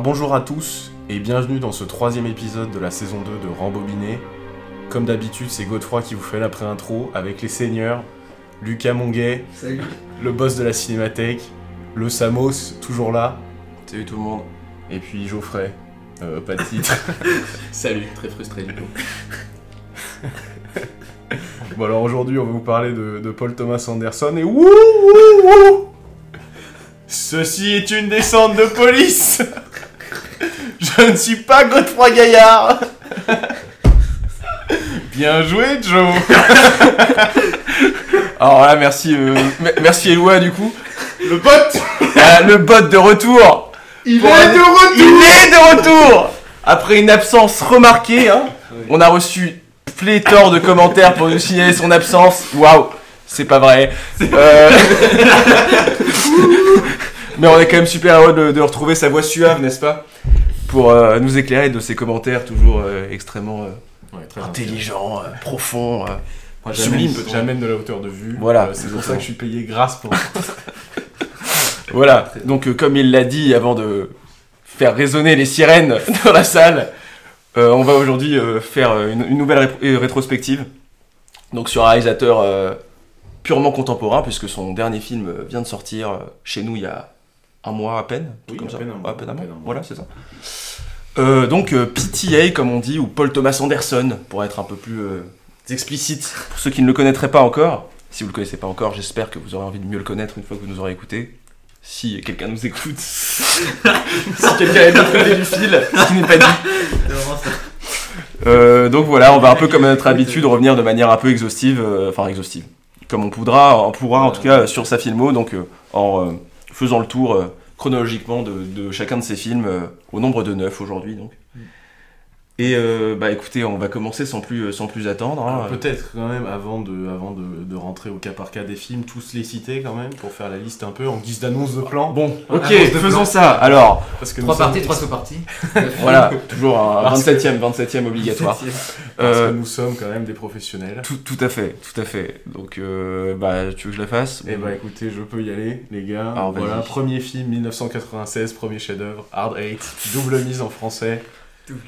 Alors bonjour à tous et bienvenue dans ce troisième épisode de la saison 2 de Rambobiné. Comme d'habitude, c'est Godefroy qui vous fait la pré-intro avec les seigneurs, Lucas Monguet, Salut. le boss de la cinémathèque, le Samos, toujours là, Salut tout le monde. et puis Geoffrey, euh, pas de titre. Salut, très frustré du coup. bon alors aujourd'hui, on va vous parler de, de Paul Thomas Anderson et wouh wouh wouh Ceci est une descente de police Je ne suis pas Godefroy Gaillard Bien joué, Joe Alors là, merci, euh, me- merci Eloi du coup. Le bot Ah, le bot de retour. Il Pour est un- de retour Il est de retour. Après une absence remarquée, hein, on a reçu pléthore de commentaires pour nous signaler son absence. Waouh, c'est pas vrai. Euh, Mais on est quand même super heureux de, de retrouver sa voix suave, n'est-ce pas? Pour euh, nous éclairer de ses commentaires toujours euh, extrêmement euh, Ouais, très intelligents, profonds. Moi, j'amène, de la hauteur de vue. Voilà, c'est pour ça que je suis payé grâce pour. Voilà, donc comme il l'a dit avant de faire résonner les sirènes dans la salle, euh, on va aujourd'hui euh, faire une, une nouvelle ré- rétrospective. Donc sur un réalisateur euh, purement contemporain, puisque son dernier film vient de sortir chez nous il y a un mois à peine. Oui, comme à ça. peine un mois, Ouais, à peine un à mois. peine un mois. Voilà, c'est ça. Euh, donc euh, PTA comme on dit, ou Paul Thomas Anderson, pour être un peu plus euh, explicite, pour ceux qui ne le connaîtraient pas encore. Si vous le connaissez pas encore, j'espère que vous aurez envie de mieux le connaître une fois que vous nous aurez écouté. Si quelqu'un nous écoute, si quelqu'un est de l'autre côté du fil, ce qui n'est pas dit. Donc voilà, on va un peu comme à notre habitude revenir de manière un peu exhaustive, enfin exhaustive, comme on pourra, on pourra en tout cas sur sa filmo, donc en faisant le tour euh, chronologiquement de, chacun de ses films, euh, au nombre de neuf aujourd'hui donc. Et euh, bah écoutez, on va commencer sans plus, sans plus attendre. hein. Alors, peut-être quand même avant de, avant de, de rentrer au cas par cas des films, tous les citer quand même pour faire la liste un peu en guise d'annonce de plan. Bon, ok, faisons plan. ça. Alors, Parce que Trois sommes- parties, trois sous-parties. voilà, toujours un Parce que- 27e, 27e obligatoire. Parce Euh, que nous sommes quand même des professionnels. tout, tout à fait, tout à fait. Donc, euh, bah, tu veux que je la fasse? Eh bah écoutez, je peux y aller, les gars. Alors, voilà, premier film 1996, premier chef-d'œuvre, Hard Eight, double mise en français.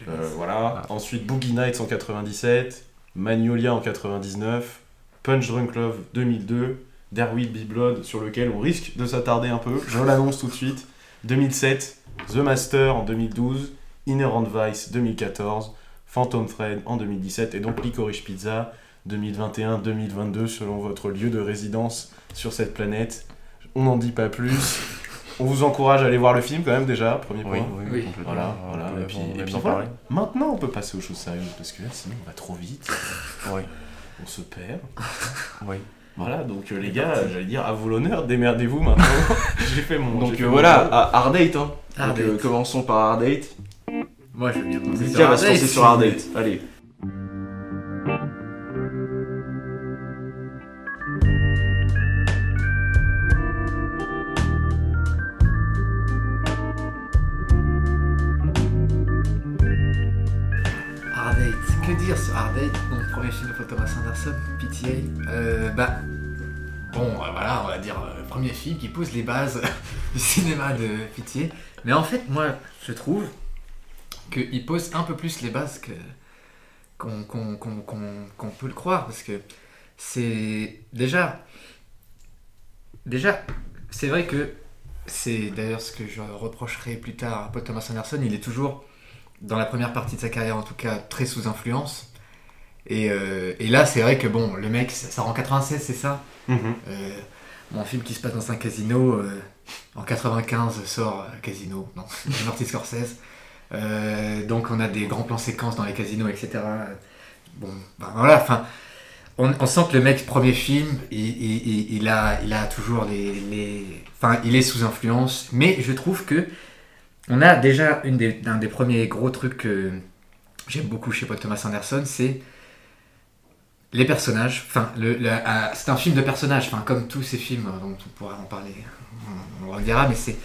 Euh, voilà. Ah. Ensuite, Boogie Nights en 97, Magnolia en 99, Punch Drunk Love 2002, Derwill Be Blood sur lequel on risque de s'attarder un peu, je l'annonce tout de suite, 2007, The Master en 2012, Inherent Vice 2014, Phantom Thread en 2017 et donc Licorice Pizza 2021-2022 selon votre lieu de résidence sur cette planète. On n'en dit pas plus. On vous encourage à aller voir le film quand même déjà, premier point. Oui. complètement. Voilà, voilà. On peut- Et puis, on et puis voilà. Maintenant, on peut passer aux choses sérieuses parce que là, sinon, on va trop vite. Oui. On se perd. Oui. Voilà, donc euh, les gars, j'allais dire à vous l'honneur, démerdez-vous maintenant. j'ai fait mon. Donc fait euh, mon voilà, à Hard Date. Hein. Hard Donc, euh, Date. commençons par Hard Date. Moi, je veux bien commencer sur Hard. Date. Allez. Film de Paul Thomas Anderson, PTA. Euh, bah. Bon, euh, voilà, on va dire euh, premier film qui pose les bases du cinéma de PTA. Mais en fait, moi, je trouve qu'il pose un peu plus les bases qu'on peut le croire. Parce que c'est. Déjà. Déjà, c'est vrai que c'est d'ailleurs ce que je reprocherai plus tard à Paul Thomas Anderson. Il est toujours dans la première partie de sa carrière en tout cas, très sous influence. Et, euh, et là, c'est vrai que bon, le mec, ça, ça rend 96, c'est ça euh, Mon film qui se passe dans un casino, euh, en 95 sort Casino, non, de Marty Scorsese. Donc on a des grands plans séquences dans les casinos, etc. Bon, ben voilà, enfin, on, on sent que le mec, premier film, il, il- il- il a, il a toujours les, les... Enfin, il est sous influence, mais je trouve que on a déjà une des, un des premiers gros trucs que j'aime beaucoup chez Paul Thomas Anderson, c'est les personnages. Enfin, le, c'est un film de personnages, enfin, comme tous ces films euh, dont on pourra en parler, on, on reviendra, mais c'est,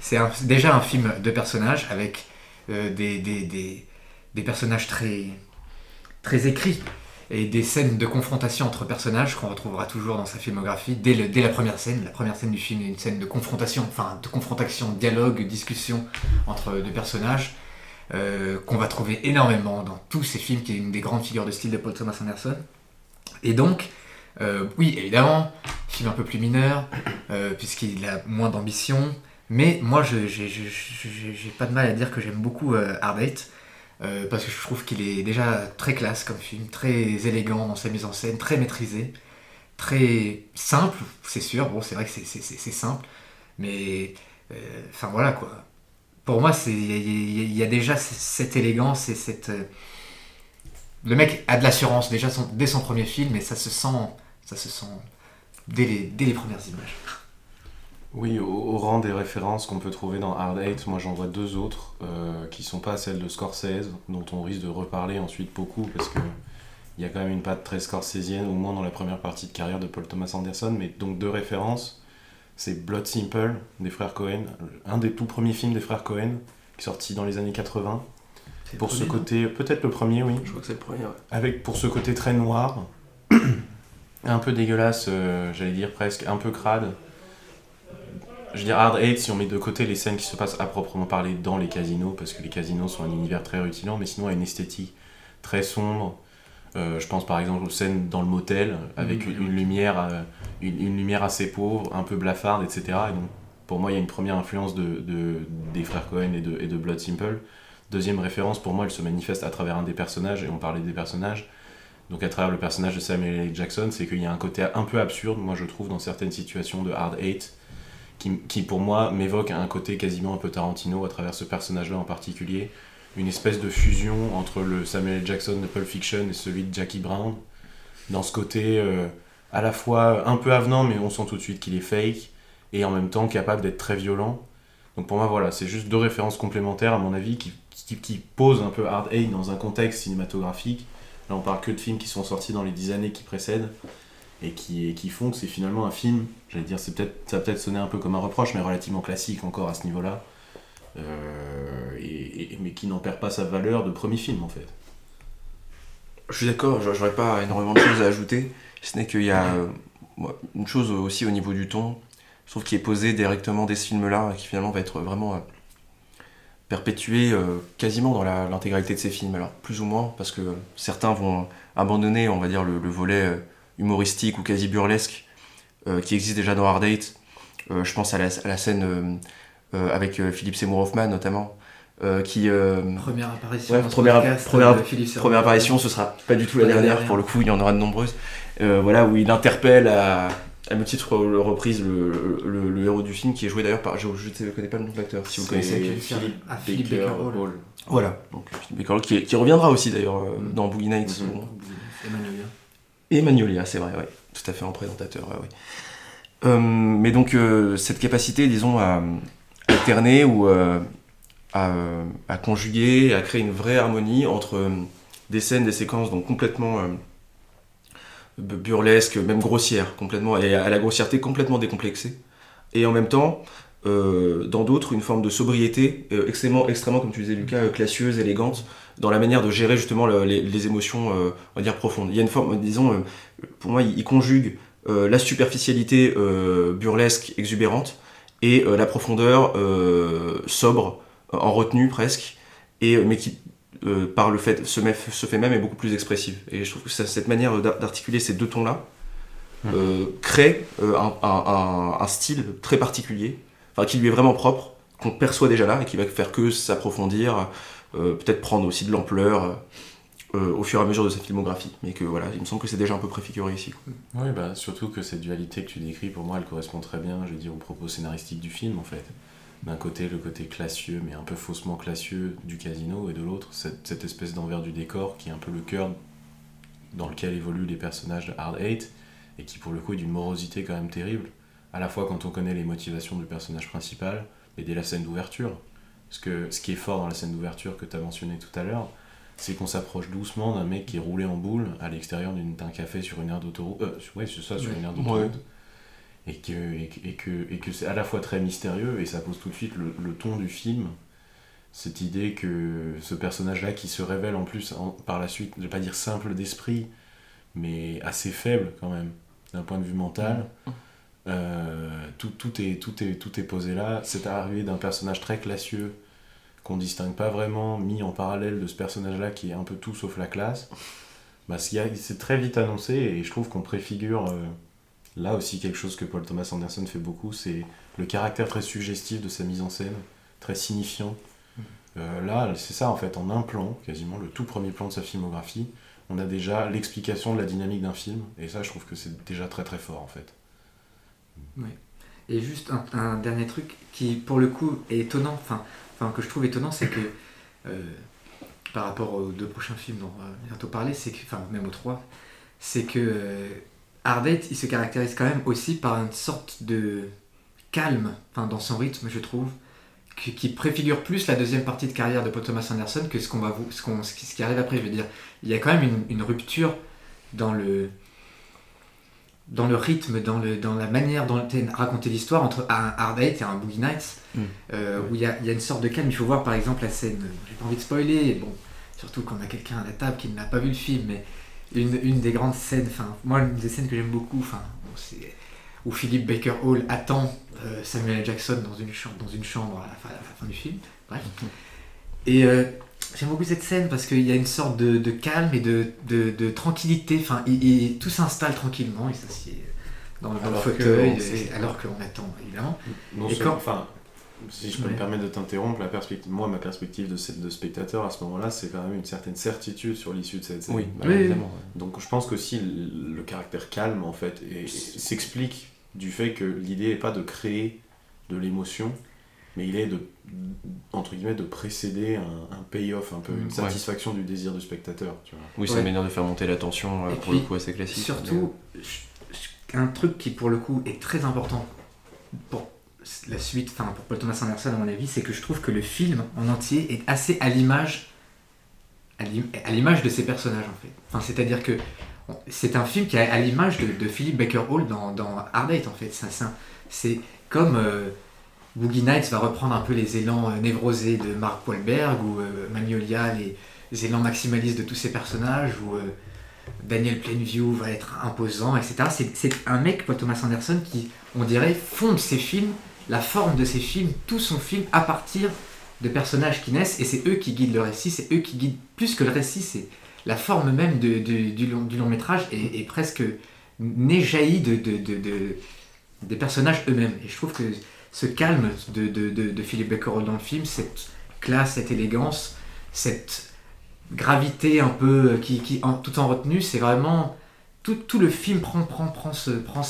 c'est déjà un film de personnages avec euh, des, des, des, des personnages très, très écrits. et des scènes de confrontation entre personnages qu'on retrouvera toujours dans sa filmographie dès, le- dès la première scène. La première scène du film est une scène de confrontation, enfin de confrontation, dialogue, discussion entre deux personnages euh, qu'on va trouver énormément dans tous ces films, qui est une des grandes figures de style de Paul Thomas Anderson. Et donc, euh, oui, évidemment, film un peu plus mineur, euh, puisqu'il a moins d'ambition, mais moi, j'ai- pas de mal à dire que j'aime beaucoup euh. Euh, parce que je trouve qu'il est déjà très classe comme film, très élégant dans sa mise en scène, très maîtrisé, très simple, c'est sûr. Bon, c'est vrai que c'est- simple, mais enfin voilà quoi. Pour moi, il y, a- déjà cette élégance et cette. Le mec a de l'assurance déjà dès son premier film et ça se sent, ça se sent dès les, premières images. Oui, au, au rang des références qu'on peut trouver dans Hard Eight, moi j'en vois deux autres euh, qui sont pas celles de Scorsese, dont on risque de reparler ensuite beaucoup parce que il y a quand même une patte très scorsésienne, au moins dans la première partie de carrière de Paul Thomas Anderson. Mais donc deux références, c'est Blood Simple des frères Cohen, un des tout premiers films des frères Cohen, qui est sorti dans les années 80. Pour ce côté, peut-être le premier, oui. Je crois que c'est le premier. ouais. Avec pour ce côté très noir, un peu dégueulasse, euh, j'allais dire presque, un peu crade. Je veux dire Hard Eight si on met de côté les scènes qui se passent à proprement parler dans les casinos, parce que les casinos sont un univers très rutilant, mais sinon a une esthétique très sombre. Euh, je pense par exemple aux scènes dans le motel, avec Mhm. une, une lumière, euh, une, une lumière assez pauvre, un peu blafarde, etc. Et donc pour moi il y a une première influence de, de- des frères Cohen et de, et de Blood Simple. Deuxième référence, pour moi, elle se manifeste à travers un des personnages, et on parlait des personnages. Donc à travers le personnage de Samuel L. Jackson, c'est qu'il y a un côté un peu absurde, moi je trouve, dans certaines situations de Hard qui, qui pour moi m'évoque un côté quasiment un peu Tarantino à travers ce personnage-là en particulier. Une espèce de fusion entre le Samuel L. Jackson de Pulp Fiction et celui de Jackie Brown. Dans ce côté euh, à la fois un peu avenant, mais on sent tout de suite qu'il est fake, et en même temps capable d'être très violent. Donc pour moi, voilà, c'est juste deux références complémentaires, à mon avis, qui, qui, qui posent un peu Hard Eight dans un contexte cinématographique. Là, on parle que de films qui sont sortis dans les dix années qui précèdent et qui, et qui font que c'est finalement un film, j'allais dire, c'est peut-être, ça va peut-être sonner un peu comme un reproche, mais relativement classique encore à ce niveau-là, Euh, et, et- mais qui n'en perd pas sa valeur de premier film en fait. Je suis d'accord, j'a- j'aurais pas énormément de choses à ajouter. Ce n'est qu'il y a euh, une chose aussi au niveau du ton, je trouve qui est posé directement dès ce film-là, et qui finalement va être vraiment euh, perpétué euh, quasiment dans l'intégralité de ces films. Alors, plus ou moins, parce que certains vont abandonner, on va dire, le, le volet euh, humoristique ou quasi burlesque euh, qui existe déjà dans Hard Eight. Je pense à la, à la scène avec Philippe Seymour Hoffman notamment, euh, qui. euh, Première apparition. Ouais, première- podcast première-. Première apparition, ce sera pas du tout la dernière, dernière. pour le coup, il y en aura de nombreuses. Voilà, où il interpelle à, à même titre euh, reprise le, le, le héros du film qui est joué d'ailleurs par. Je ne connais pas le nom de l'acteur, si vous le C'est connaissez. Philippe- ah, Philippe Baker Hall. Voilà, donc Philippe Baker, qui, qui reviendra aussi d'ailleurs euh, Mm. dans Boogie Nights. Bon. Emmanuel. Et Magnolia, c'est vrai, oui. Tout à fait en présentateur, ouais, ouais. Euh, mais donc, euh, cette capacité, disons, à alterner ou euh, à, à conjuguer, à créer une vraie harmonie entre euh, des scènes, des séquences donc complètement bu- burlesques, même grossières, complètement, et à la grossièreté complètement décomplexée. Et en même temps, euh, dans d'autres, une forme de sobriété euh, extrêmement, extrêmement, comme tu disais, Lucas, euh, classieuse, élégante, dans la manière de gérer justement le- les, émotions, euh, on va dire, profondes. Il y a une forme, disons, pour moi, il, il conjugue la superficialité burlesque, exubérante, et la profondeur sobre, en retenue presque, et, mais qui, euh, par le fait, se, met- se fait même est beaucoup plus expressive. Et je trouve que ça- cette manière d'ar- d'articuler ces deux tons-là euh, crée euh, un, un- un- un style très particulier, enfin, qui lui est vraiment propre, qu'on perçoit déjà là, et qui va faire que s'approfondir, peut-être prendre aussi de l'ampleur au fur et à mesure de sa filmographie. Mais que voilà, il me semble que c'est déjà un peu préfiguré ici. quoi. Oui, bah, surtout que cette dualité que tu décris, pour moi, elle correspond très bien, je veux dire, au propos scénaristique du film, en fait. D'un côté, le côté classieux, mais un peu faussement classieux du casino, et de l'autre, cette, espèce d'envers du décor qui est un peu le cœur dans lequel évoluent les personnages de Hard Eight, et qui, pour le coup, est d'une morosité quand même terrible, à la fois quand on connaît les motivations du personnage principal, et dès la scène d'ouverture. Parce que ce qui est fort dans la scène d'ouverture que tu as mentionné tout à l'heure, c'est qu'on s'approche doucement d'un mec qui est roulé en boule à l'extérieur d'un café sur une aire d'autoroute. Euh, c'est ça, sur une aire d'autoroute. Et que, et, que- et que, et que c'est à la fois très mystérieux et ça pose tout de suite le, le ton du film. Cette idée que ce personnage-là qui se révèle en plus en- par la suite, je vais pas dire simple d'esprit, mais assez faible quand même, d'un point de vue mental. Euh, tout, tout, est, tout, est, tout est posé là. C'est arrivé d'un personnage très classieux qu'on distingue pas vraiment, mis en parallèle de ce personnage-là qui est un peu tout sauf la classe. Bah, c'est très vite annoncé et je trouve qu'on préfigure euh, là aussi quelque chose que Paul Thomas Anderson fait beaucoup, c'est le caractère très suggestif de sa mise en scène, très signifiant. Euh, là, c'est ça en fait, en un plan, quasiment le tout premier plan de sa filmographie, on a déjà l'explication de la dynamique d'un film, et ça je trouve que c'est déjà très très fort en fait. Ouais. Et juste un, dernier truc qui pour le coup est étonnant, enfin, enfin que je trouve étonnant, c'est que euh, par rapport aux deux prochains films dont on va bientôt parler, c'est que, enfin même aux trois, c'est que euh, il se caractérise quand même aussi par une sorte de calme, enfin dans son rythme, je trouve qui, préfigure plus la deuxième partie de carrière de Paul Thomas Anderson que ce, qu'on va ce, qu'on, ce, qui arrive après. Je veux dire, il y a quand même une, une rupture dans le, dans le rythme, dans, le, dans la manière dont est raconté l'histoire entre un Hard Eight et un Boogie Nights, mm. euh, où il y, a, il y, a, une sorte de calme. Il faut voir par exemple la scène, j'ai pas envie de spoiler, bon, surtout quand on a quelqu'un à la table qui n'a pas vu le film, mais une, une des grandes scènes, enfin, moi, une des scènes que j'aime beaucoup, enfin, c'est où Philip Baker Hall attend euh, Samuel Jackson dans une, chambre, dans une chambre à la, fin, du film. Bref. Et euh, j'aime beaucoup cette scène parce qu'il y a une sorte de, calme et de, de, tranquillité. Enfin, tout s'installe tranquillement, il s'assied dans le, fauteuil alors qu'on attend, évidemment. et quand... enfin, si je peux me permettre de t'interrompre, la perspective, moi, ma perspective de, de spectateur à ce moment-là, c'est quand même une certaine certitude sur l'issue de cette scène. Oui, bah, évidemment. Donc je pense qu'aussi le, le caractère calme, en fait, s'explique du fait que l'idée n'est pas de créer de l'émotion, mais il est de, entre guillemets, de précéder un, payoff, un peu, une satisfaction du désir du spectateur. Tu vois. Oui, c'est une manière de faire monter l'attention, euh, pour le coup, assez classique. Surtout, un truc qui, pour le coup, est très important pour la suite, enfin, pour Paul Thomas Anderson, à mon avis, c'est que je trouve que le film en entier est assez à l'image à l'image de ses personnages, en fait. Enfin, c'est-à-dire que c'est un film qui est à l'image de, Philip Baker Hall dans, dans Hard Eight en fait. C'est comme euh, Boogie Nights va reprendre un peu les élans euh, névrosés de Mark Wahlberg ou euh, Magnolia, les, élans maximalistes de tous ces personnages, ou Daniel Plainview va être imposant, etc. C'est un mec, Paul Thomas Anderson, qui, on dirait, fonde ses films, la forme de ses films, tout son film à partir de personnages qui naissent, et c'est eux qui guident le récit, c'est eux qui guident plus que le récit, c'est la forme même du, long, métrage est, presque née jaillie de, des personnages eux-mêmes. Et je trouve que ce calme de, Philippe Becquerel dans le film, cette classe, cette élégance, cette gravité un peu qui, qui en, tout en retenue, c'est vraiment tout, le film prend, prend, prend, ce, prend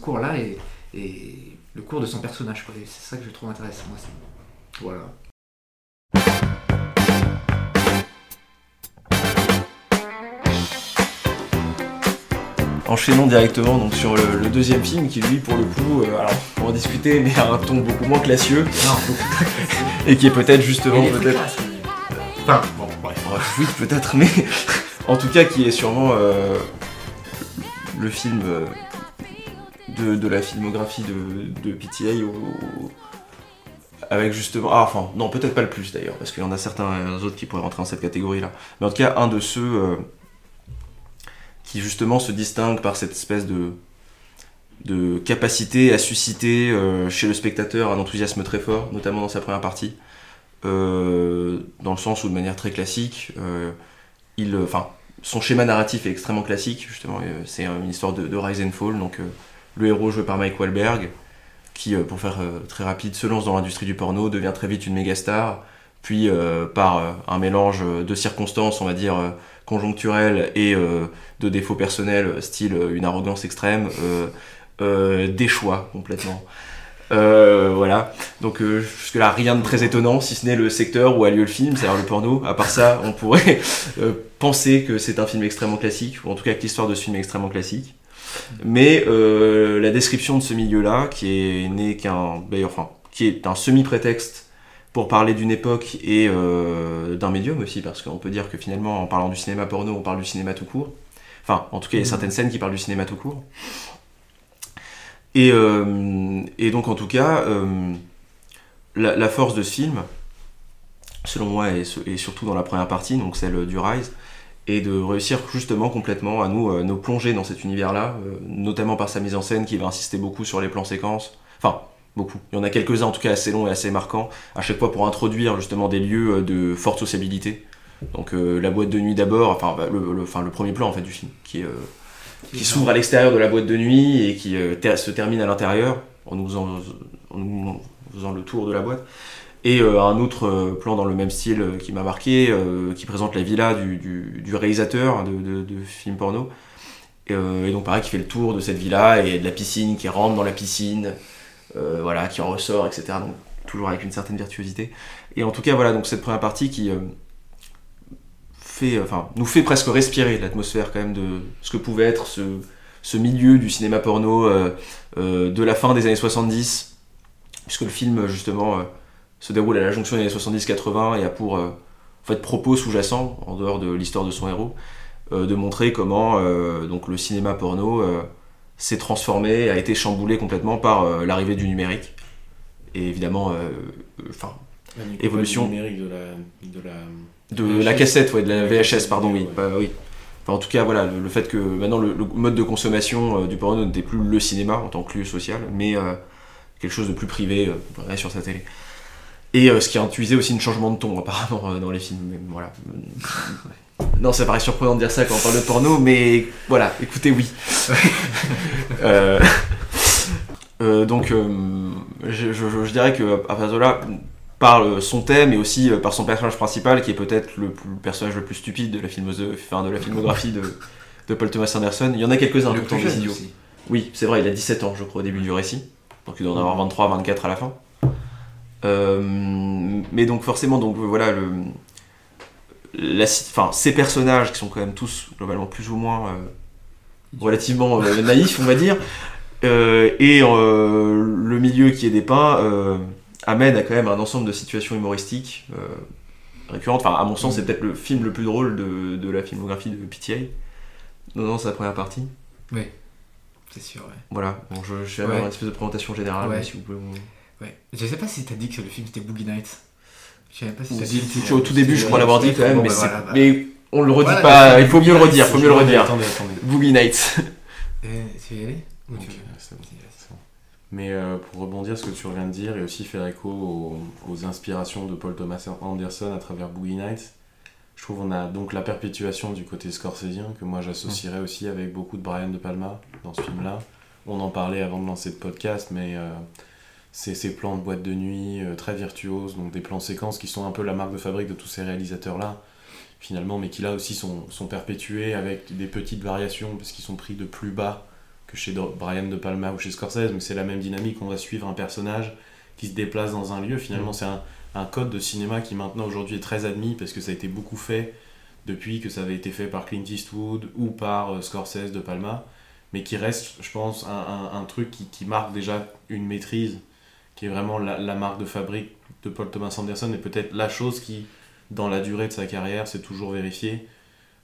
cours-là et, et, le cours de son personnage. C'est ça que je trouve intéressant. Moi, voilà. enchaînons directement donc sur le, deuxième film qui lui pour le coup, euh, alors on va discuter mais à un ton beaucoup moins classieux et qui est peut-être justement peut-être. Enfin bon bref, oui peut-être mais en tout cas qui est sûrement euh, le film euh, de, la filmographie de, de PTA avec justement ah enfin non peut-être pas le plus d'ailleurs parce qu'il y en a certains autres qui pourraient rentrer dans cette catégorie là mais en tout cas un de ceux qui justement se distingue par cette espèce de, de capacité à susciter euh, chez le spectateur un enthousiasme très fort, notamment dans sa première partie, euh, dans le sens où de manière très classique, euh, il, enfin, son schéma narratif est extrêmement classique, justement, c'est une histoire de, rise and fall, donc le héros joué par Mike Wahlberg, qui, pour faire très rapide, se lance dans l'industrie du porno, devient très vite une méga star, puis par un mélange de circonstances, on va dire, conjoncturel et euh, de défauts personnels, style euh, une arrogance extrême, euh, choix complètement. voilà, donc jusque-là rien de très étonnant, si ce n'est le secteur où a lieu le film, c'est-à-dire le porno. À part ça, on pourrait penser que c'est un film extrêmement classique, ou en tout cas que l'histoire de ce film est extrêmement classique. Mais la description de ce milieu-là, qui est né qu'un, enfin, qui est un semi-prétexte pour parler d'une époque et euh, d'un médium aussi, parce qu'on peut dire que finalement, en parlant du cinéma porno, on parle du cinéma tout court. Enfin, en tout cas, il y a mmh. certaines scènes qui parlent du cinéma tout court. Et, euh, et donc, en tout cas, euh, la, force de ce film, selon moi, et, surtout dans la première partie, donc celle du Rise, et de réussir justement complètement à nous, euh, nous plonger dans cet univers-là, euh, notamment par sa mise en scène qui va insister beaucoup sur les plans séquences. Enfin, beaucoup. Il y en a quelques-uns en tout cas assez longs et assez marquants, à chaque fois pour introduire justement des lieux euh, de forte sociabilité. Donc euh, la boîte de nuit d'abord, enfin bah, le, le- enfin, le premier plan en fait du film, qui, euh, qui s'ouvre à l'extérieur de la boîte de nuit et qui euh, ter- se termine à l'intérieur en nous faisant, en nous faisant le tour de la boîte. Et euh, un autre euh, plan dans le même style euh, qui m'a marqué, qui présente la villa du, du- du réalisateur de, de, de films porno. Et, et donc pareil, qui fait le tour de cette villa et de la piscine, qui rentre dans la piscine, voilà, qui en ressort, etc. Donc toujours avec une certaine virtuosité. Et en tout cas, voilà, donc cette première partie qui fait, enfin, nous fait presque respirer l'atmosphère quand même de ce que pouvait être ce, ce milieu du cinéma porno euh, euh, de la fin des années 70, puisque le film justement se déroule à la jonction des années 70-80 et a pour euh, en fait, propos sous-jacent, en dehors de l'histoire de son héros, euh, de montrer comment euh, donc, le cinéma porno s'est transformé, a été chamboulé complètement par l'arrivée du numérique. Et évidemment, enfin, Évolution. numérique de la, de la de VHS. la cassette, ouais, de la VHS, pardon, oui. Bah, oui. Enfin, en tout cas, voilà, le, le fait que maintenant le, le mode de consommation euh, du porno n'était plus le cinéma en tant que lieu social, mais euh, quelque chose de plus privé euh, sur sa télé. Et euh, ce qui a intuisé aussi un changement de ton apparemment euh, dans les films. Mais, voilà. non, ça paraît surprenant de dire ça quand on parle de porno, mais voilà, écoutez, oui. Euh, donc, je, je- je dirais que là, par son thème et aussi par son personnage principal, qui est peut-être le, le personnage le plus stupide de la, enfin, de la filmographie de, de Paul Thomas Anderson. Il y en a quelques-uns Le des jeune idiots. aussi. Oui, c'est vrai, il a 17 ans, je crois, au début du récit. Donc il doit en avoir 23, 24 à la fin. Euh, mais donc forcément, donc voilà, le, la, enfin, ces personnages qui sont quand même tous globalement plus ou moins euh, relativement euh, naïfs, on va dire, et le milieu qui est dépeint amène à quand même un ensemble de situations humoristiques récurrentes. Enfin, à mon sens, c'est peut-être le film le plus drôle de, de la filmographie de PTA. Non, non, c'est la première partie. C'est sûr, ouais. Voilà, bon, je, je vais Ouais. avoir une espèce de présentation générale, Ouais. si vous pouvez. Ouais. Je sais pas si t'as dit que le film c'était Boogie Nights. Je sais pas si t'as dit. si- au tout début, je crois l'avoir dit quand même, Bon, mais, bah, voilà, bah. mais on le redit Voilà, pas, il faut mieux le redire, faut mieux le redire. Attendez, attendez. Boogie Nights. Euh, tu veux y aller Ou tu veux bon, bon. Mais euh, pour rebondir ce que tu viens de dire et aussi faire écho aux, aux inspirations de Paul Thomas Anderson à travers Boogie Nights, je trouve on a donc la perpétuation du côté scorsésien que moi j'associerais aussi avec beaucoup de Brian De Palma dans ce film-là. On en parlait avant de lancer le podcast, mais euh, c'est ces plans de boîte de nuit euh, très virtuoses, donc des plans séquences qui sont un peu la marque de fabrique de tous ces réalisateurs-là, finalement, mais qui là aussi sont, sont perpétués avec des petites variations parce qu'ils sont pris de plus bas que chez Brian De Palma ou chez Scorsese, mais c'est la même dynamique. On va suivre un personnage qui se déplace dans un lieu. Finalement, c'est un, un code de cinéma qui maintenant aujourd'hui est très admis parce que ça a été beaucoup fait depuis que ça avait été fait par Clint Eastwood ou par euh, Scorsese De Palma, mais qui reste, je pense, un, un- un truc qui, qui marque déjà une maîtrise, qui est vraiment la, marque de fabrique de Paul Thomas Anderson et peut-être la chose qui, dans la durée de sa carrière, s'est toujours vérifiée.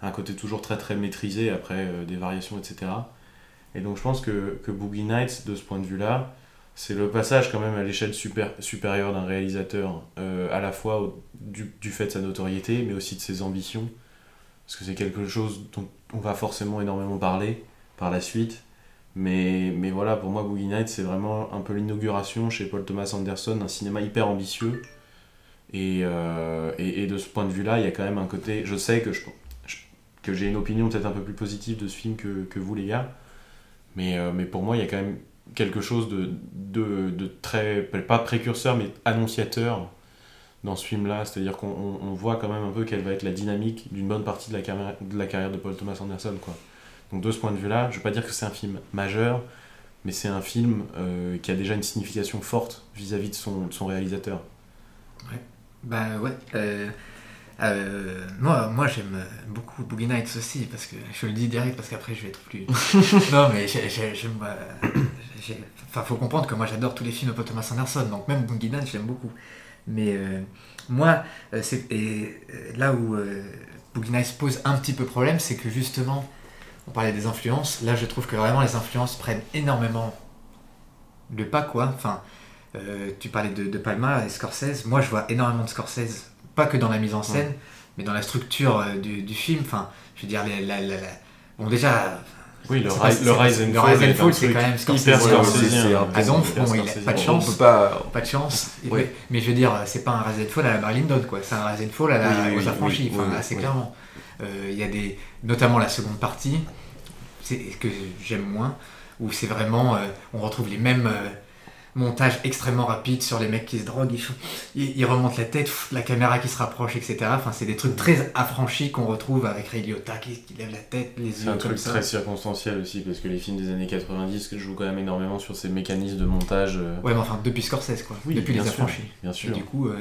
Un côté toujours très très maîtrisé après euh, des variations, etc. Et donc je pense que, que Boogie Nights, de ce point de vue-là, c'est le passage quand même à l'échelle super, supérieure d'un réalisateur, euh, à la fois du, du fait de sa notoriété, mais aussi de ses ambitions. Parce que c'est quelque chose dont on va forcément énormément parler par la suite. Mais, mais voilà, pour moi, Boogie Nights, c'est vraiment un peu l'inauguration chez Paul Thomas Anderson d'un cinéma hyper ambitieux. Et, euh, et, et de ce point de vue-là, il y a quand même un côté. Je sais que, je, que j'ai une opinion peut-être un peu plus positive de ce film que, que vous, les gars. Mais, euh, mais pour moi, il y a quand même quelque chose de, de, de très. pas précurseur, mais annonciateur dans ce film-là. C'est-à-dire qu'on on- on voit quand même un peu quelle va être la dynamique d'une bonne partie de la, carrière, de la carrière de Paul Thomas Anderson. Quoi. Donc de ce point de vue-là, je ne vais pas dire que c'est un film majeur, mais c'est un film euh, qui a déjà une signification forte vis-à-vis de son, de son réalisateur. Bah ouais. Euh, euh, moi, moi j'aime beaucoup Boogie Nights aussi, parce que je le dis direct, parce qu'après je vais être plus. non, mais j'ai- j'ai- j'aime. j'ai- Enfin, faut comprendre que moi j'adore tous les films de Paul Thomas Anderson, donc même Boogie Nights, j'aime beaucoup. Mais moi, c'est là où Boogie Nights pose un petit peu problème, c'est que justement, on parlait des influences, là je trouve que vraiment les influences prennent énormément le pas, quoi. Enfin, euh, tu parlais de, de Palma et Scorsese. Moi, je vois énormément de Scorsese, pas que dans la mise en scène, mais dans la structure euh, du, du film, enfin, je veux dire, la, la- la- la- bon déjà, Oui, le, Rise and le Fall, Rise and Fall, c'est quand même Scorsese. hyper hyper bon, il a pas de On chance. peut pas. pas de chance. Oui. Mais je veux dire, c'est pas un Rise and Fall à la Marilyn Dod, quoi. C'est un Rise and Fall à la, Oui, oui, aux oui, affranchis, oui, enfin, oui, assez oui. clairement. Euh, Il y a des, notamment la seconde partie, que j'aime moins, où c'est vraiment, euh, on retrouve les mêmes euh, montages extrêmement rapides sur les mecs qui se droguent, ils, font- ils, ils remontent la tête, pff, la caméra qui se rapproche, etc. Enfin, c'est des trucs très affranchis qu'on retrouve avec Ray Liotta qui, qui lève la tête, les C'est yeux un comme truc ça. très circonstanciel aussi, parce que les films des années 90 jouent quand même énormément sur ces mécanismes de montage. euh, Ouais, mais enfin, depuis Scorsese, quoi. Oui, depuis bien les sûr. affranchis. Bien Et sûr. du coup, euh,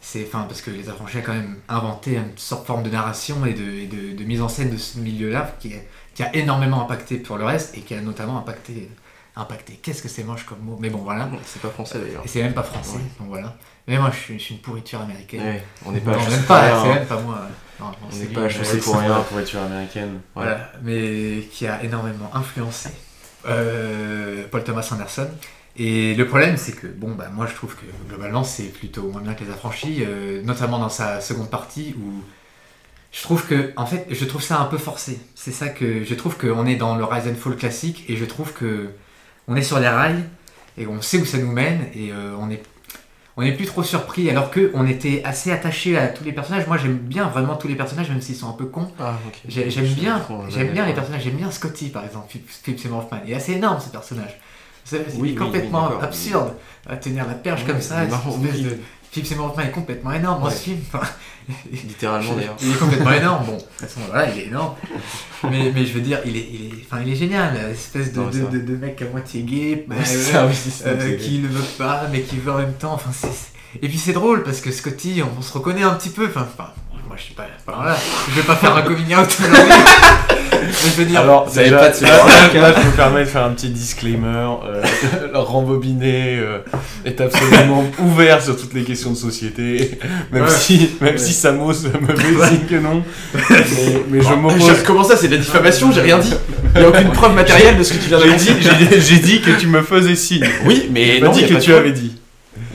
c'est enfin parce que les affranchis a quand même inventé une sorte de forme de narration et de, et de- de mise en scène de ce milieu-là qui, a- qui a énormément impacté pour le reste et qui a notamment impacté. Impacté. Qu'est-ce que c'est moche comme mot? Mais bon, voilà. C'est pas français d'ailleurs. Et c'est même pas français, Ouais. donc voilà. Mais moi, je suis, je suis une pourriture américaine. Ouais, on n'est pas Non, même pour pas, rien, c'est hein. même pas moi. Non, non, On n'est pas HEC pour rien. pour être américaine. Voilà, mais qui a énormément influencé euh, Paul Thomas Anderson. Et le problème, c'est que, bon, bah, moi je trouve que globalement c'est plutôt moins bien que les affranchis, euh, notamment dans sa seconde partie où je trouve que, en fait, je trouve ça un peu forcé. C'est ça que je trouve qu'on est dans le Rise and Fall classique et je trouve que on est sur les rails et on sait où ça nous mène et euh, on est on n'est plus trop surpris alors que on était assez attaché à tous les personnages. Moi j'aime bien vraiment tous les personnages même s'ils sont un peu cons. Ah, J'aime bien, j'aime bien les personnages. J'aime bien Scotty par exemple, Philip Seymour Hoffman. Il est assez énorme ce personnage. C'est c'est Oui, oui, complètement oui, absurde à tenir la perche comme ça. marrant, de- Philip Seymour Hoffman est complètement énorme dans Ouais. ce film. Enfin, Littéralement d'ailleurs. il est complètement énorme. Bon, de toute façon, voilà, il est énorme. Mais, mais je veux dire, il est, il est, enfin, il est génial. Espèce de, Non, de, vrai. de, de mec à moitié gay, Ouais, euh, c'est ça, oui, c'est ça, euh, qui ne veut pas, mais qui veut en même temps. Enfin, Et puis c'est drôle parce que Scotty, on, on se reconnaît un petit peu. Enfin, enfin, moi je suis pas. enfin, voilà, je vais pas faire un coming out. mais je veux dire. Alors, Vous avez déjà, pas de ce là, je me permets de faire un petit disclaimer. Euh, le rembobiné euh, est absolument ouvert sur toutes les questions de société, même Ouais. si, même Ouais. si Samos me fait signe que non. Mais, mais je J'ai- m'oppose. Comment ça, c'est de la diffamation J'ai rien dit. Il n'y a aucune preuve matérielle de ce que tu viens de dire. dit, j'ai- dit que tu me faisais signe. Oui, mais non, dit que tu avais dit.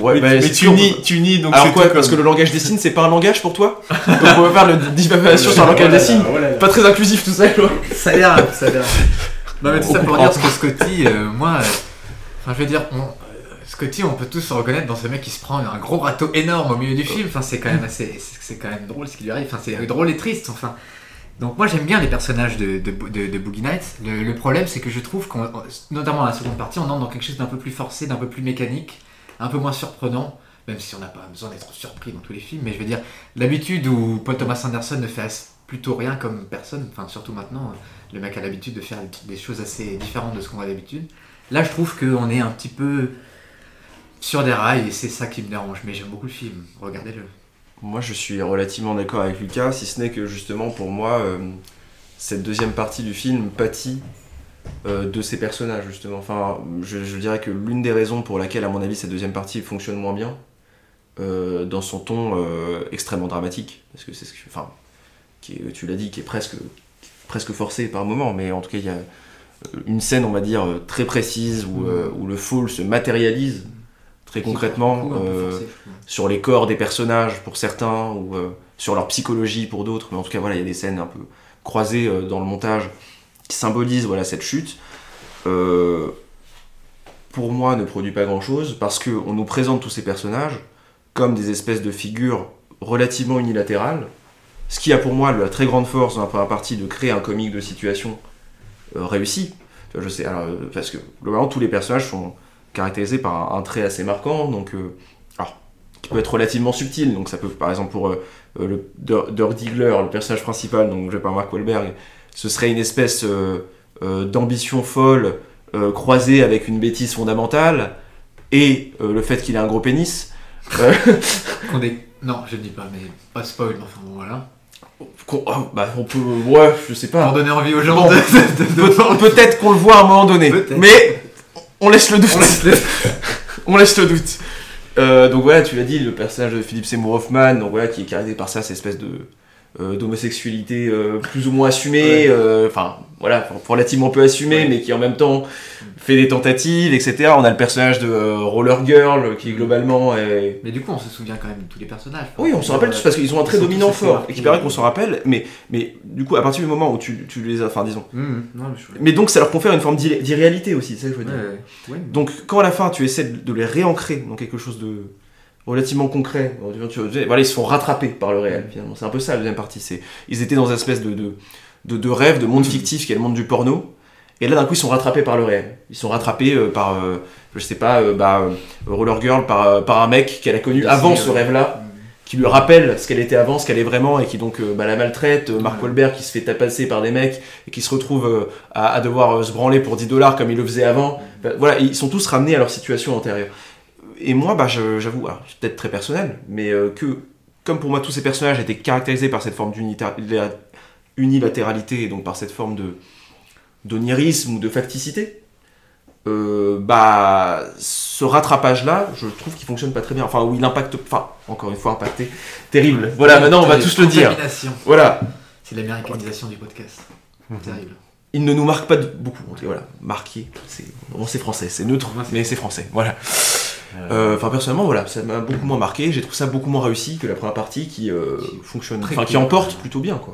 Ouais, mais bah, mais tu nies, tu nies, donc Alors c'est quoi Parce que le langage des signes, c'est pas un langage pour toi Donc on va faire le diffamation sur un langage des signes. Pas très inclusif tout ça, quoi. Ça a l'air, ça a l'air. Non mais tout On ça pour dire ce que Scotty, euh, moi, euh, enfin je veux dire, on, euh, Scotty, on peut tous se reconnaître dans ce mec qui se prend un gros râteau énorme au milieu du film. Enfin c'est quand même assez, c'est quand même drôle ce qui lui arrive. Enfin c'est drôle et triste. Enfin donc moi j'aime bien les personnages de, de, de, de Boogie Nights. Le, le problème c'est que je trouve qu'on, notamment dans la seconde partie, on entre dans quelque chose d'un peu plus forcé, d'un peu plus mécanique, un peu moins surprenant. Même si on n'a pas besoin d'être surpris dans tous les films, mais je veux dire, l'habitude où Paul Thomas Anderson ne fait plutôt rien comme personne, enfin surtout maintenant, le mec a l'habitude de faire des choses assez différentes de ce qu'on a d'habitude. Là, je trouve qu'on est un petit peu sur des rails et c'est ça qui me dérange. Mais j'aime beaucoup le film, regardez-le. Moi, je suis relativement d'accord avec Lucas, si ce n'est que justement pour moi, euh, cette deuxième partie du film pâtit euh, de ces personnages, justement. Enfin, je, je dirais que l'une des raisons pour laquelle, à mon avis, cette deuxième partie fonctionne moins bien, euh, dans son ton euh, extrêmement dramatique, parce que c'est ce que. Enfin, qui est- tu l'as dit, qui est presque, presque forcé par moment, mais en tout cas, il y a euh, une scène, on va dire, euh, très précise où, euh, où le fall se matérialise très concrètement. Beaucoup, euh, forcé, sur les corps des personnages pour certains ou euh, sur leur psychologie pour d'autres mais en tout cas voilà il y a des scènes un peu croisées euh, dans le montage qui symbolisent voilà cette chute Euh, pour moi ne produit pas grand chose parce que on nous présente tous ces personnages comme des espèces de figures relativement unilatérales ce qui a pour moi la très grande force dans la première partie de créer un comique de situation euh, réussi je sais euh, parce que globalement tous les personnages sont caractérisés par un, trait assez marquant donc euh, alors qui peut être relativement subtil. Donc ça peut, par exemple, pour le Dirk Diggler, le personnage principal, donc joué par Mark Wahlberg, ce serait une espèce euh, euh, d'ambition folle euh, croisée avec une bêtise fondamentale et le fait qu'il ait un gros pénis. Non, je ne dis pas, mais pas spoil, enfin bon, voilà. oh, bah, on peut, ouais, je sais pas. Pour donner envie aux gens Bon. de, Peut-être qu'on le voit à un moment donné, mais on laisse le doute. On laisse le- On laisse le doute. Euh, donc voilà, tu l'as dit, le personnage de Philippe Seymour Hoffman, donc voilà, qui est caractérisé par ça, cette espèce de d'homosexualité euh, plus ou moins assumée, Ouais. euh, enfin voilà, relativement peu assumé, Ouais. mais qui en même temps fait des tentatives, etc. On a le personnage de euh, Roller Girl qui globalement est. Mais du coup, on se souvient quand même de tous les personnages. Oui, on se rappelle tous parce qu'ils ont un trait dominant fort et qui paraît qu'on s'en rappelle, mais, mais du coup, à partir du moment où tu, tu les as. Enfin, disons. Hum, non, mais je- Mais donc, ça leur confère une forme d'irré- d'irréalité aussi, c'est ça que je veux dire. ouais. Ouais. Donc, quand à la fin tu essaies de les réancrer dans quelque chose de relativement concret, voilà, ils se font rattraper par le réel finalement. C'est un peu ça la deuxième partie. C'est ils étaient dans une espèce de, de, de, de rêve, de monde fictif qui est le monde du porno. Et là, d'un coup, ils sont rattrapés par le réel. Ils sont rattrapés euh, par, euh, je sais pas, euh, bah, euh, Roller Girl, par, euh, par un mec qu'elle a connu avant ce rêve-là, Hum. qui lui rappelle ce qu'elle était avant, ce qu'elle est vraiment, et qui donc euh, bah, la maltraite. Mark. Wahlberg qui se fait tapasser par des mecs et qui se retrouve à, à devoir se branler pour 10 dollars comme il le faisait avant. Bah, voilà, ils sont tous ramenés à leur situation antérieure. Et moi, bah, je- j'avoue, c'est peut-être très personnel, mais euh, que comme pour moi tous ces personnages étaient caractérisés par cette forme d'unita- unilatéralité et donc par cette forme de d'onirisme ou de facticité, euh, bah ce rattrapage là, je trouve qu'il fonctionne pas très bien. Enfin, où il impacte, enfin encore une fois impacté, terrible. Voilà, maintenant on va tous le dire. Voilà, C'est l'américanisation du podcast. Terrible. il ne nous marque pas de- beaucoup. En tout cas, Voilà, marqué, c'est bon, c'est français, c'est neutre, mais c'est français. Voilà. Euh, Enfin, personnellement, voilà, ça m'a beaucoup moins marqué. J'ai trouvé ça beaucoup moins réussi que la première partie qui euh, fonctionne, enfin, qui emporte plutôt bien, quoi.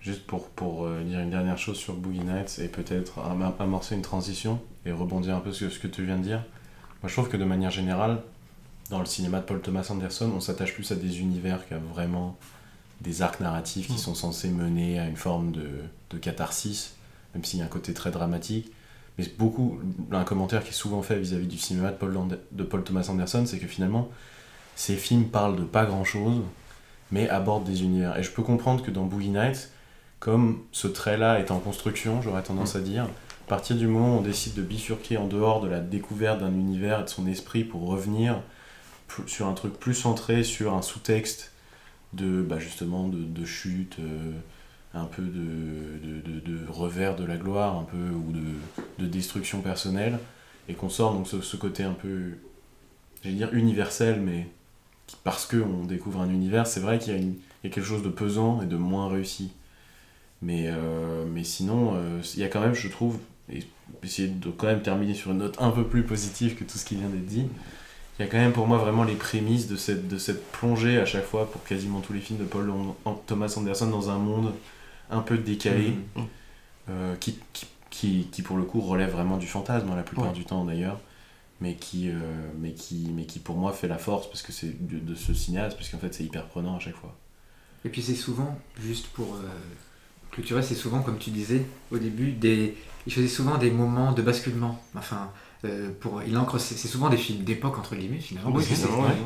Juste pour, pour euh, dire une dernière chose sur Boogie Nights et peut-être am- amorcer une transition et rebondir un peu sur ce que tu viens de dire. Moi je trouve que de manière générale, dans le cinéma de Paul Thomas Anderson, on s'attache plus à des univers qu'à vraiment des arcs narratifs qui sont censés mener à une forme de, de catharsis, même s'il y a un côté très dramatique. Mais beaucoup, un commentaire qui est souvent fait vis-à-vis du cinéma de Paul, de Paul Thomas Anderson, c'est que finalement, ces films parlent de pas grand-chose, mais abordent des univers. Et je peux comprendre que dans Boogie Nights, comme ce trait-là est en construction, j'aurais tendance à dire, à partir du moment où on décide de bifurquer en dehors de la découverte d'un univers et de son esprit pour revenir sur un truc plus centré sur un sous-texte de bah justement de, de chute, euh, un peu de, de, revers de la gloire, un peu ou de, de destruction personnelle, et qu'on sort donc ce, ce côté un peu, j'allais dire universel, mais parce que on découvre un univers, c'est vrai qu'il y, a quelque chose de pesant et de moins réussi. Mais, euh, mais sinon, euh, il y a quand même, je trouve, et essayer de quand même terminer sur une note un peu plus positive que tout ce qui vient d'être dit, il y a quand même pour moi vraiment les prémices de cette, de cette plongée à chaque fois pour quasiment tous les films de Paul Thomas Anderson dans un monde un peu décalé, Mhm. euh, qui, qui, qui, qui, pour le coup relève vraiment du fantasme hein, la plupart Ouais. du temps d'ailleurs, mais qui, euh, mais, qui, mais qui pour moi fait la force parce que c'est de, de ce cinéaste, parce qu'en fait c'est hyper prenant à chaque fois. Et puis c'est souvent, juste pour euh, clôturer, c'est souvent, comme tu disais au début, des... il faisait souvent des moments de basculement. Enfin, euh, pour... il ancre, c'est c'est souvent des films d'époque, entre guillemets, finalement.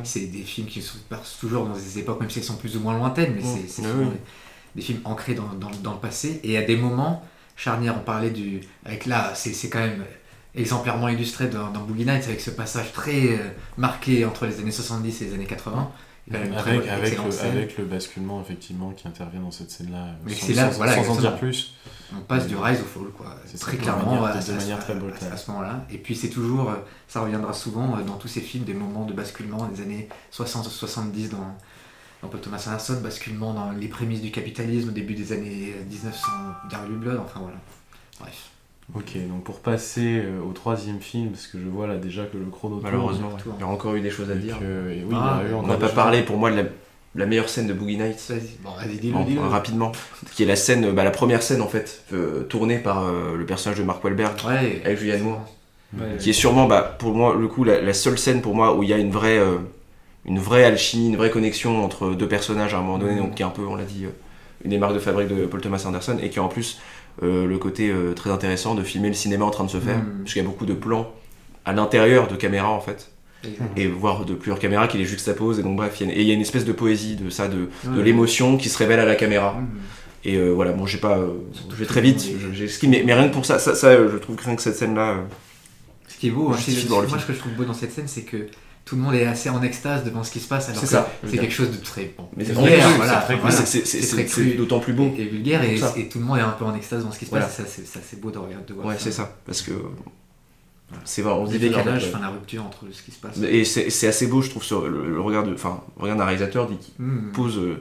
c'est- ouais. des films qui se passent toujours dans des époques, même si elles sont plus ou moins lointaines, mais Ouais. c'est Ouais, oui. Des, films ancrés dans, dans- dans le passé. Et à des moments, charnières, on parlait du. Avec là, c'est quand même exemplairement illustré dans, dans Boogie Nights, avec ce passage très euh, marqué entre les années 70 et les années 80. Il y a quand même une très Avec, le, scène. avec le basculement effectivement qui intervient dans cette scène-là, euh, Mais sans, c'est là, sans- voilà, sans en dire plus. On passe du rise au fall, quoi. C'est Très clairement, manière- à, de à- manière à- très brutale. à ce moment-là. Et puis c'est toujours, euh, ça reviendra souvent euh, dans tous ces films, des moments de basculement des années 60-70 dans, Paul Thomas Anderson, basculement dans les prémices du capitalisme au début des années 1900, Darby Blood, enfin voilà. Bref. Ok, donc pour passer euh, au troisième film, parce que je vois là déjà que le chrono tourne, Malheureusement, ouais. hein. il y aura encore eu des choses à dire. que- et oui, Ah, il y a eu On n'a pas choses. parlé pour moi de la, la meilleure scène de Boogie Nights. Vas-y, bon, vas-y, dis-le, En- dis-le. rapidement, qui est la scène, bah, la première scène en fait, euh, tournée par euh, le personnage de Mark Wahlberg, Ouais, avec Julianne Moore, Ouais, qui est sûrement, bah, pour moi, le coup, la, la seule scène pour moi où il y a une vraie, euh, une vraie alchimie, une vraie connexion entre deux personnages à un moment donné, Mhm. donc qui est un peu, on l'a dit, euh, une des marques de fabrique de Paul Thomas Anderson, et qui a en plus euh, le côté euh, très intéressant de filmer le cinéma en train de se faire, Mhm. parce qu'il y a beaucoup de plans à l'intérieur de caméra en fait, et voire de plusieurs caméras qui les juxtaposent, et donc bref, il y a- y une espèce de poésie de ça, de, l'émotion qui se révèle à la caméra. Mhm. Et euh, voilà, bon, j'ai pas. je vais très vite, j'ai skill, mais, mais rien que pour ça, ça, ça, je trouve que rien que cette scène-là. Ce qui est beau, hein, c'est- voir moi film. ce que je trouve beau dans cette scène, c'est que tout le monde est assez en extase devant ce qui se passe, alors C'est que c'est quelque chose de très bon. Mais c'est voilà, c'est d'autant plus beau. et vulgaire et, et tout le monde est un peu en extase dans ce qui se Voilà. passe. et Ça, c'est ça, c'est beau de regarder. De voir Ouais, c'est ça. Parce que. C'est vrai, on dit décalage, enfin la rupture entre ce qui se passe. Et c'est c'est assez beau, je trouve, sur le, le regard, de, enfin, regard d'un réalisateur dit, qui Mhm. pose euh,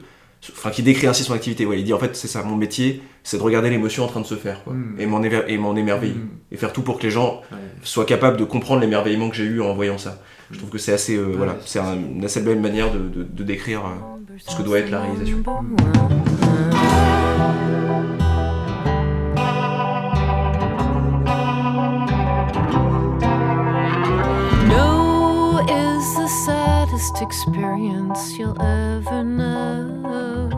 enfin qui décrit ainsi son activité. Ouais, il dit en fait c'est ça, mon métier, c'est de regarder l'émotion en train de se faire, quoi, Mm. et m'en éver- et m'en émerveiller, Mm. et faire tout pour que les gens Ouais. soient capables de comprendre l'émerveillement que j'ai eu en voyant ça. Je trouve que c'est assez, euh, Ouais. voilà, c'est un- une assez belle manière de, de- de décrire. euh, ce que doit être la réalisation. No is the saddest experience you'll ever know.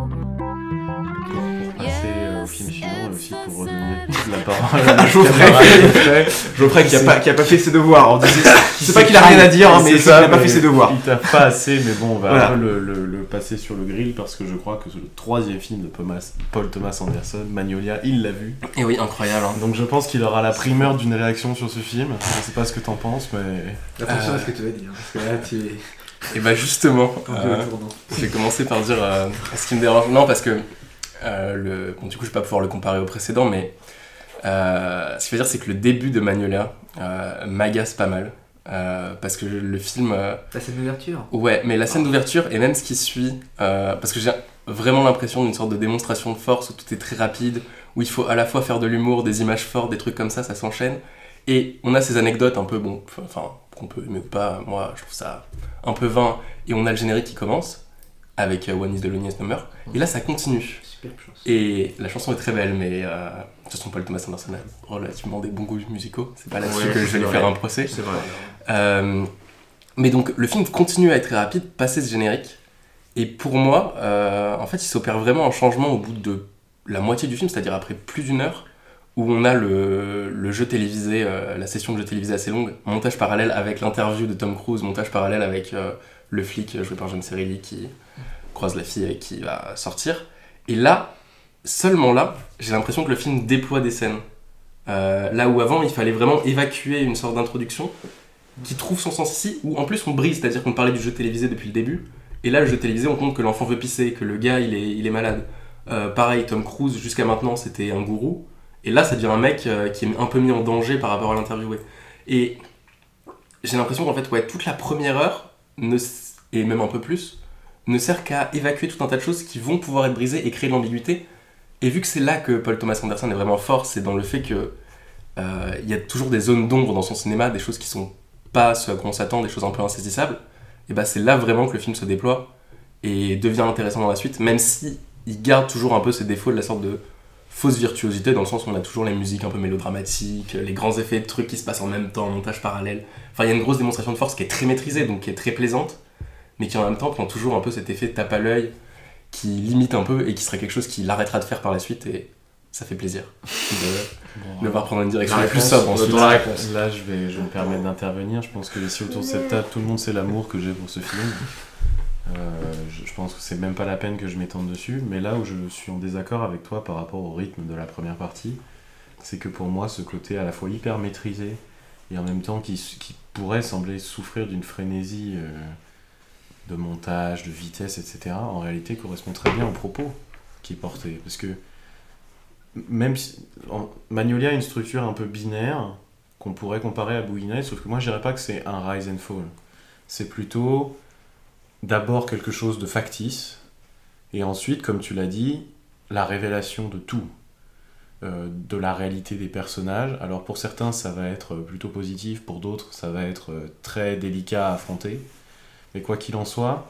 Passer euh, au film suivant et aussi pour Yes, la parole à Geoffrey. Geoffrey. Qui a pas, qui a pas fait ses devoirs. on disait- Qui C'est pas qu'il a rien à dire, hein, c'est mais c'est qu'il ça, a pas fait ses devoirs. Il t'a pas assez, mais bon, on va Voilà. un peu le, le- le passer sur le grill parce que je crois que c'est le troisième film de Thomas- Paul Thomas Anderson, Magnolia, il l'a vu. Et oui, incroyable. hein. Donc je pense qu'il aura la primeur d'une réaction sur ce film. Je sais pas ce que t'en penses, mais. Attention Euh, à ce que tu vas dire, parce que là, tu Et bah justement, tendu euh, je vais commencer par dire euh, ce qui me dérange. Non, parce que euh, le... bon, du coup, je vais pas pouvoir le comparer au précédent, mais euh, ce je veux dire, c'est que le début de Magnolia euh, m'agace pas mal. Euh, parce que le film. euh, La scène d'ouverture Ouais, mais la scène d'ouverture et même ce qui suit, parce que j'ai vraiment l'impression d'une sorte de démonstration de force où tout est très rapide, où il faut à la fois faire de l'humour, des images fortes, des trucs comme ça, ça s'enchaîne. Et on a ces anecdotes un peu, bon, enfin, qu'on peut aimer ou pas, moi je trouve ça un peu vain. Et on a le générique qui commence avec One is the Loneliest Number. Et là ça continue. Superbe. Et la chanson est très belle, mais euh, de toute façon, Paul Thomas Anderson a relativement des bons goûts musicaux. C'est pas là-dessus Ouais, que je vais lui faire un procès. C'est vrai. Euh, mais donc le film continue à être très rapide, passer ce générique. Et pour moi, euh, en fait, il s'opère vraiment un changement au bout de la moitié du film, c'est-à-dire après plus d'une heure, où on a le, le jeu télévisé, euh, la session de jeu télévisé assez longue, montage parallèle avec l'interview de Tom Cruise, montage parallèle avec euh, le flic joué par John Cerelli qui croise la fille avec qui va sortir. Et là, seulement là, j'ai l'impression que le film déploie des scènes. Euh, là où avant, il fallait vraiment évacuer une sorte d'introduction qui trouve son sens ici, où en plus on brise, c'est-à-dire qu'on parlait du jeu télévisé depuis le début, et là le jeu télévisé on compte que l'enfant veut pisser, que le gars il est, malade. Euh, pareil, Tom Cruise jusqu'à maintenant c'était un gourou, et là ça devient un mec euh, qui est un peu mis en danger par rapport à l'interviewé. Et j'ai l'impression qu'en fait ouais, toute la première heure, et même un peu plus, ne sert qu'à évacuer tout un tas de choses qui vont pouvoir être brisées et créer de l'ambiguïté. Et vu que c'est là que Paul Thomas Anderson est vraiment fort, c'est dans le fait que euh, il y a toujours des zones d'ombre dans son cinéma, des choses qui sont pas ce à quoi on s'attend, des choses un peu insaisissables, et bah c'est là vraiment que le film se déploie et devient intéressant dans la suite, même si il garde toujours un peu ses défauts de la sorte de fausse virtuosité, dans le sens où on a toujours les musiques un peu mélodramatiques, les grands effets de trucs qui se passent en même temps, montage parallèle. Enfin, il y a une grosse démonstration de force qui est très maîtrisée, donc qui est très plaisante, mais qui en même temps prend toujours un peu cet effet de tape à l'œil qui limite un peu et qui serait quelque chose qu'il arrêtera de faire par la suite et ça fait plaisir de, de voir prendre une direction La plus sobre ensuite. attend la réponse. Là, je vais, je vais me permettre d'intervenir. Je pense que ici autour de cette table, tout le monde sait l'amour que j'ai pour ce film. Euh, je, je pense que c'est même pas la peine que je m'étende dessus. Mais là où je suis en désaccord avec toi par rapport au rythme de la première partie, c'est que pour moi, ce côté à la fois hyper maîtrisé et en même temps qui, qui pourrait sembler souffrir d'une frénésie euh, de montage, de vitesse, etc., en réalité correspond très bien au propos qui est porté. Parce que même si Magnolia a une structure un peu binaire qu'on pourrait comparer à Boogie sauf que moi je dirais pas que c'est un rise and fall. C'est plutôt d'abord quelque chose de factice, et ensuite, comme tu l'as dit, la révélation de tout, euh, de la réalité des personnages. Alors pour certains ça va être plutôt positif, pour d'autres ça va être euh, très délicat à affronter. Mais quoi qu'il en soit,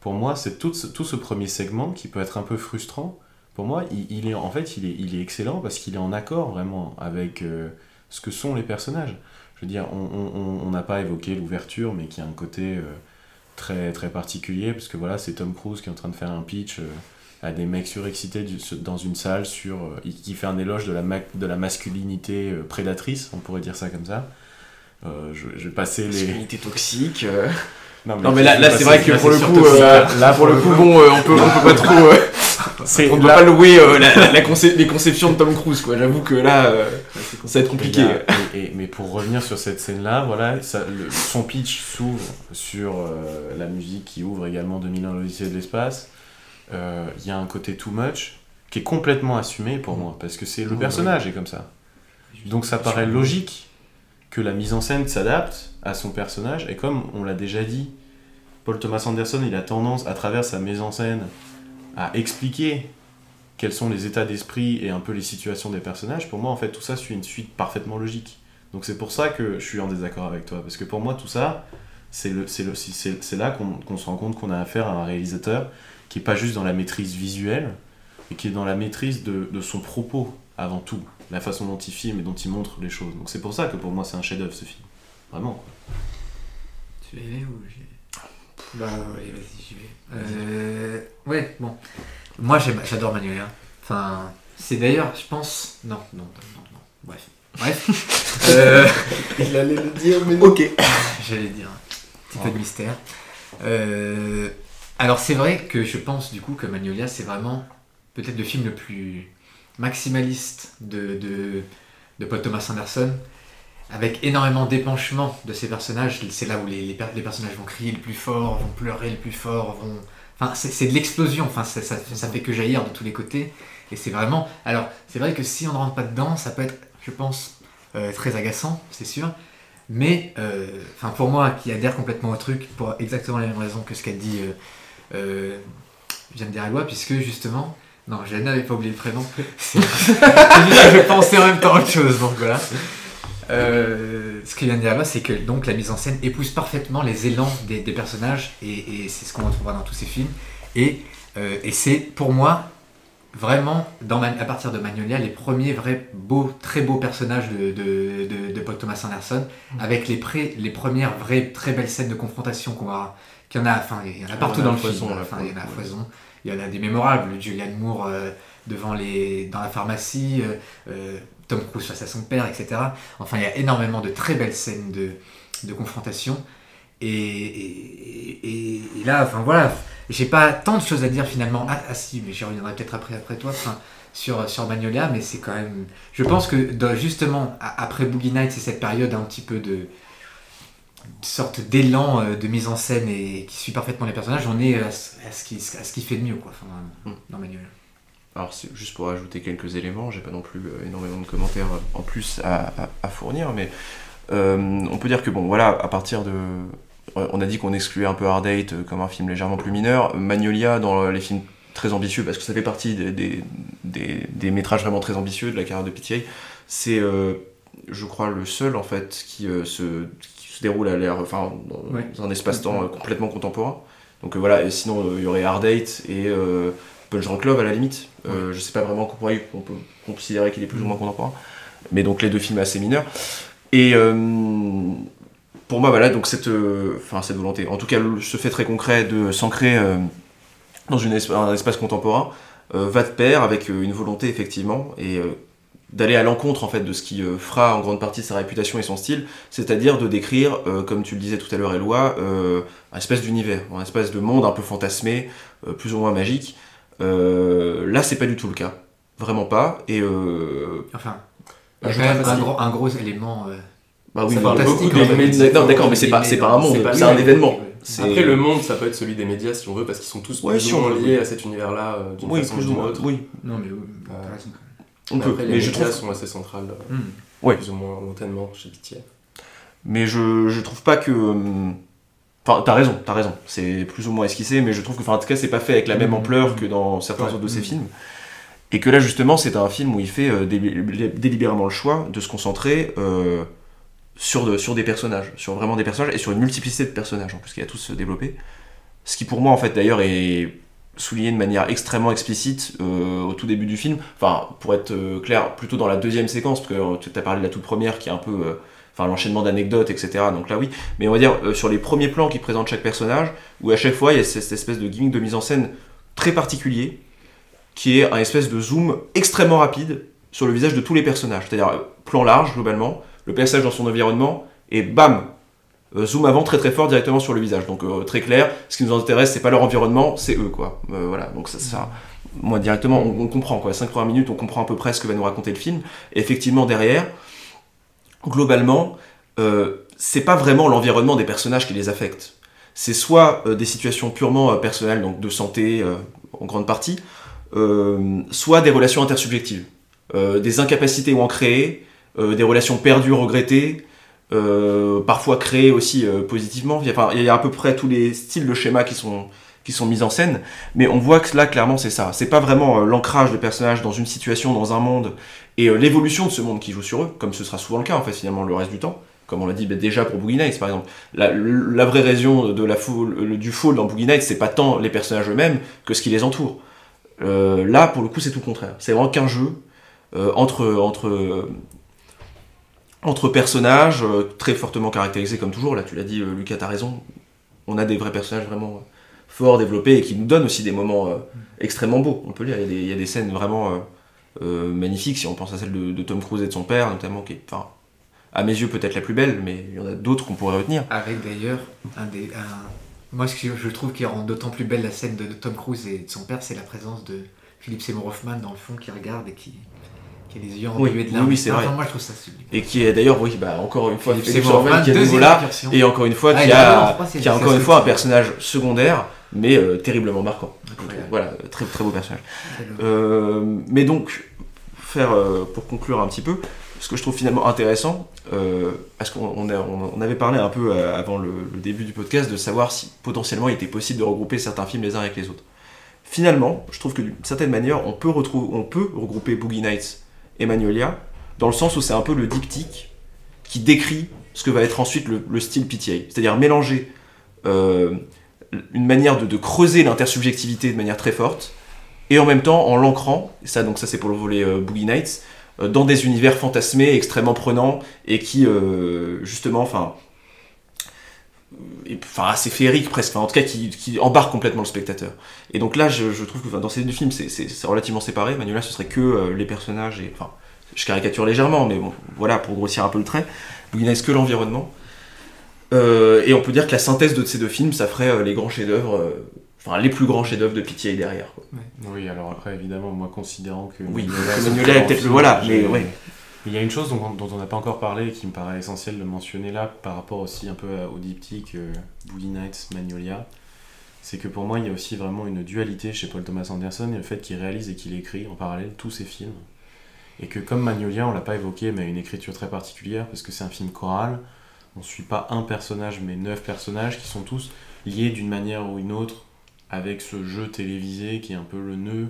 pour moi c'est tout ce, tout ce premier segment qui peut être un peu frustrant, pour moi, il, est en fait, il est, il est excellent parce qu'il est en accord vraiment avec euh, ce que sont les personnages. Je veux dire, on n'a pas évoqué l'ouverture, mais qui a un côté euh, très très particulier parce que voilà, c'est Tom Cruise qui est en train de faire un pitch euh, à des mecs surexcités dans une salle sur qui fait un éloge de la de la masculinité prédatrice, on pourrait dire ça comme ça. Euh, je, je vais passer les. Masculinité toxique. Non Non mais là, là c'est vrai que là, pour le coup, euh. Là, pour le coup, bon, euh, on peut, on peut pas trop, euh, on ne peut là- pas louer euh, la, la- la concep- les conceptions de Tom Cruise quoi. J'avoue que là, euh, ça va être compliqué. Et là, et- et- mais pour revenir sur cette scène-là, voilà, ça- le- son pitch s'ouvre sur euh, la musique qui ouvre également 2001 l'Odyssée de l'espace. Euh, Il y a un côté too much qui est complètement assumé pour moi, parce que c'est le Ouais, personnage est comme ça. Donc ça paraît logique que la mise en scène s'adapte à son personnage, et comme on l'a déjà dit, Paul Thomas Anderson, il a tendance, à travers sa mise en scène, à expliquer quels sont les états d'esprit et un peu les situations des personnages, pour moi, en fait, tout ça suit une suite parfaitement logique. Donc c'est pour ça que je suis en désaccord avec toi, parce que pour moi, tout ça, c'est là qu'on, se rend compte qu'on a affaire à un réalisateur qui est pas juste dans la maîtrise visuelle, et qui est dans la maîtrise de son propos avant tout, la façon dont il filme et dont il montre les choses. Donc c'est pour ça que pour moi, c'est un chef-d'œuvre ce film. Vraiment. quoi. Tu veux y aller ou j'ai. Bah ouais, vas-y, j'y vais. Euh, ouais, bon. Moi j'adore Magnolia. Enfin, c'est d'ailleurs, je pense. Non, non, non, non, non. Bref. Bref. Euh, Il allait le dire, mais ok. J'allais dire un petit peu de mystère. Euh, alors c'est vrai que je pense du coup que Magnolia c'est vraiment peut-être le film le plus maximaliste de, de, de Paul Thomas Anderson avec énormément d'épanchement de ses personnages. C'est là où les, les, per- les personnages vont crier le plus fort, vont pleurer le plus fort, vont... Enfin, c'est de l'explosion, enfin, ça, ça, fait que jaillir de tous les côtés. Et c'est vraiment... Alors, c'est vrai que si on ne rentre pas dedans, ça peut être, je pense, euh, très agaçant, c'est sûr. Mais, euh, enfin, pour moi, qui adhère complètement au truc, pour exactement la même raison que ce qu'a dit euh, euh, Jeanne puisque justement... Non, Jeanne n'avait pas oublié le prénom. Je pensais en même temps à autre chose, donc voilà. Euh, ce que vient de dire là, c'est que donc la mise en scène épouse parfaitement les élans des, des personnages, et, et c'est ce qu'on retrouvera dans tous ces films. Et, euh, et c'est pour moi vraiment, dans à partir de Magnolia, les premiers vrais beaux, très beaux personnages de, de, de, de Paul Thomas Anderson, avec les, pré- les premières vraies très belles scènes de confrontation qu'on va. qu'il y en a, enfin, il y en a partout Il y en a dans le film. il y en a à foison. Il y en a des mémorables, Julianne Moore euh, devant les, dans la pharmacie, euh, euh, Tom Cruise face à son père, etc. Enfin, il y a énormément de très belles scènes de, de confrontation. Et, et, là, enfin voilà, j'ai pas tant de choses à dire finalement. Ah, ah si, mais j'y reviendrai peut-être après, après toi, sur, sur Magnolia, mais c'est quand même. Je pense que justement, après Boogie Nights, c'est cette période un petit peu de sorte d'élan euh, de mise en scène et qui suit parfaitement les personnages, on est à ce, à ce qui, fait de mieux, quoi, enfin, vraiment, dans Magnolia. Alors, juste pour ajouter quelques éléments, j'ai pas non plus euh, énormément de commentaires euh, en plus à, à- à fournir, mais euh, on peut dire que, bon, voilà, à partir de. On a dit qu'on excluait un peu Hard Date euh, comme un film légèrement plus mineur. Magnolia, dans les films très ambitieux, parce que ça fait partie des, des, des- des métrages vraiment très ambitieux de la carrière de PTA, c'est, euh, je crois, le seul, en fait, qui, euh, se, se déroule à l'air, enfin, dans, Ouais. un espace-temps euh, complètement contemporain. Donc euh, voilà, et sinon, euh, il y aurait Hard Date et. Punch Drunk Love à la limite. Euh, Je sais pas vraiment qu'on on peut considérer qu'il est plus ou moins contemporain. Mais donc les deux films assez mineurs. Et pour moi, voilà, donc cette, euh, cette volonté, en tout cas le- ce fait très concret de s'ancrer euh, dans une esp- un espace contemporain, euh, va de pair avec une volonté effectivement, et d'aller à l'encontre en fait de ce qui euh, fera en grande partie sa réputation et son style, c'est-à-dire de décrire, euh, comme tu le disais tout à l'heure Eloi, euh, un espèce d'univers, un espèce de monde un peu fantasmé, euh, plus ou moins magique. Euh, là, c'est pas du tout le cas. Vraiment pas. Et euh, Enfin, Bah, il y a je quand même trouve un gros, un gros élément. euh, bah oui, fantastique, mais- d'accord, mais c'est pas, c'est pas un monde, c'est un événement. C'est- Après, le monde, ça peut être celui des médias si on veut, parce qu'ils sont tous Ouais, plus si liés à cet univers-là euh, d'une Oui, façon ou plus ou d'une moins. autre. Oui, Non, mais oui, Euh. On peut. Après, les mais je trouve, sont assez centrales, Hmm. Ouais. plus ou moins lointainement chez BTF. mais je, je trouve pas que. hum, Enfin, t'as raison, t'as raison. C'est plus ou moins esquissé, mais je trouve que, enfin, en tout cas, c'est pas fait avec la même Mhm. ampleur que dans certains Ouais. autres de ses Mhm. films. Et que là, justement, c'est un film où il fait euh, délib- délibérément le choix de se concentrer euh, sur, de- sur des personnages, sur vraiment des personnages et sur une multiplicité de personnages en plus qui a tous se développé. Ce qui, pour moi, en fait, d'ailleurs, est souligné de manière extrêmement explicite euh, au tout début du film. Enfin, pour être euh, clair, plutôt dans la deuxième séquence, parce que tu as parlé de la toute première qui est un peu. euh, l'enchaînement d'anecdotes, etc. Donc là, oui. Mais on va dire, euh, sur les premiers plans qui présentent chaque personnage, où à chaque fois, il y a cette espèce de gimmick de mise en scène très particulier, qui est un espèce de zoom extrêmement rapide sur le visage de tous les personnages. C'est-à-dire, euh, plan large, globalement, le personnage dans son environnement, et bam euh, Zoom avant très très fort directement sur le visage. Donc euh, très clair, ce qui nous intéresse, c'est pas leur environnement, c'est eux, quoi. Euh, voilà, donc ça, ça- moi directement, on, on comprend, quoi. 5 premières minutes, on comprend à peu près ce que va nous raconter le film. Et effectivement, derrière, globalement, euh, c'est pas vraiment l'environnement des personnages qui les affecte. C'est soit euh, des situations purement euh, personnelles, donc de santé euh, en grande partie, euh, soit des relations intersubjectives, Euh, des incapacités ou en créer, euh, des relations perdues, regrettées, euh, parfois créées aussi euh, positivement. Enfin, il y a à peu près tous les styles de schémas qui sont, qui sont mises en scène, mais on voit que là clairement c'est ça. C'est pas vraiment euh, l'ancrage de personnages dans une situation, dans un monde, et euh, l'évolution de ce monde qui joue sur eux, comme ce sera souvent le cas en fait finalement le reste du temps. Comme on l'a dit bah, déjà pour Boogie Nights par exemple. La, la vraie raison de la foule, le- du fall dans Boogie Nights, c'est pas tant les personnages eux-mêmes que ce qui les entoure. Euh, là pour le coup c'est tout le contraire. C'est vraiment qu'un jeu entre, entre, entre personnages euh, très fortement caractérisés comme toujours. Là tu l'as dit euh, Lucas, t'as raison. On a des vrais personnages vraiment euh, forts, développés et qui nous donnent aussi des moments euh, extrêmement beaux. On peut le dire, il y a des, il y a des scènes vraiment euh, euh, magnifiques. Si on pense à celle de, de Tom Cruise et de son père, notamment, qui est, enfin, à mes yeux, peut-être la plus belle, mais il y en a d'autres qu'on pourrait retenir. Avec d'ailleurs un des. un- Moi, ce que je trouve qui rend d'autant plus belle la scène de, de Tom Cruise et de son père, c'est la présence de Philippe Seymour Hoffman dans le fond qui regarde et qui, qui a les yeux Oui, embués de oui, larmes. oui, c'est Enfin, vrai. moi, je trouve ça sublime. Et qui est d'ailleurs, oui, bah, encore une fois, Philippe Hoffman, qui est nouveau là, et encore une fois, Ah, qui a qui a encore une fois un personnage secondaire, mais euh, terriblement marquant. Incroyable. Voilà, très très beau personnage. Euh, mais donc, faire, euh, pour conclure un petit peu, ce que je trouve finalement intéressant, parce qu'on on avait parlé un peu avant le, le début du podcast de savoir si potentiellement il était possible de regrouper certains films les uns avec les autres. Finalement, je trouve que d'une certaine manière, on peut, retrouver, on peut regrouper Boogie Nights et Magnolia, dans le sens où c'est un peu le diptyque qui décrit ce que va être ensuite le, le style PTA. C'est-à-dire mélanger euh, une manière de, creuser l'intersubjectivité de manière très forte, et en même temps en l'ancrant, ça ça c'est pour le volet euh, Boogie Nights, euh, dans des univers fantasmés, extrêmement prenants, et qui justement, enfin, et- enfin assez féerique presque, enfin, en tout cas qui, qui embarque complètement le spectateur. Et donc là, je, je trouve que enfin, dans ces deux films, c'est- relativement séparé. Manuela, ce serait que euh, les personnages, et enfin, je caricature légèrement, mais bon, voilà, pour grossir un peu le trait. Nights que l'environnement. Euh, et on peut dire que la synthèse de ces deux films, ça ferait euh, les grands chefs-d'œuvre, euh, enfin les plus grands chefs-d'œuvre de Pitié derrière. quoi. Oui, alors après, évidemment, moi considérant que. Oui, Magnolia, est peut-être le- voilà, mais ouais. Il y a une chose dont, on n'a pas encore parlé et qui me paraît essentiel de mentionner là, par rapport aussi un peu au diptyque euh, Boogie Nights, Magnolia, c'est que pour moi, il y a aussi vraiment une dualité chez Paul Thomas Anderson et le fait qu'il réalise et qu'il écrit en parallèle tous ses films. Et que comme Magnolia, on l'a pas évoqué, mais une écriture très particulière parce que c'est un film choral. On suit pas un personnage, mais neuf personnages qui sont tous liés d'une manière ou une autre avec ce jeu télévisé qui est un peu le nœud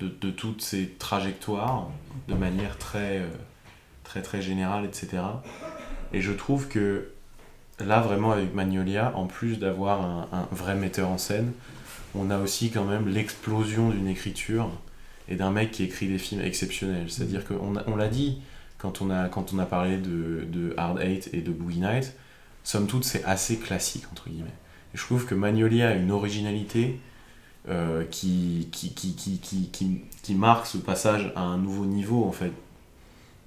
de, toutes ces trajectoires de manière très, euh, très, très générale, etc. Et je trouve que là, vraiment, avec Magnolia, en plus d'avoir un, vrai metteur en scène, on a aussi quand même l'explosion d'une écriture et d'un mec qui écrit des films exceptionnels. C'est-à-dire qu'on on l'a dit quand on a, quand on a parlé de, Hard Eight et de Boogie Night, somme toute, c'est assez classique, entre guillemets. Et je trouve que Magnolia a une originalité qui, qui, qui, qui, qui, marque ce passage à un nouveau niveau, en fait,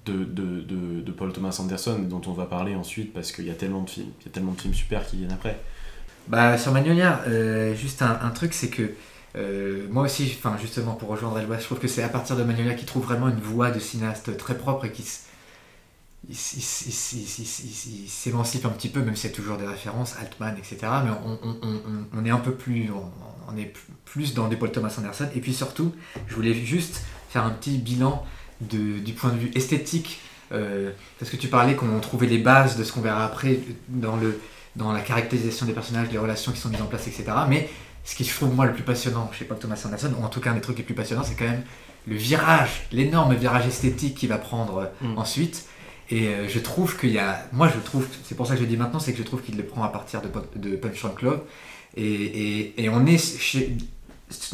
de, de, de, Paul Thomas Anderson, dont on va parler ensuite, parce qu'il y a tellement de films, il y a tellement de films super qui viennent après. Bah, sur Magnolia, euh, juste un, truc, c'est que euh, moi aussi, enfin justement pour rejoindre Elba, je trouve que c'est à partir de Magnolia qu'il trouve vraiment une voix de cinéaste très propre et qui s'émancipe un petit peu, même s'il y a toujours des références, Altman, etc. Mais on, on- on- on- est un peu plus, on, est plus dans des Paul Thomas Anderson. Et puis surtout, je voulais juste faire un petit bilan de- du point de vue esthétique, euh, parce que tu parlais qu'on trouvait les bases de ce qu'on verra après dans le dans la caractérisation des personnages, les relations qui sont mises en place, etc. Mais ce qui je trouve moi le plus passionnant chez Paul Thomas Anderson, ou en tout cas un des trucs les plus passionnants, c'est quand même le virage, l'énorme virage esthétique qu'il va prendre euh, Mm. ensuite. Et euh, je trouve qu'il y a, moi je trouve, c'est pour ça que je le dis maintenant, c'est que je trouve qu'il le prend à partir de, de Punch Drunk Love. Et, et, et on est chez,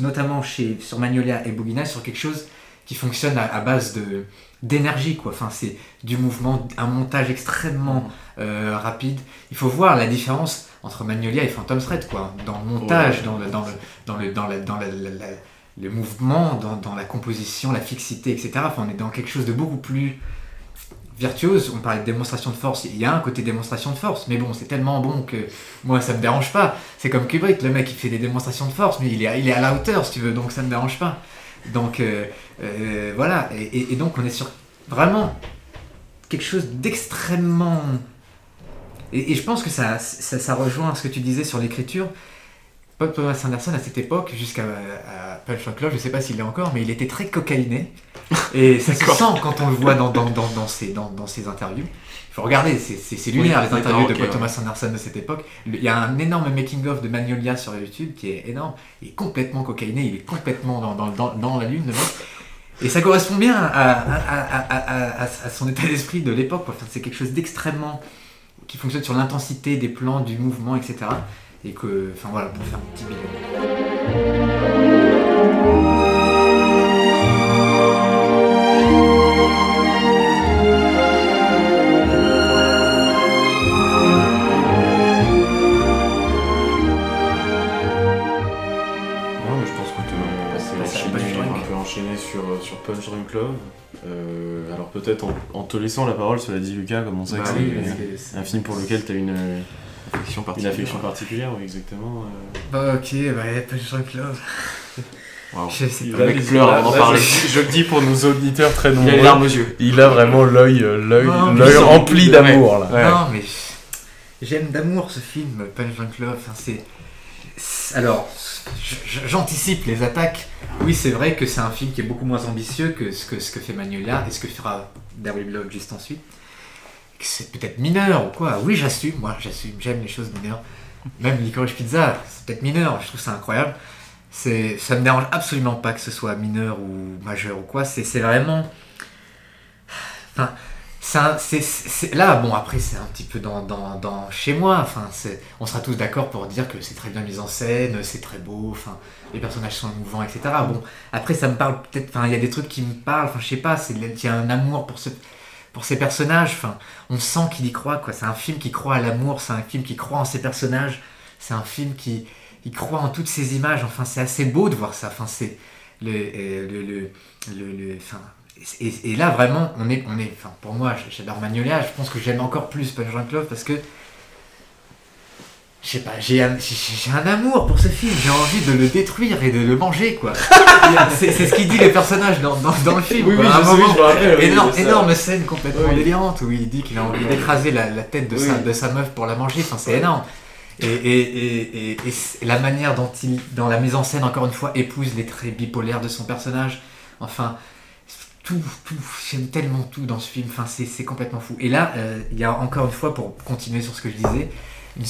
notamment chez, sur Magnolia et Boogie sur quelque chose qui fonctionne à, à base de d'énergie quoi. Enfin c'est du mouvement, un montage extrêmement euh, rapide. Il faut voir la différence entre Magnolia et Phantom Thread, quoi. Dans le montage, dans le, dans le, dans le, dans la- dans la- la- la- le mouvement, dans, dans la composition, la fixité, etc. Enfin, on est dans quelque chose de beaucoup plus virtuose. On parlait de démonstration de force. Il y a un côté démonstration de force, mais bon, c'est tellement bon que moi, ça me dérange pas. C'est comme Kubrick, le mec, il fait des démonstrations de force, mais il est, à la hauteur, si tu veux, donc ça me dérange pas. Donc, euh, euh, voilà. Et, donc, on est sur vraiment quelque chose d'extrêmement et, et je pense que ça, ça, ça rejoint ce que tu disais sur l'écriture. Paul Thomas Anderson à cette époque, jusqu'à Punch Drunk Love, je sais pas s'il l'est encore, mais il était très cocaïné. Et ça se sent quand on le voit dans, dans, dans, dans ses, dans, dans ses interviews. Il faut regarder, c'est- lunaire Oui, les interviews de Paul. Thomas Anderson de cette époque. Il y a un énorme making-of de Magnolia sur YouTube qui est énorme. Il est complètement cocaïné, il est complètement dans, dans, dans, dans la lune, le mec. Et ça correspond bien à, à, à, à, son état d'esprit de l'époque. Enfin, c'est quelque chose d'extrêmement qui fonctionne sur l'intensité des plans, du mouvement, etc. Et que, enfin voilà, pour faire un petit bilan. Non, mais je pense passer on peut enchaîner, Punch Drunk. on peut enchaîner sur, euh, sur Punch Drunk Love. Euh, alors peut-être en, en te laissant la parole, cela dit Lucas, comme on sait Bah que oui, que c'est- un film pour lequel tu as une, Affection une affection particulière, oui, exactement. euh. Bah, ok, bah, Punch Drunk Love. Waouh. Je sais Il pas. mec pleure là- avant d'en parler. Je, le dis pour nos auditeurs très Il a nombreux. les larmes aux yeux. Il a vraiment l'œil, euh, l'œil, Non, l'œil rempli d'amour là. Ouais. Non, mais j'aime d'amour ce film, Punch Drunk Love. Enfin, c'est... c'est- Alors, j'anticipe les attaques. Oui, c'est vrai que c'est un film qui est beaucoup moins ambitieux que ce que, ce que fait Magnolia et ce que fera Darwin Love juste ensuite. C'est peut-être mineur ou quoi. Oui, j'assume. Moi, j'assume. J'aime les choses mineures. Même Licorice Pizza, c'est peut-être mineur. Je trouve ça incroyable. C'est, ça me dérange absolument pas que ce soit mineur ou majeur ou quoi. C'est, c'est vraiment. Enfin, un- c'est- c'est- là, bon, après, c'est un petit peu dans, dans, dans- chez moi. Enfin, c'est- on sera tous d'accord pour dire que c'est très bien mis en scène, c'est très beau, enfin, les personnages sont émouvants, etc. Bon, après, ça me parle peut-être. Enfin, il y a des trucs qui me parlent. Enfin, je sais pas. Il y a un amour pour ce, pour ces personnages. Enfin, on sent qu'il y croit. Quoi. C'est un film qui croit à l'amour. C'est un film qui croit en ses personnages. C'est un film qui, il croit en toutes ces images. Enfin, c'est assez beau de voir ça. Enfin, c'est le, euh, le, le, le, enfin, et, là vraiment, on est, on est, enfin, pour moi, j'adore Magnolia. Je pense que j'aime encore plus Punch Drunk Love parce que je sais pas, j'ai un, j'ai- un amour pour ce film. J'ai envie de le détruire et de le manger, quoi. c'est c'est ce qu'il dit les personnages dans, dans, dans le film. Oui, oui, À un sais, moment, je me rappelle, oui, énorme, scène complètement Oui. délirante où il dit qu'il a envie d'écraser la, la tête de, sa, de sa meuf pour la manger. Enfin, c'est énorme. Et, et, et, et, la manière dont il, dans la mise en scène, encore une fois, épouse les traits bipolaires de son personnage. Enfin, tout, tout, j'aime tellement tout dans ce film. Enfin, c'est c'est complètement fou. Et là, euh, il y a encore une fois, pour continuer sur ce que je disais, une-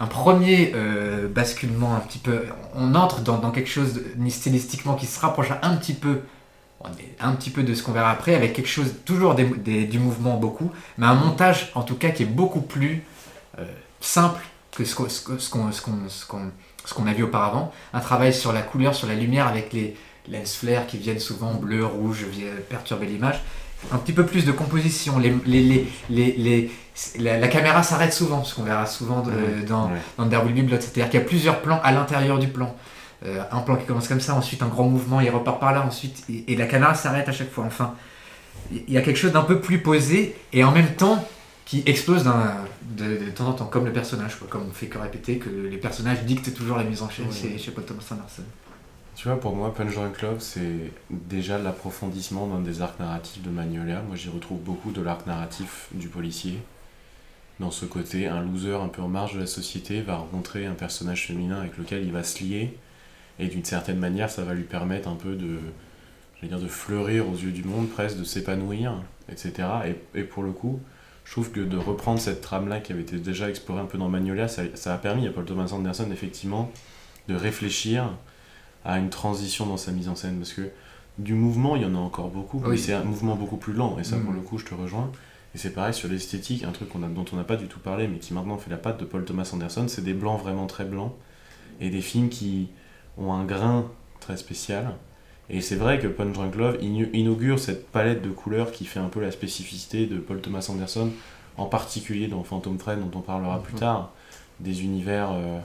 un premier euh, basculement un petit peu. On entre dans, quelque chose stylistiquement qui se rapproche un petit peu. de ce qu'on verra après, avec quelque chose, toujours du mouvement beaucoup, mais un montage en tout cas qui est beaucoup plus euh, simple que ce qu'on a vu auparavant. Un travail sur la couleur, sur la lumière, avec les lens flares qui viennent souvent bleu, rouge, perturber l'image. Un petit peu plus de composition. Les, les, les, les, les- la, la caméra s'arrête souvent, ce qu'on verra souvent de- dans, Ouais. dans There Will Be Blood. C'est-à-dire qu'il y a plusieurs plans à l'intérieur du plan. Euh, un plan qui commence comme ça, ensuite un grand mouvement, il repart par là, ensuite, et, et la caméra s'arrête à chaque fois. Enfin, il y a quelque chose d'un peu plus posé et en même temps qui explose de, de temps en temps, comme le personnage, quoi, comme on fait que répéter que les personnages dictent toujours la mise en scène Ouais. chez, chez Paul Thomas Anderson. Tu vois, pour moi, Punch Drunk Love, c'est déjà l'approfondissement d'un des arcs narratifs de Magnolia. Moi, j'y retrouve beaucoup de l'arc narratif du policier. Dans ce côté, un loser un peu en marge de la société va rencontrer un personnage féminin avec lequel il va se lier. Et d'une certaine manière, ça va lui permettre un peu de, dire, de fleurir aux yeux du monde, presque, de s'épanouir, etc. Et, et pour le coup, je trouve que de reprendre cette trame-là qui avait été déjà explorée un peu dans Magnolia, ça, ça a permis à Paul Thomas Anderson, effectivement, de réfléchir à une transition dans sa mise en scène parce que du mouvement il y en a encore beaucoup mais Oui. c'est un mouvement beaucoup plus lent et ça pour Mm. le coup je te rejoins et c'est pareil sur l'esthétique un truc a, dont on n'a pas du tout parlé mais qui maintenant fait la patte de Paul Thomas Anderson c'est des blancs vraiment très blancs et des films qui ont un grain très spécial et c'est vrai que Punch Drunk Love inaugure cette palette de couleurs qui fait un peu la spécificité de Paul Thomas Anderson en particulier dans Phantom Thread dont on parlera plus Mhm. tard des univers euh,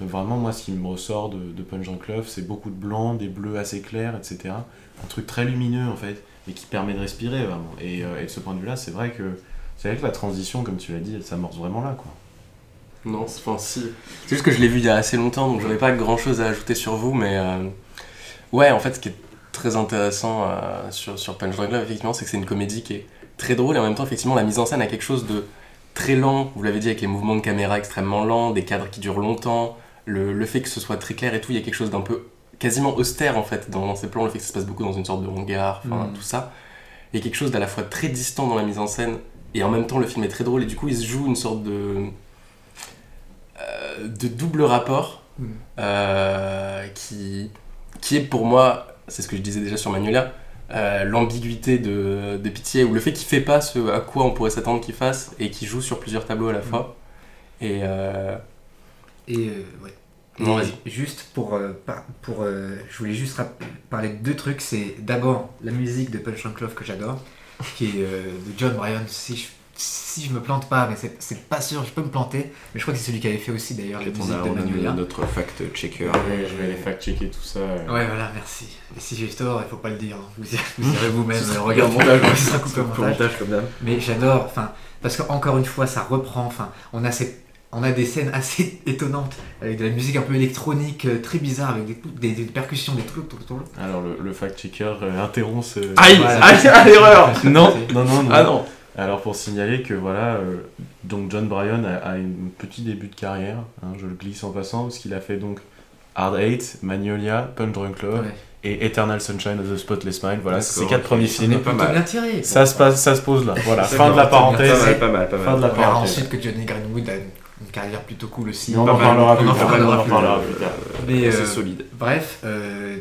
vraiment, moi, ce qui me ressort de, Punch Drunk Love, c'est beaucoup de blanc, des bleus assez clairs, etc. Un truc très lumineux, en fait, mais qui permet de respirer, vraiment. Et, euh, et de ce point de vue-là, c'est vrai que c'est vrai que la transition, comme tu l'as dit, elle s'amorce vraiment là, quoi. Non, enfin si. C'est juste que je l'ai vu il y a assez longtemps, donc j'aurais pas grand chose à ajouter sur vous, mais euh, ouais, en fait, ce qui est très intéressant euh, sur, sur Punch Drunk Love, effectivement, c'est que c'est une comédie qui est très drôle et en même temps, effectivement, la mise en scène a quelque chose de très lent. Vous l'avez dit avec les mouvements de caméra extrêmement lents, des cadres qui durent longtemps, le, le fait que ce soit très clair et tout, il y a quelque chose d'un peu quasiment austère en fait dans, ces plans, le fait que ça se passe beaucoup dans une sorte de hangar, enfin Mm. tout ça. Il y a quelque chose d'à la fois très distant dans la mise en scène et en même temps le film est très drôle et du coup il se joue une sorte de, euh, de double rapport Mm. euh, qui, qui est pour moi, c'est ce que je disais déjà sur Magnolia, euh, l'ambiguïté de, de Pitié ou le fait qu'il fait pas ce à quoi on pourrait s'attendre qu'il fasse et qu'il joue sur plusieurs tableaux à la fois. Et Et euh, ouais. Et juste pour, euh, pour euh, je voulais juste parler de deux trucs. C'est d'abord la musique de Punch Drunk Love que j'adore, qui est euh, de John Bryan. Si je, si je me plante pas, mais c'est- c'est pas sûr, je peux me planter. Mais je crois que c'est celui qui avait fait aussi d'ailleurs la musique a, de on a Magnolia. notre fact-checker. Ouais, je vais aller fact-checker tout ça. euh. Ouais, voilà, merci. Et si j'ai tort, il faut pas le dire. hein. Vous, vous irez vous-même. Au montage, au Pour montage. montage comme. Mais j'adore, enfin, parce qu'encore une fois, ça reprend, enfin, on a, cette, on a des scènes assez étonnantes, avec de la musique un peu électronique, euh, très bizarre, avec des, des, des percussions, des trucs, tout, tout, tout. Alors, le, le fact-checker euh, interrompt ce. Aïe, aïe, à l'erreur Non, non, non, non. Ah non Alors pour signaler que voilà, euh, donc John Bryan a, a un petit début de carrière, hein, je le glisse en passant, parce qu'il a fait donc Hard Eight, Magnolia, Punch Drunk Love Ouais. et Eternal Sunshine of the Spotless Mind. Voilà, c'est ses D'accord, quatre ok. premiers films. pas mal. Ça se, passe, ça se pose là. Voilà, fin de la parenthèse. Pas mal, pas mal, pas mal. Fin de la parenthèse. ensuite que Johnny Greenwood a une, carrière plutôt cool aussi. On Pas en parlera plus tard. parlera On en plus parlera tard. plus tard. Mais, C'est euh, solide. Bref, euh,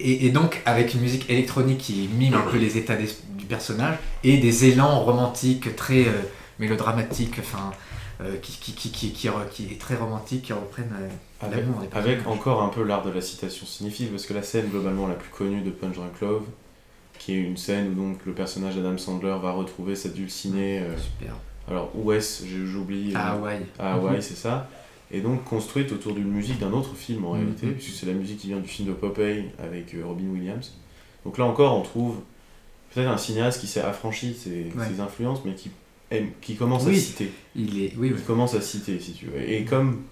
et, et donc avec une musique électronique qui mime un peu les états d'es- du personnage et des élans romantiques très euh, mélodramatiques, enfin euh, qui, qui, qui, qui, qui, re- qui est très romantique, qui reprennent euh, Avec, avec encore un peu l'art de la citation significative, parce que la scène globalement la plus connue de Punch Drunk Love, qui est une scène où donc le personnage d'Adam Sandler va retrouver sa dulcinée. euh, Super. Alors où est-ce J'ai- J'oublie. euh, Ah ouais. à Hawaï, c'est ça. Et donc construite autour d'une musique d'un autre film en Mhm. réalité, puisque c'est la musique qui vient du film de Popeye avec euh, Robin Williams. Donc là encore, on trouve peut-être un cinéaste qui s'est affranchi de ses, Ouais. ses influences, mais qui, aime, qui commence Oui. à citer. Il est. Oui. Qui commence à citer, si tu veux. Et comme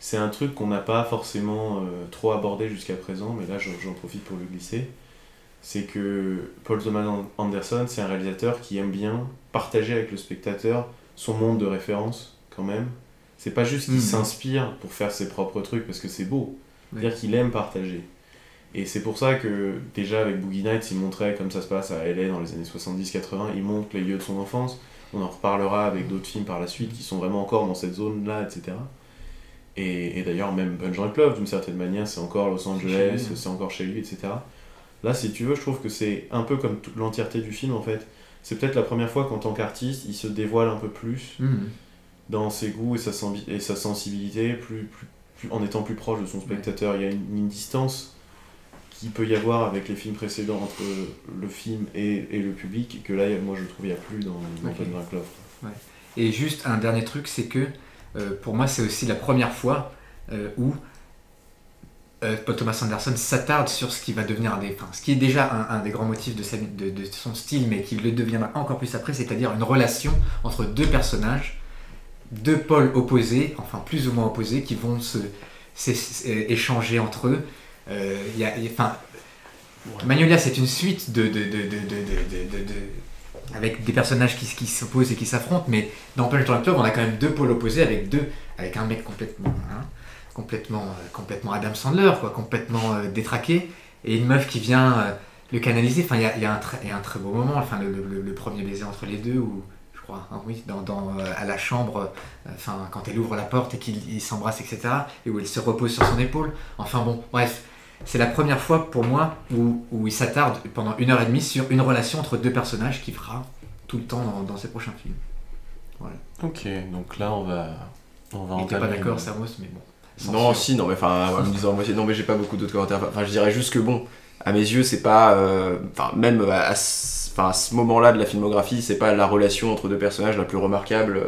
c'est un truc qu'on n'a pas forcément euh, trop abordé jusqu'à présent, mais là j'en profite pour le glisser, c'est que Paul Thomas Anderson, c'est un réalisateur qui aime bien partager avec le spectateur son monde de référence, quand même. C'est pas juste qu'il Mhm. s'inspire pour faire ses propres trucs, parce que c'est beau. Oui. C'est-à-dire qu'il aime partager. Et c'est pour ça que, déjà avec Boogie Nights, il montrait comme ça se passe à LA dans les années 70-80, il montre les lieux de son enfance. On en reparlera avec d'autres films par la suite qui sont vraiment encore dans cette zone-là, etc. Et, et d'ailleurs, même Punch Drunk Love, d'une certaine manière, c'est encore Los Angeles, c'est encore chez lui, etc. Là, si tu veux, je trouve que c'est un peu comme toute l'entièreté du film, en fait. C'est peut-être la première fois qu'en tant qu'artiste, il se dévoile un peu plus Mhm. dans ses goûts et sa, sensi- et sa sensibilité, plus, plus, plus- en étant plus proche de son spectateur. Il y a une, une distance qui peut y avoir avec les films précédents entre le film et, et le public, que là, moi, je trouve, il n'y a plus dans, dans Ok. Punch Drunk Love. Et juste un dernier truc, c'est que euh, pour moi, c'est aussi la première fois euh, où euh, Paul Thomas Anderson s'attarde sur ce qui va devenir un des, enfin, ce qui est déjà un, un des grands motifs de, sa- de- de son style, mais qui le deviendra encore plus après, c'est-à-dire une relation entre deux personnages, deux pôles opposés, enfin plus ou moins opposés, qui vont se, échanger entre eux. Euh, il y a- il y a- enfin, Magnolia, c'est une suite de, de, de, de, de, de- de- de- de- avec des personnages qui, qui s'opposent et qui s'affrontent, mais dans Punch Love, on a quand même deux pôles opposés avec deux, avec un mec complètement, hein, complètement, euh, complètement Adam Sandler, quoi, complètement euh, détraqué, et une meuf qui vient euh, le canaliser. Enfin, il y a, y a un très, il y a un très beau moment, enfin, le, le- le premier baiser entre les deux, ou je crois, hein, oui, dans, dans, à la chambre, enfin, quand elle ouvre la porte et qu'ils ils s'embrassent, etc., et où elle se repose sur son épaule. Enfin bon, bref. C'est la première fois pour moi où, où il s'attarde pendant une heure et demie sur une relation entre deux personnages qui fera tout le temps dans, dans ses prochains films. Ok, donc là, on va, on va Il pas d'accord, Samos, mais bon. Non, sûr. si, non, mais enfin, en me disant non, mais j'ai pas beaucoup d'autres commentaires. Enfin, je dirais juste que bon, à mes yeux, c'est pas. euh, Enfin, même à, à ce moment-là de la filmographie, c'est pas la relation entre deux personnages la plus remarquable euh,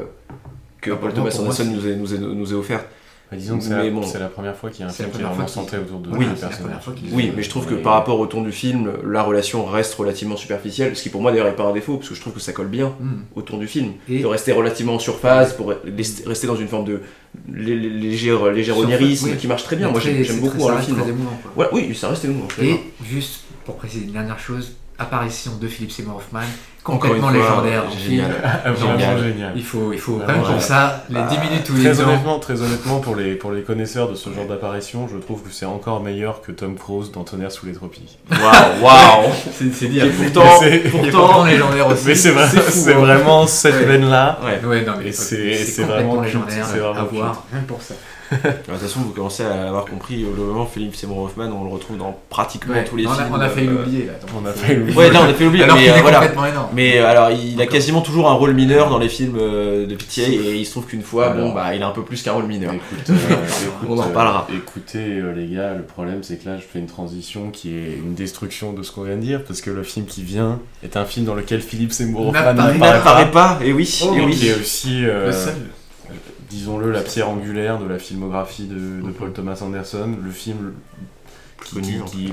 que Ah, Paul Thomas Anderson nous ait, nous nous ait offert. Bah, disons que c'est la, bon. c'est la première fois qu'il y a un C'est la film qui est première vraiment fois qu'il- centré autour de Oui, deux personnages. Oui, mais je trouve que par rapport au ton du film, la relation reste relativement superficielle, ce qui pour moi d'ailleurs est pas un défaut, parce que je trouve que ça colle bien Hmm. au ton du film. Et- De rester relativement en surface, pour rester dans une forme de lé- lé- légère, légère Surface, onirisme oui. qui marche très bien. Mais Moi j'aime beaucoup ça hein, le film. très émouvant, quoi. Voilà, oui, ça reste émouvant. Et juste pour préciser une dernière chose, apparition de Philip Seymour Hoffman, complètement légendaire. le génial. Vraiment Génial. Il faut, il faut que pour ça, les Bah, 10 minutes où il Très est dans- honnêtement, très honnêtement, pour les, pour les connaisseurs de ce genre d'apparition, je trouve que c'est encore meilleur que Tom Cruise dans Tonnerre sous les tropiques. Waouh, waouh C'est c'est dire. Et pourtant, pourtant, légendaire aussi. Mais c'est hein. vraiment cette veine-là. ouais. Ouais, non, mais c'est- c'est complètement vraiment légendaire à voir, rien que pour ça. De toute façon, vous commencez à avoir compris, au moment Philippe Seymour Hoffman, on le retrouve dans pratiquement Ouais, tous les on, a, films. on a failli euh, l'oublier là. donc On a faut- failli l'oublier. Ouais, là on a fait l'oublier, Alors mais euh, est voilà. complètement énorme. Mais euh, alors, il a quasiment toujours un rôle mineur dans les films euh, de Pitié, et il se trouve qu'une fois, bon, bah, il a un peu plus qu'un rôle mineur. Écoute, euh, écoute, On en euh, reparlera. écoutez, euh, les gars, le problème c'est que là, je fais une transition qui est une destruction de ce qu'on vient de dire, parce que le film qui vient est un film dans lequel Philippe Seymour Hoffman N'apparaît pas. et oui, Oh, et et oui. qui est aussi, euh, Le seul. Disons-le, la pierre angulaire de la filmographie de, Mhm. de Paul Thomas Anderson. Le film qui, hein. qui-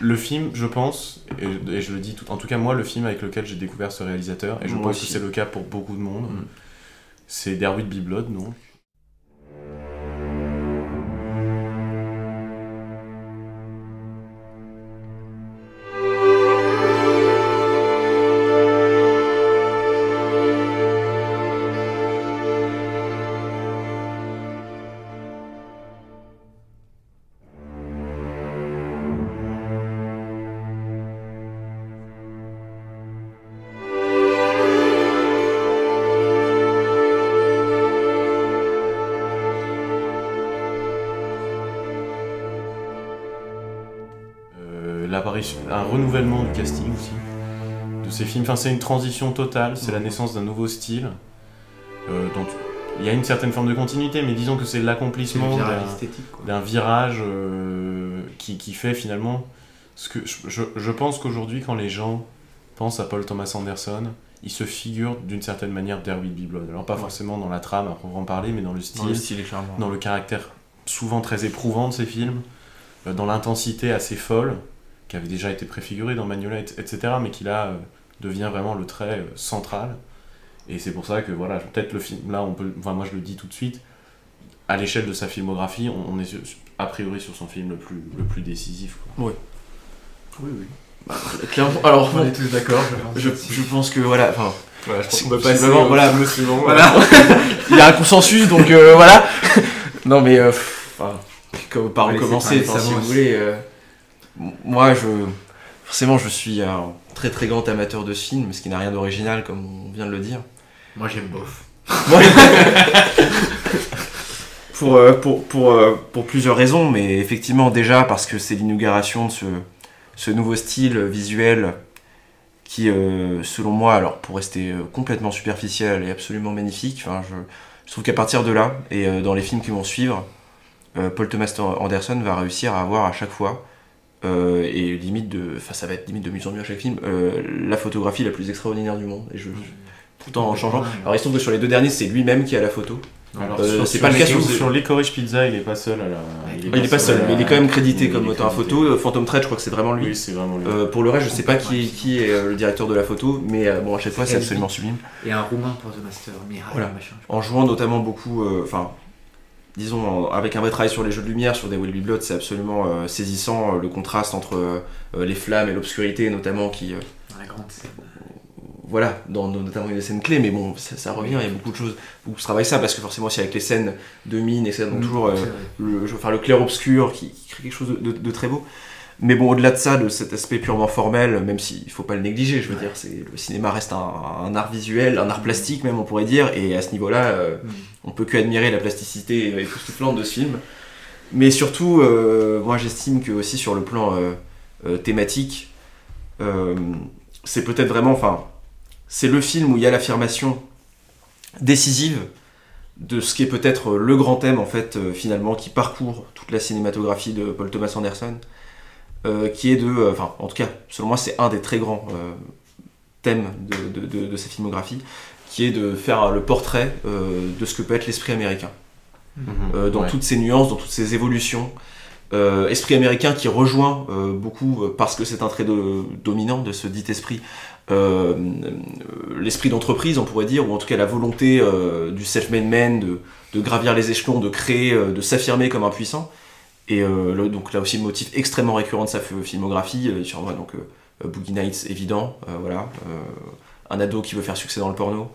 le, film, je pense, et, et je le dis tout, en tout cas moi, le film avec lequel j'ai découvert ce réalisateur, et je Moi pense aussi. que c'est le cas pour beaucoup de monde, Mhm. c'est Derwit B. Blood, non? Ces films. Enfin, c'est une transition totale, c'est la naissance d'un nouveau style. Euh, dont il y a une certaine forme de continuité, mais disons que c'est l'accomplissement d'un- virage euh, qui, qui fait finalement ce que je, pense qu'aujourd'hui quand les gens pensent à Paul Thomas Anderson ils se figurent d'une certaine manière Derwit B. Blood alors pas forcément dans la trame va en parler mais dans le style Dans le style est charmant. dans le caractère souvent très éprouvant de ces films, euh, dans l'intensité assez folle, qui avait déjà été préfigurée dans Magnolia, et- etc., mais qui là euh, devient vraiment le trait euh, central. Et c'est pour ça que voilà, peut-être le film, là on peut, enfin moi je le dis tout de suite, à l'échelle de sa filmographie, on, on est sur- a priori sur son film le plus, le plus décisif. quoi. Oui, oui. Clairement, alors, On est tous d'accord, je pense. je, pense que voilà, enfin, Voilà, je pense qu'on peut passer vraiment- voilà. suivant. Voilà. il y a un consensus, donc euh, voilà. non mais, euh, enfin, comme- par où commencer, si vous voulez. euh, moi, je, forcément, je suis un très très grand amateur de ce film, ce qui n'a rien d'original, comme on vient de le dire. Moi j'aime bof. pour, euh, pour, pour, euh, pour plusieurs raisons, mais effectivement déjà parce que c'est l'inauguration de ce, ce nouveau style visuel qui, euh, selon moi, alors pour rester complètement superficiel et absolument magnifique, enfin, je, je trouve qu'à partir de là, et dans les films qui vont suivre, Paul Thomas Anderson va réussir à avoir à chaque fois, euh, et limite de, enfin ça va être limite de mieux en mieux à chaque film, euh, la photographie la plus extraordinaire du monde. Et je, je- tout en changeant. Alors il se trouve que sur les deux derniers, c'est lui-même qui a la photo. Alors, Euh, sur- c'est pas le cas sur- sur Licorice Pizza, il est pas seul à la. Ah, il est pas seul, mais il est quand même crédité Oui, comme il est auteur à photo. Euh, Phantom Thread, je crois que c'est vraiment lui. Oui, c'est vraiment lui. Euh, pour le reste, je sais pas qui, qui est le directeur de la photo, mais bon, à chaque fois, c'est absolument sublime. Et un roumain pour The Master, Mirai, Voilà. machin. En jouant notamment beaucoup, euh, enfin, disons, avec un vrai travail sur les jeux de lumière, sur des Will Blood, c'est absolument euh, saisissant euh, le contraste entre euh, les flammes et l'obscurité, notamment qui, Dans la grande scène. voilà, dans, dans notamment une des scènes clés, mais bon, ça, ça revient, il y a beaucoup de choses, beaucoup de travail ça, parce que forcément, aussi avec les scènes de mine, et ça, donc toujours le, enfin, le clair-obscur qui, qui crée quelque chose de, de- de très beau. Mais bon, au-delà de ça, de cet aspect purement formel, même s'il faut pas le négliger, je veux Ouais. dire, c'est, le cinéma reste un, un art visuel, un art plastique même, on pourrait dire, et à ce niveau-là, euh, Mm. on peut que admirer la plasticité époustouflante de ce film. Mais surtout, euh, moi j'estime que aussi sur le plan euh, euh, thématique, c'est peut-être vraiment, enfin, c'est le film où il y a l'affirmation décisive de ce qui est peut-être le grand thème en fait finalement qui parcourt toute la cinématographie de Paul Thomas Anderson, qui est de, euh, enfin en tout cas selon moi c'est un des très grands euh, thèmes de, de, de- de sa filmographie, qui est de faire le portrait euh, de ce que peut être l'esprit américain Mhm. euh, dans Ouais. toutes ses nuances, dans toutes ses évolutions. Euh, esprit américain qui rejoint euh, beaucoup, euh, parce que c'est un trait de- dominant de ce dit esprit, euh, euh, l'esprit d'entreprise, on pourrait dire, ou en tout cas la volonté euh, du self-made man de, de gravir les échelons, de créer, euh, de s'affirmer comme un puissant. Et euh, là, donc là aussi, le motif extrêmement récurrent de sa filmographie, euh, sur, ouais, donc, euh, Boogie Nights, évident, euh, voilà. Euh, un ado qui veut faire succès dans le porno.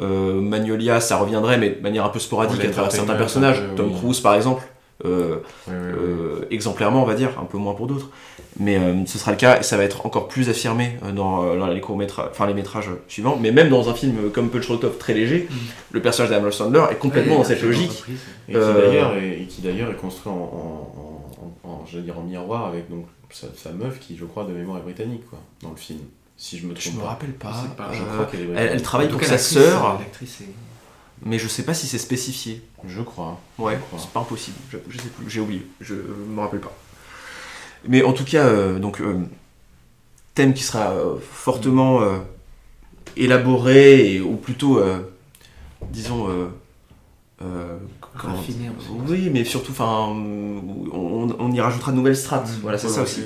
Euh, Magnolia, ça reviendrait, mais de manière un peu sporadique à travers certains personnages. Tom. Cruise, par exemple. Euh, euh, exemplairement, on va dire, un peu moins pour d'autres. Mais euh, ce sera le cas et ça va être encore plus affirmé dans, dans les courts métrages, enfin les métrages suivants. Mais même dans un film comme Punch Out très léger, Mm. le personnage d'Adam Sandler est complètement dans cette logique. Et qui d'ailleurs est, construit en, en, en, en- j'allais dire en miroir avec donc sa, sa meuf qui je crois de mémoire est britannique quoi dans le film si je me Je trompe me pas. rappelle pas. Je Je crois elle, travaille pour sa sœur, L'actrice est. mais je sais pas si c'est spécifié. Je crois. Ouais, c'est pas impossible. Je, je sais plus, j'ai oublié. Je me rappelle pas. Mais en tout cas, euh, donc euh, thème qui sera euh, fortement euh, élaboré et, ou plutôt, euh, disons, euh, euh, comment- Raffiné. Oui, mais surtout, enfin, on, on y rajoutera de nouvelles strates. Mmh, voilà, c'est ça aussi.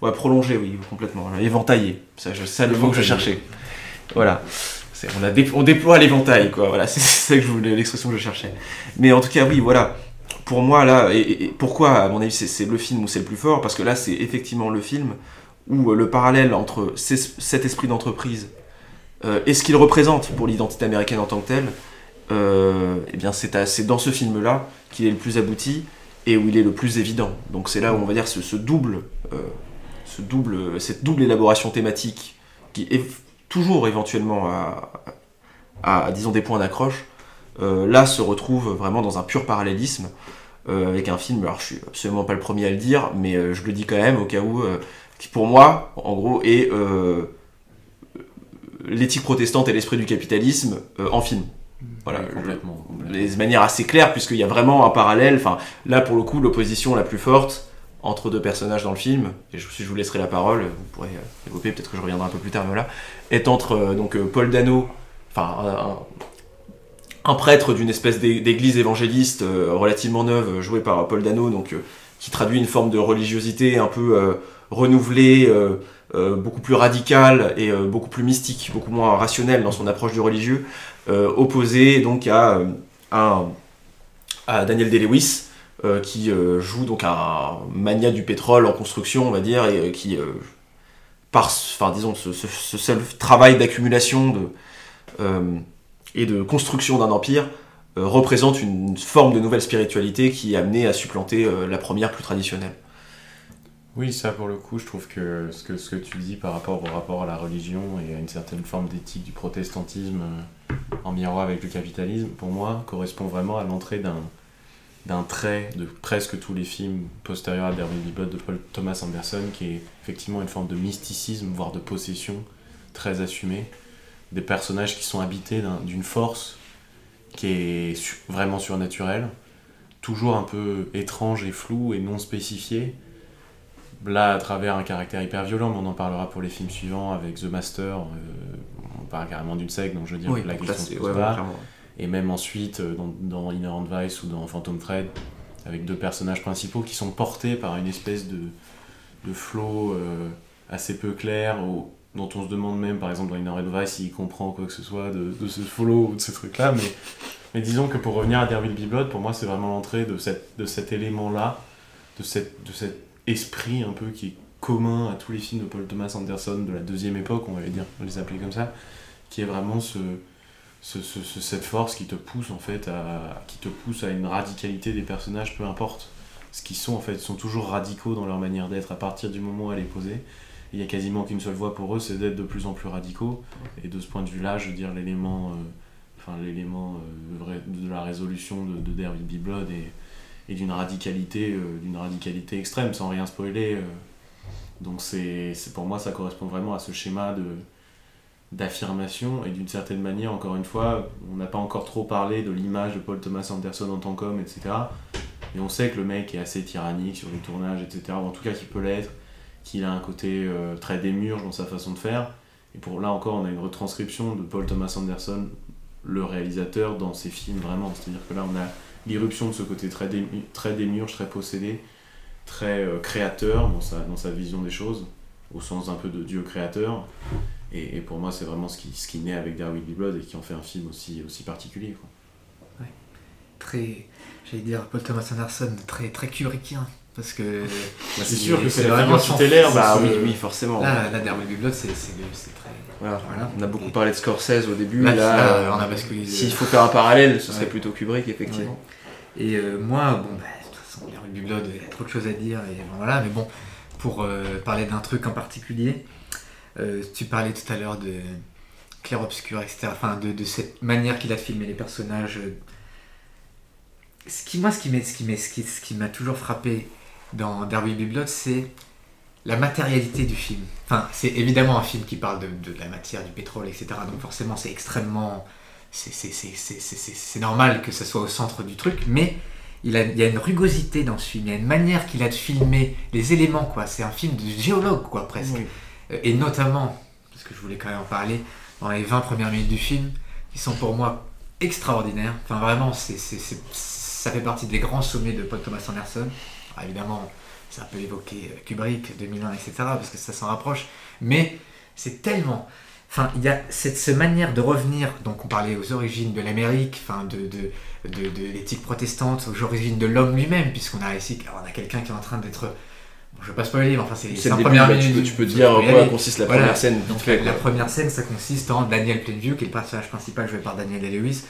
ouais. Prolongé, oui, complètement. Éventaillé. Ça, c'est le mot que je cherchais. Voilà. On, déploie l'éventail, quoi. Voilà, c'est ça que l'expression que je cherchais. Mais en tout cas, oui, voilà. Pour moi, là, et, pourquoi, à mon avis, c'est le film où c'est le plus fort? Parce que là, c'est effectivement le film où euh, le parallèle entre cet esprit d'entreprise euh, et ce qu'il représente pour l'identité américaine en tant que telle, euh, eh bien, c'est dans ce film-là qu'il est le plus abouti et où il est le plus évident. Donc c'est là où on va dire ce, double, ce double, cette double élaboration thématique qui est toujours éventuellement à, à, disons des points d'accroche, euh, là se retrouve vraiment dans un pur parallélisme euh, avec un film. Alors je suis absolument pas le premier à le dire, mais euh, je le dis quand même au cas où, qui pour moi, en gros, est l'éthique protestante et l'esprit du capitalisme en film. Voilà, je- complètement. assez claire, puisqu'il y a vraiment un parallèle. Enfin, là, pour le coup, l'opposition la plus forte entre deux personnages dans le film, et je, si je vous laisserai la parole, vous pourrez euh, développer, peut-être que je reviendrai un peu plus tard, mais voilà, est entre euh, donc, euh, Paul Dano, enfin, un, prêtre d'une espèce d'é- d'église évangéliste euh, relativement neuve, euh, joué par Paul Dano, donc, euh, qui traduit une forme de religiosité un peu euh, renouvelée, euh, euh, beaucoup plus radicale et euh, beaucoup plus mystique, beaucoup moins rationnelle dans son approche du religieux, euh, opposé donc à, euh, un- à Daniel Day-Lewis, euh, qui euh, joue donc un mania du pétrole en construction, on va dire, et euh, qui, par, disons, ce, seul travail d'accumulation et de construction d'un empire représente une forme de nouvelle spiritualité qui est amenée à supplanter la première plus traditionnelle. Oui, ça pour le coup, je trouve que ce que, tu dis par rapport au rapport à la religion et à une certaine forme d'éthique du protestantisme en miroir avec le capitalisme, pour moi, correspond vraiment à l'entrée d'un d'un trait de presque tous les films postérieurs à Derby Blood de Paul Thomas Anderson, qui est effectivement une forme de mysticisme, voire de possession très assumée, des personnages qui sont habités d'un- d'une force qui est su- vraiment surnaturelle, toujours un peu étrange et floue et non spécifiée, là à travers un caractère hyper violent, mais on en parlera pour les films suivants avec The Master, euh, on parle carrément d'une secte, donc je veux dire que la là, question se pose ouais, pas. ouais. Et même ensuite euh, dans, dans Inherent Vice ou dans Phantom Thread, avec deux personnages principaux qui sont portés par une espèce de, de flow euh, assez peu clair, dont on se demande même, par exemple, dans Inherent Vice, s'il comprend quoi que ce soit de, de ce flow ou de ce truc-là. Mais, mais disons que pour revenir à Derville B. Blood, pour moi, c'est vraiment l'entrée de, de cet élément-là, de, de cet esprit un peu qui est commun à tous les films de Paul Thomas Anderson de la deuxième époque, on va dire, les appeler comme ça, qui est vraiment ce, ce- ce- ce- cette force qui te pousse en fait à qui te pousse à une radicalité des personnages peu importe. Ce qu'ils sont en fait sont toujours radicaux dans leur manière d'être. À partir du moment où elle est posée il y a quasiment qu'une seule voie pour eux c'est d'être de plus en plus radicaux. Et de ce point de vue là je veux dire l'élément euh, enfin l'élément euh, de la résolution de, de Derby B. Blood et, et d'une radicalité euh, d'une radicalité extrême sans rien spoiler donc c'est- pour moi ça correspond vraiment à ce schéma de d'affirmation et d'une certaine manière, encore une fois, on n'a pas encore trop parlé de l'image de Paul Thomas Anderson en tant qu'homme, etc. Et on sait que le mec est assez tyrannique sur les tournages, etc. Ou en tout cas qu'il peut l'être, qu'il a un côté euh, très démurge dans sa façon de faire. Et pour là encore, on a une retranscription de Paul Thomas Anderson, le réalisateur, dans ses films vraiment. C'est-à-dire que là, on a l'irruption de ce côté très, très démurge, très possédé, très euh, créateur dans sa, dans sa vision des choses, au sens un peu de Dieu créateur. Et, et pour moi, c'est vraiment ce qui, ce qui naît avec Darwin B. Blood et qui en fait un film aussi, aussi particulier. Quoi. Très, j'allais dire, Paul Thomas Anderson, très, très kubrickien. Parce que. c'est sûr que c'est la vraiment tutélaire. Bah oui, oui, forcément. Là, Big Blood, c'est très. Voilà. Voilà. On a beaucoup parlé de Scorsese au début. Là, Là, là, on a basculé. S'il faut faire un parallèle, ce serait Ouais. plutôt Kubrick, effectivement. Et euh, moi, bon, bah, de toute façon, Big Blood, il y a trop de choses à dire. Et bon, voilà, mais bon, pour euh, parler d'un truc en particulier, euh, tu parlais tout à l'heure de clair-obscur, etc. Enfin, de, de cette manière qu'il a de filmer les personnages. Ce qui, moi, ce qui m'a ce qui ce qui, ce toujours frappé dans Derby Big Blood, c'est la matérialité du film. Enfin, c'est évidemment un film qui parle de, de la matière, du pétrole, etc. Donc forcément, c'est extrêmement... c'est- normal que ça soit au centre du truc, mais il, a, il y a une rugosité dans ce film, il y a une manière qu'il a de filmer les éléments, quoi. C'est un film de géologue, quoi, presque. Oui. Euh, Et notamment, parce que je voulais quand même en parler, dans les 20 premières minutes du film, qui sont pour moi extraordinaires. Enfin, vraiment, c'est, c'est- ça fait partie des grands sommets de Paul Thomas Anderson. Alors, évidemment, ça peut évoquer euh, Kubrick, 2001, etc., parce que ça s'en rapproche. Mais c'est tellement. Enfin, il y a cette, cette manière de revenir, donc on parlait aux origines de l'Amérique, enfin de, de, de, de l'éthique protestante, aux origines de l'homme lui-même, puisqu'on a ici on a quelqu'un qui est en train d'être. Je ne vais pas spoiler, mais enfin, c'est début, premières bah, tu minutes peux, tu peux dire en quoi consiste la Voilà. première scène, Donc fait. la première scène, ça consiste en Daniel Plainview, qui est le personnage principal joué par Daniel Day-Lewis.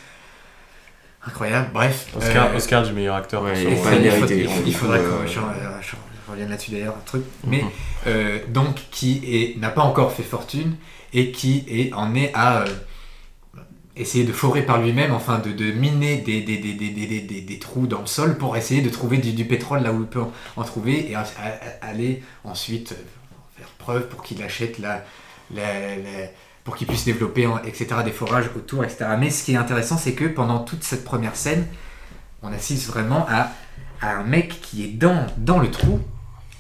Incroyable, bref. Oscar, euh, Oscar du meilleur acteur. Ouais, il pas il, faut- faudrait que je, je- je revienne là-dessus d'ailleurs, un truc. Mais Mhm. euh, donc qui n'a pas encore fait fortune et qui est, en est à euh, essayer de forer par lui-même, enfin de, de miner des, des, des, des, trous dans le sol pour essayer de trouver du, du pétrole là où il peut en, trouver et aller ensuite euh, faire preuve pour qu'il achète la, la- la- pour qu'il puisse développer etc., des forages autour, etc. Mais ce qui est intéressant, c'est que pendant toute cette première scène, on assiste vraiment à, à un mec qui est dans, dans le trou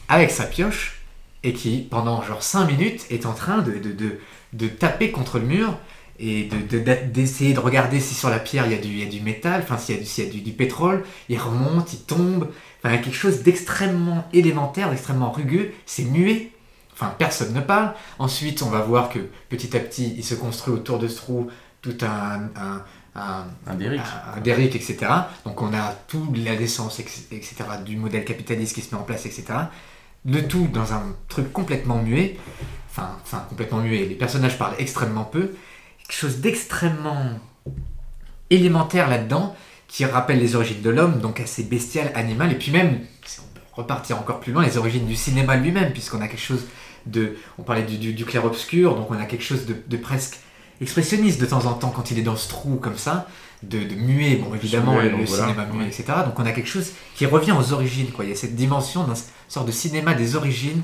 avec sa pioche et qui, pendant genre 5 minutes, est en train de, de, de, de taper contre le mur et de- de- d'essayer de, regarder si sur la pierre il y a du, il y a du métal, enfin s'il y a, du, s'il y a du, du pétrole, il remonte, il tombe, enfin il y a quelque chose d'extrêmement élémentaire, d'extrêmement rugueux, c'est muet, enfin personne ne parle. Ensuite on va voir que petit à petit il se construit autour de ce trou tout un, un, un, Un Derrick. un derrick, etc. Donc on a toute la naissance, etc., du modèle capitaliste qui se met en place, etc. Le tout dans un truc complètement muet, enfin, enfin complètement muet, les personnages parlent extrêmement peu, quelque chose d'extrêmement élémentaire là-dedans, qui rappelle les origines de l'homme, donc assez bestial, animal, et puis même, si on peut repartir encore plus loin, les origines du cinéma lui-même, puisqu'on a quelque chose de... On parlait du, du- du clair-obscur, donc on a quelque chose de, de presque expressionniste de temps en temps quand il est dans ce trou comme ça, de, de muet, bon évidemment Muet, le, donc le voilà. cinéma muet, etc. Donc on a quelque chose qui revient aux origines, quoi. Il y a cette dimension d'un sorte de cinéma des origines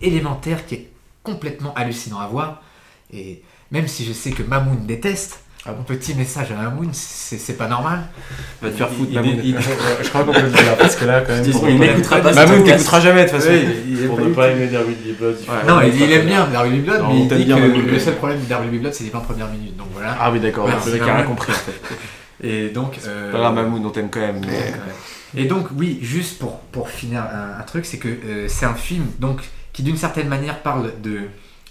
élémentaire qui est complètement hallucinant à voir. Et même si je sais que Mamoun déteste, Ah bon petit message à Mamoun, c'est c'est pas normal. Va te faire foutre, Mamoun. il- il- je crois qu'on peut le dire parce que là, quand même. Pour il n'écoutera pas Mamoun podcast. n'écoutera jamais de toute façon. Ouais, il- il pour ne pas aimer Derby Blood. Ouais. Non, il, il aime bien Darby Blood, Non, mais il dit que le seul problème de Darby Blood, c'est les 20 premières minutes. Donc voilà. Ah oui, d'accord. C'est mec a vraiment- rien compris en fait. Et donc. euh, Pas grave, Mamoun, on t'aime quand même. mais- Et donc, oui, juste pour, pour finir un, un truc, c'est que euh, c'est un film donc, qui, d'une certaine manière, parle de,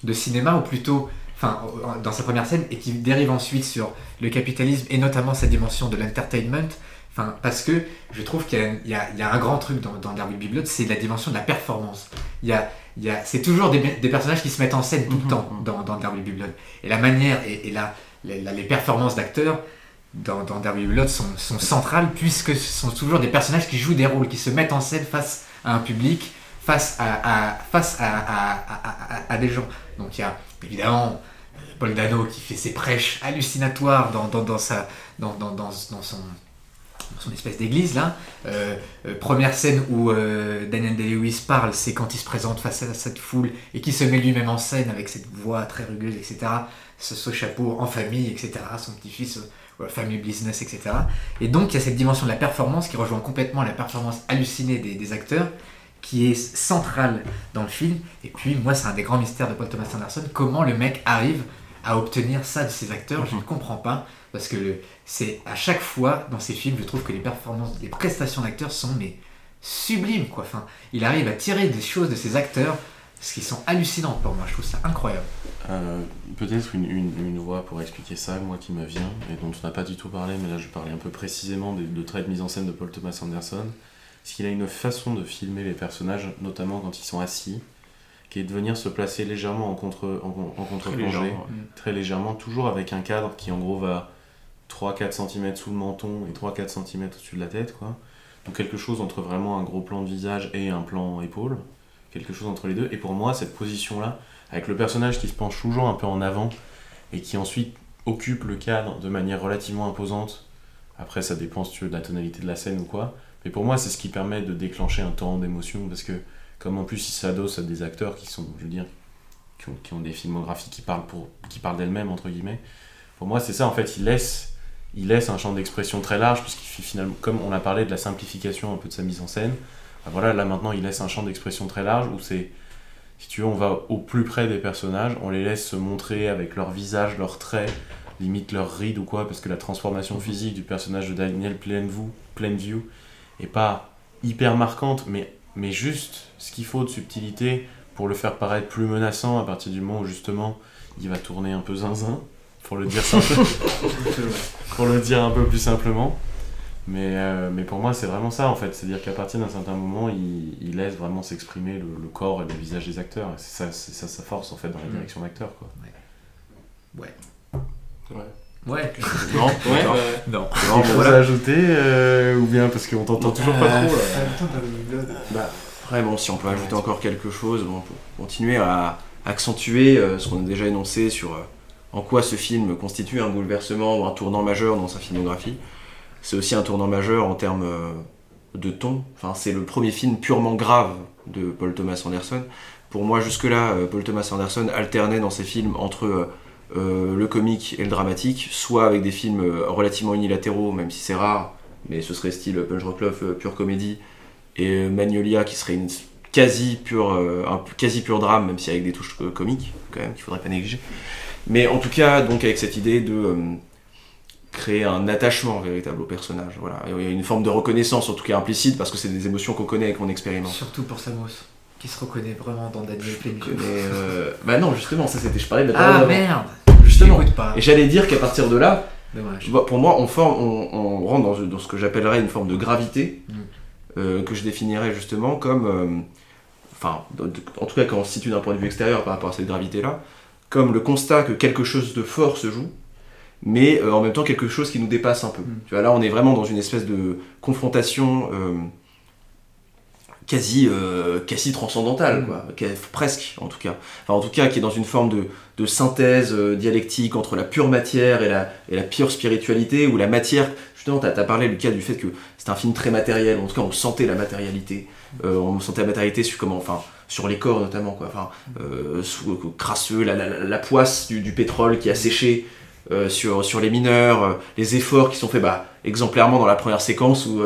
de cinéma, ou plutôt, enfin, dans sa première scène, et qui dérive ensuite sur le capitalisme, et notamment sa dimension de l'entertainment. Enfin, parce que je trouve qu'il y a, y y un grand truc dans, dans Derby Blood, c'est la dimension de la performance. Il y a, il y a, c'est toujours des, des personnages qui se mettent en scène tout Mhm, le temps dans, dans Derby Blood. Et la manière et, et la, les, la- les performances d'acteurs dans, dans Derby Blood sont, sont centrales puisque ce sont toujours des personnages qui jouent des rôles, qui se mettent en scène face à un public, face à, à- face à, à- à- à- à des gens. Donc il y a évidemment Paul Dano qui fait ses prêches hallucinatoires dans, dans, dans dans, dans, son, son espèce d'église là. Euh, euh, première scène où euh, Daniel Day-Lewis parle, c'est quand il se présente face à cette foule et qui se met lui-même en scène avec cette voix très rugueuse, etc. Ce, ce chapeau en famille, etc. Son petit-fils, family business, etc. Et donc il y a cette dimension de la performance qui rejoint complètement la performance hallucinée des acteurs, qui est centrale dans le film. Et puis moi, c'est un des grands mystères de Paul Thomas Anderson, comment le mec arrive à obtenir ça de ses acteurs, je ne comprends pas, parce que c'est à chaque fois dans ces films, je trouve que les performances, les prestations d'acteurs sont mais sublimes quoi. Enfin, il arrive à tirer des choses de ses acteurs, ce qui sont hallucinantes pour moi. Je trouve ça incroyable. Euh, Peut-être une, une, voix pour expliquer ça, moi qui me vient, et dont on n'a pas du tout parlé, mais là je parlais un peu précisément de traits de mise en scène de Paul Thomas Anderson. c'est qu'il a une façon de filmer les personnages, notamment quand ils sont assis, qui est de venir se placer légèrement en contre en, en contre-plongée, légèrement, très légèrement, toujours avec un cadre qui en gros va 3-4 cm sous le menton et 3-4 cm au-dessus de la tête, quoi. Donc quelque chose entre vraiment un gros plan de visage et un plan épaule, quelque chose entre les deux. Et pour moi, cette position-là, avec le personnage qui se penche toujours un peu en avant et qui ensuite occupe le cadre de manière relativement imposante, après ça dépend si tu veux de la tonalité de la scène ou quoi, mais pour moi c'est ce qui permet de déclencher un temps d'émotion parce que comme en plus il s'adosse à des acteurs qui sont, je veux dire, qui ont, qui ont des filmographies qui parlent, pour, qui parlent d'elles-mêmes entre guillemets, pour moi c'est ça en fait, il laisse, il laisse un champ d'expression très large puisqu'il fait finalement, comme on a parlé de la simplification un peu de sa mise en scène, bah voilà là maintenant il laisse un champ d'expression très large où c'est si tu veux, on va au plus près des personnages, on les laisse se montrer avec leur visage, leurs traits, limite leurs rides ou quoi, parce que la transformation physique du personnage de Daniel Plainview, Plainview est pas hyper marquante, mais, mais juste ce qu'il faut de subtilité pour le faire paraître plus menaçant à partir du moment où justement il va tourner un peu zinzin, pour le dire, simple- pour le dire un peu plus simplement. Mais, euh, mais pour moi, c'est vraiment ça en fait. C'est-à-dire qu'à partir d'un certain moment, il, il laisse vraiment s'exprimer le, le corps et le visage des acteurs. Et C'est ça, ça sa force en fait dans la Mm. direction d'acteur. Quoi. Ouais. Ouais. Ouais. Non, Ouais, d'accord. ouais. Non. Non, Quelque bon, chose voilà. à ajouter euh, ou bien parce qu'on t'entend toujours pas Euh, trop là. Bah, après, bon, si on peut ajouter encore quelque chose, bon, pour continuer à accentuer euh, ce qu'on a déjà énoncé sur euh, en quoi ce film constitue un bouleversement ou un tournant majeur dans sa filmographie. C'est aussi un tournant majeur en termes euh, de ton. Enfin, c'est le premier film purement grave de Paul Thomas Anderson. Pour moi, jusque-là, euh, Paul Thomas Anderson alternait dans ses films entre euh, le comique et le dramatique, soit avec des films euh, relativement unilatéraux, même si c'est rare, mais ce serait style Punch Rock Love, euh, pure comédie, et Magnolia qui serait une quasi pure, un quasi pur drame, même si avec des touches comiques, quand même, qu'il faudrait pas négliger. Mais en tout cas, donc avec cette idée de créer un attachement véritable au personnage. Voilà. Il y a une forme de reconnaissance, en tout cas implicite, parce que c'est des émotions qu'on connaît et qu'on expérimente. Surtout pour Samos, qui se reconnaît vraiment dans Daniel Plainview. Euh, bah non, justement, ça c'était, je parlais de la Ah merde Justement. J'écoute pas. Et j'allais dire qu'à partir de là, Dommage. Bah, Pour moi, on, forme, on, on rentre dans, dans ce que j'appellerais une forme de gravité, Mm. euh, que je définirais justement comme, euh, enfin, en tout cas quand on se situe d'un point de vue extérieur par rapport à cette gravité-là, comme le constat que quelque chose de fort se joue, mais euh, en même temps quelque chose qui nous dépasse un peu. Mm. Tu vois, là, on est vraiment dans une espèce de confrontation quasi, quasi transcendantale, Mm. quoi, presque en tout cas. Enfin, en tout cas, qui est dans une forme de, de synthèse euh, dialectique entre la pure matière et la, et la pure spiritualité, où la matière, justement, tu as, parlé, Lucas, du fait que c'est un film très matériel, en tout cas, on sentait la matérialité, Euh, on sentait la matérialité sur, comment, enfin, sur les corps notamment, quoi, enfin, euh, sous- crasseux, la, la, la- poisse du, du pétrole qui a séché. euh, sur, sur les mineurs, les efforts qui sont faits bah, exemplairement dans la première séquence où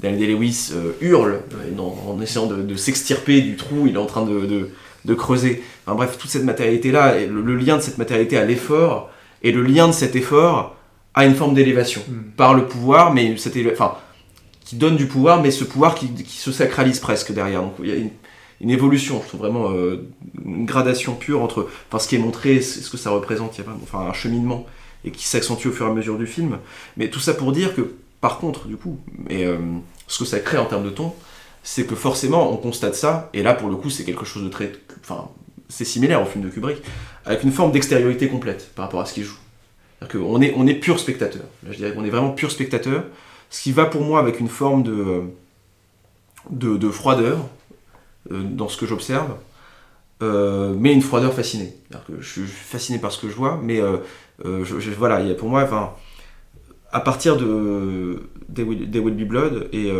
Daniel Day-Lewis hurle en essayant de, de s'extirper du trou, il est en train de, de- de creuser. Enfin, bref, toute cette matérialité-là, le, le lien de cette matérialité à l'effort, et le lien de cet effort à une forme d'élévation Mm. par le pouvoir, mais cette enfin, qui donne du pouvoir, mais ce pouvoir qui, qui se sacralise presque derrière. Donc il y a une, une évolution, je trouve vraiment euh, une gradation pure entre enfin, ce qui est montré, ce que ça représente, il y a enfin, un cheminement et qui s'accentue au fur et à mesure du film. Mais tout ça pour dire que, par contre, du coup, euh, ce que ça crée en termes de ton, c'est que forcément on constate ça, et là pour le coup c'est quelque chose de très. Enfin, c'est similaire au film de Kubrick, avec une forme d'extériorité complète par rapport à ce qu'il joue. Qu'on est, on est pur spectateur. Là, je dirais qu'on est vraiment pur spectateur, ce qui va pour moi avec une forme de, de, de froideur euh, dans ce que j'observe, euh, mais une froideur fascinée. Je suis fasciné par ce que je vois, mais euh, voilà, il y a pour moi, enfin, à partir de There Will, Will Be Blood et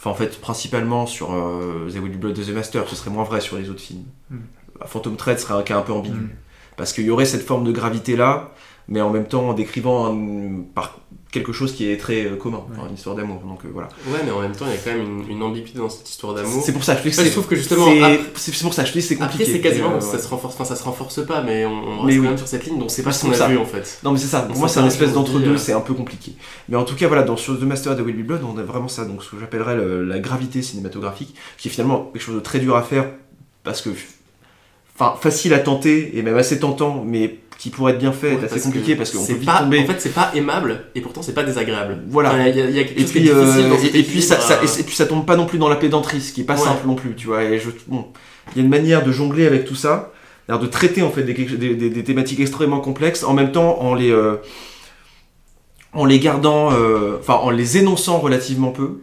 enfin en fait principalement sur euh, There Will Blood de The Master, ce serait moins vrai sur les autres films. Mm. Phantom Thread serait un cas un peu ambigu Mm. parce qu'il y aurait cette forme de gravité là, mais en même temps en décrivant un- par quelque chose qui est très euh, commun, une histoire d'amour. Donc euh, voilà. Ouais, mais en même temps, il y a quand même une, une ambiguïté dans cette histoire d'amour. C'est pour ça que je Enfin, je c'est trouve que justement, c'est- pour ça que je dis que c'est compliqué. Après, c'est quasiment, euh, ça, ouais. se renforce, enfin, ça se renforce pas, mais on, on reste quand oui. même sur cette ligne, donc c'est pas ce qu'on a ça. vu en fait. Non mais c'est ça, pour moi c'est un espèce on d'entre dit, deux, euh, c'est un peu compliqué. Mais en tout cas voilà, dans sur The Master de Will Be Blood, on a vraiment ça, donc ce que j'appellerais le- la gravité cinématographique, qui est finalement quelque chose de très dur à faire, parce que, enfin facile à tenter, et même assez tentant, mais qui pourrait être bien fait Ouais, est assez compliqué parce qu'on peut vite pas, tomber. En fait, c'est pas aimable et pourtant c'est pas désagréable. Voilà. Enfin, Il y, a- il y a quelque et puis, euh, et, et puis ça, ça- euh, et puis ça tombe pas non plus dans la pédanterie, ce qui est pas Ouais. simple non plus, tu vois. Et je, bon, il y a une manière de jongler avec tout ça, de traiter en fait des, des- des- des thématiques extrêmement complexes, en même temps en les, euh, en les gardant, enfin en les énonçant relativement peu,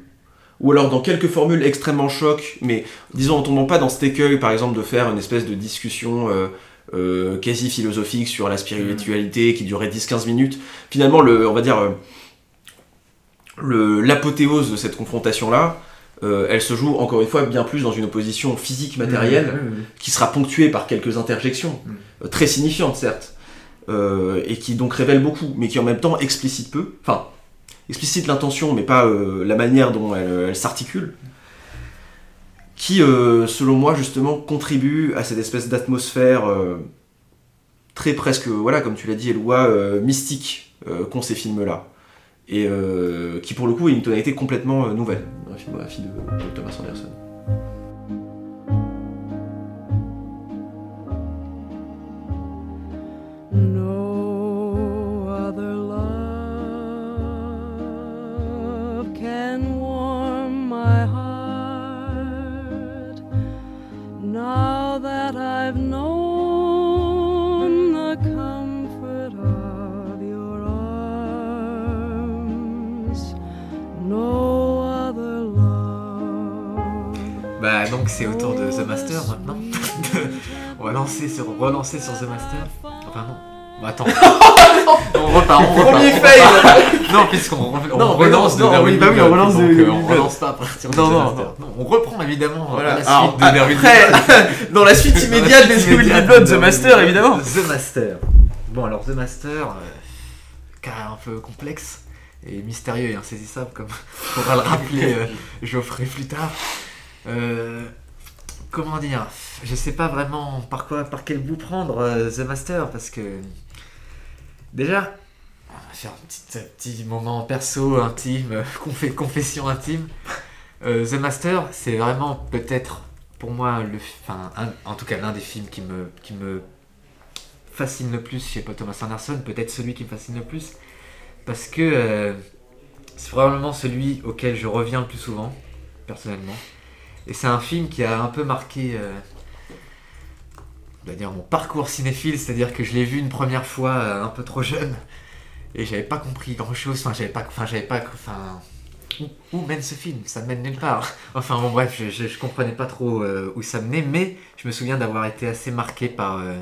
ou alors dans quelques formules extrêmement choc, mais disons en tombant pas dans cet écueil, par exemple, de faire une espèce de discussion. euh, euh, quasi philosophique sur la spiritualité qui durait 10-15 minutes. Finalement, le, on va dire, euh, le- l'apothéose de cette confrontation-là, euh, elle se joue encore une fois bien plus dans une opposition physique matérielle ouais, ouais. qui sera ponctuée par quelques interjections, euh, très signifiantes certes, euh, et qui donc révèlent beaucoup, mais qui en même temps explicitent peu, enfin, explicite l'intention, mais pas la manière dont elle, elle s'articule, qui, euh, selon moi, justement, contribue à cette espèce d'atmosphère euh, très presque, voilà, comme tu l'as dit, Eloi, euh, mystique qu'ont ces films-là. Et qui, pour le coup, est une tonalité complètement nouvelle filmographie de, de Thomas Anderson. Now that I've known the comfort of your arms. No other love. Bah donc c'est au tour de The Master maintenant. on va lancer sur, relancer sur The Master. Enfin non. Bah attends. on repart, on repart. Premier fail. Non, puisqu'on on relance non, de non, Verwin oui, bah oui, on relance de euh, on relance pas à partir de Non, The non, Master. Non, on reprend évidemment Voilà. à la suite Alors, de après, dans la suite immédiate des Evil Blood, The Master, évidemment. The Master. Bon, alors The Master, euh, cas un peu complexe et mystérieux et insaisissable, comme pourra le rappeler euh, Geoffrey plus tard. Euh, comment dire? Je sais pas vraiment par quoi, par quel bout prendre euh, The Master, parce que déjà, on va faire un petit, moment perso, intime, euh, confession intime. Euh, The Master, c'est vraiment peut-être pour moi, le, enfin, en tout cas l'un des films qui me, qui me fascine le plus chez Thomas Anderson, peut-être celui qui me fascine le plus, parce que euh, c'est probablement celui auquel je reviens le plus souvent, personnellement. Et c'est un film qui a un peu marqué, euh, mon parcours cinéphile, c'est-à-dire que je l'ai vu une première fois un peu trop jeune, et j'avais pas compris grand-chose, enfin j'avais pas, enfin j'avais pas, enfin où, mène ce film? Ça mène nulle part. Enfin bon bref, je, comprenais pas trop euh, où ça menait, mais je me souviens d'avoir été assez marqué par euh,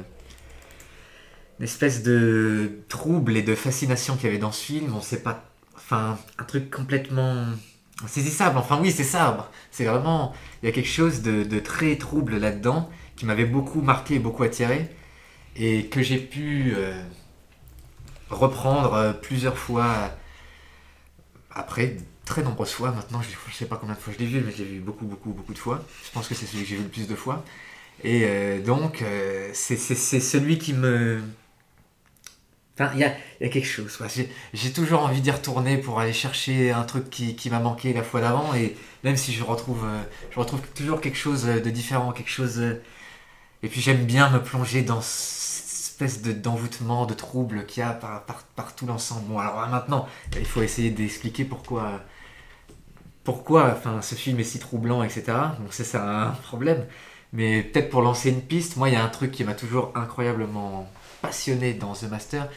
une espèce de trouble et de fascination qu'il y avait dans ce film. On sait pas, enfin un truc complètement saisissable. Enfin oui, c'est ça. C'est vraiment, il y a quelque chose de, de très trouble là-dedans qui m'avait beaucoup marqué, et beaucoup attiré, et que j'ai pu euh, reprendre euh, plusieurs fois après très nombreuses fois maintenant, je, je sais pas combien de fois je l'ai vu, mais je l'ai vu beaucoup, beaucoup, beaucoup de fois. Je pense que c'est celui que j'ai vu le plus de fois. Et euh, donc, euh, c'est celui qui me... Enfin, il y a, y a quelque chose. J'ai- toujours envie d'y retourner pour aller chercher un truc qui, qui m'a manqué la fois d'avant. Et même si je retrouve, euh, je retrouve toujours quelque chose de différent, quelque chose... euh, Et puis j'aime bien me plonger dans espèce de- d'envoûtement, de trouble qu'il y a par, par, par tout l'ensemble. Bon, alors maintenant, il faut essayer d'expliquer pourquoi pourquoi enfin, ce film est si troublant, etc. Donc ça, c'est un problème. Mais peut-être pour lancer une piste, moi, il y a un truc qui m'a toujours incroyablement passionné dans The Master,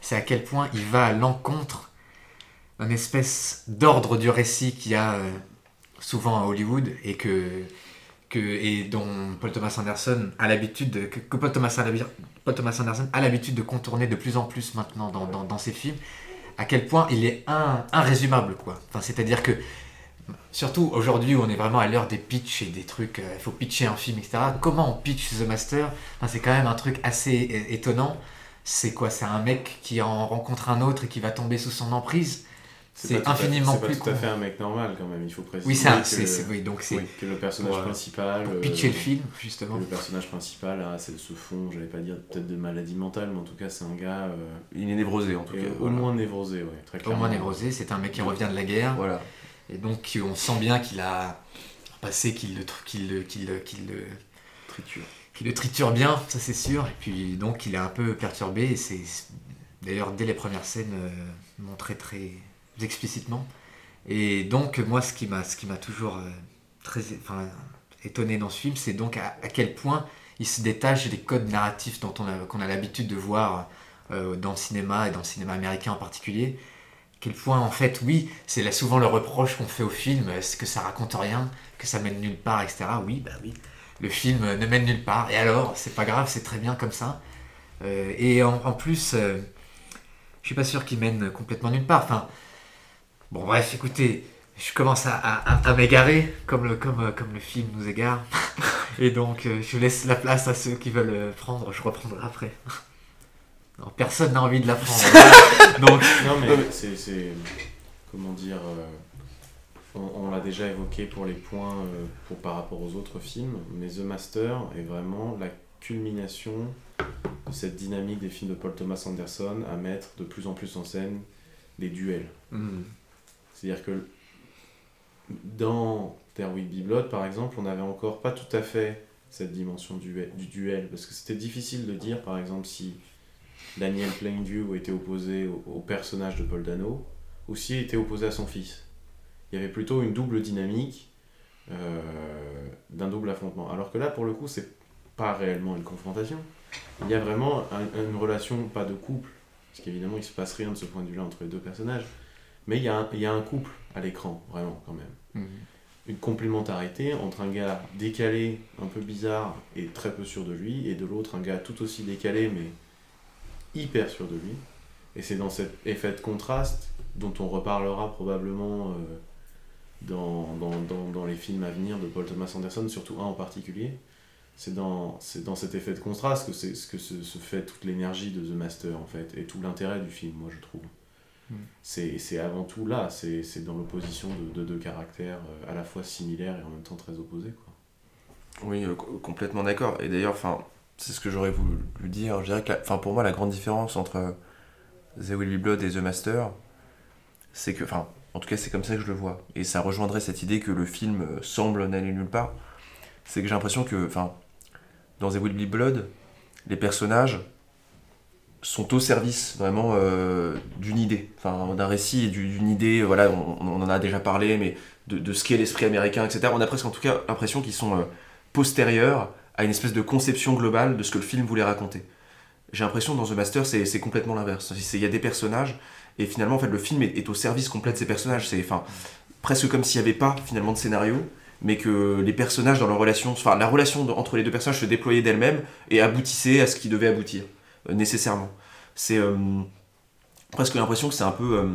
c'est à quel point il va à l'encontre d'un espèce d'ordre du récit qu'il y a euh, souvent à Hollywood et que, que et dont Paul Thomas Anderson a l'habitude de, que, Paul, Thomas, Paul Thomas Anderson a l'habitude de contourner de plus en plus maintenant dans, dans, dans ses films à quel point il est un, irrésumable quoi. Enfin, c'est-à-dire que surtout aujourd'hui où on est vraiment à l'heure des pitchs et des trucs, euh, il faut pitcher un film, etc. Comment on pitch The Master? Enfin, C'est quand même un truc assez é- étonnant. C'est quoi? C'est un mec qui en rencontre un autre et qui va tomber sous son emprise? C'est pas tout à- infiniment c'est plus pas tout à fait un mec normal quand même, il faut préciser. Oui, c'est un- que- c'est c'est- oui, donc c'est oui, que le personnage pour, euh, principal. pour euh, pitcher le film que justement. le personnage principal a c'est ce fond, j'allais pas dire peut-être de maladie mentale, mais en tout cas c'est un gars euh, Il est névrosé en tout cas. au voilà. moins névrosé, ouais, très Au clairement. moins névrosé, c'est un mec qui revient de la guerre. Voilà. Et donc on sent bien qu'il a un passé qu'il le, le, qu'il le, qu'il le, Triture. qui le triture bien, ça c'est sûr. Et puis donc il est un peu perturbé. Et c'est d'ailleurs dès les premières scènes euh, montré très explicitement. Et donc moi, ce qui m'a, ce qui m'a toujours euh, très, enfin, étonné dans ce film, c'est donc à, à quel point il se détache des codes narratifs dont on a, qu'on a l'habitude de voir euh, dans le cinéma et dans le cinéma américain en particulier. Quel point, en fait, oui, c'est là souvent le reproche qu'on fait au film, est-ce que ça raconte rien, que ça mène nulle part, etc. Oui, bah oui, le film ne mène nulle part. Et alors, c'est pas grave, c'est très bien comme ça. Euh, et en, plus, euh, je suis pas sûr qu'il mène complètement nulle part. Enfin, bon, bref, écoutez, je commence à, m'égarer, comme le, comme, euh, comme le film nous égare. Et donc, je laisse la place à ceux qui veulent prendre, je reprendrai après. Non, personne n'a envie de la prendre. donc, Non, mais c'est. c'est- Comment dire. euh, on on l'a déjà évoqué pour les points euh, pour, par rapport aux autres films, mais The Master est vraiment la culmination de cette dynamique des films de Paul Thomas Anderson à mettre de plus en plus en scène des duels. hmm, C'est-à-dire que dans There Will Be Blood, par exemple, on n'avait encore pas tout à fait cette dimension du, du duel, parce que c'était difficile de dire, par exemple, si Daniel Plainview était opposé au, au personnage de Paul Dano, s'il était opposé à son fils. Il y avait plutôt une double dynamique euh, d'un double affrontement. Alors que là, pour le coup, c'est pas réellement une confrontation. Il y a vraiment un- une relation, pas de couple, parce qu'évidemment, il se passe rien de ce point de vue-là entre les deux personnages, mais il y, a un, il y a un couple à l'écran, vraiment, quand même. hmm. Une complémentarité entre un gars décalé, un peu bizarre et très peu sûr de lui, et de l'autre un gars tout aussi décalé, mais hyper sûr de lui. Et c'est dans cet effet de contraste, dont on reparlera probablement euh, dans, dans, dans, dans les films à venir de Paul Thomas Anderson, surtout un en particulier. C'est dans, c'est dans cet effet de contraste que, c'est, que se, se fait toute l'énergie de The Master, en fait, et tout l'intérêt du film, moi je trouve. Mm. C'est, c'est avant tout là, c'est, c'est dans l'opposition de, de deux caractères euh, à la fois similaires et en même temps très opposés. Quoi. Oui, euh, co- complètement d'accord. Et d'ailleurs, enfin, c'est ce que j'aurais voulu dire. Je dirais que, la- pour moi, la grande différence entre The Will Be Blood et The Master, c'est que, enfin, en tout cas, c'est comme ça que je le vois. Et ça rejoindrait cette idée que le film euh, semble n'aller nulle part. C'est que j'ai l'impression que, enfin, dans The Will Be Blood, les personnages sont au service vraiment euh, d'une idée, enfin d'un récit et du- d'une idée, voilà, on, on en a déjà parlé, mais de, de ce qu'est l'esprit américain, etc. On a presque en tout cas l'impression qu'ils sont euh, postérieurs à une espèce de conception globale de ce que le film voulait raconter. J'ai l'impression dans The Master, c'est complètement l'inverse. Il y a des personnages, et finalement, en fait, le film est, au service complet de ces personnages. C'est presque comme s'il n'y avait pas finalement de scénario, mais que les personnages dans leur relation, enfin, la relation entre les deux personnages se déployait d'elle-même et aboutissait à ce qui devait aboutir, euh, nécessairement. C'est euh, presque l'impression que c'est un peu euh,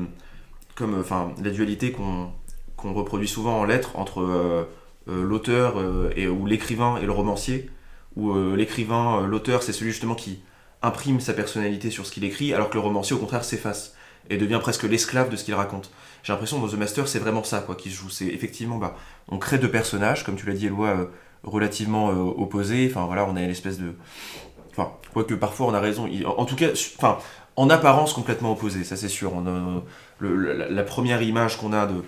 comme la dualité qu'on reproduit souvent en lettres entre l'auteur euh, et ou l'écrivain et le romancier, où euh, l'écrivain, euh, l'auteur, c'est celui justement qui imprime sa personnalité sur ce qu'il écrit, alors que le romancier, au contraire, s'efface et devient presque l'esclave de ce qu'il raconte. J'ai l'impression que dans The Master, c'est vraiment ça quoi, qui se joue. C'est effectivement, bah, on crée deux personnages, comme tu l'as dit, Eloi, euh, relativement euh, opposés. Enfin voilà, on a une espèce de. Enfin, quoique parfois on a raison. En, tout cas, enfin, en apparence complètement opposés, ça c'est sûr. On a, la première image qu'on a de,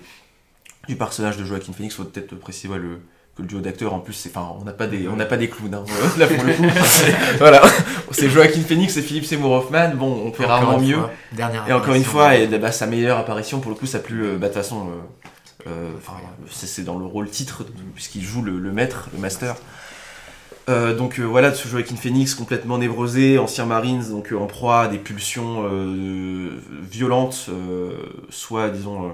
du personnage de Joaquin Phoenix, faut peut-être préciser ouais, le, que le duo d'acteurs en plus, c'est, enfin, on n'a pas des, on n'a pas des clowns. hein. Là pour le coup, c'est- voilà, c'est Joaquin Phoenix et Philippe Seymour Hoffman. Bon, on fait rarement mieux. fois, dernière Et encore une fois, et, bah, sa meilleure apparition, pour le coup, ça plus. euh, bah, de toute façon, euh, euh, c'est dans le rôle titre, puisqu'il joue le, le maître, le master. Euh, donc voilà, ce Joaquin Phoenix complètement névrosé, ancien Marines, donc en proie à des pulsions violentes, soit disons,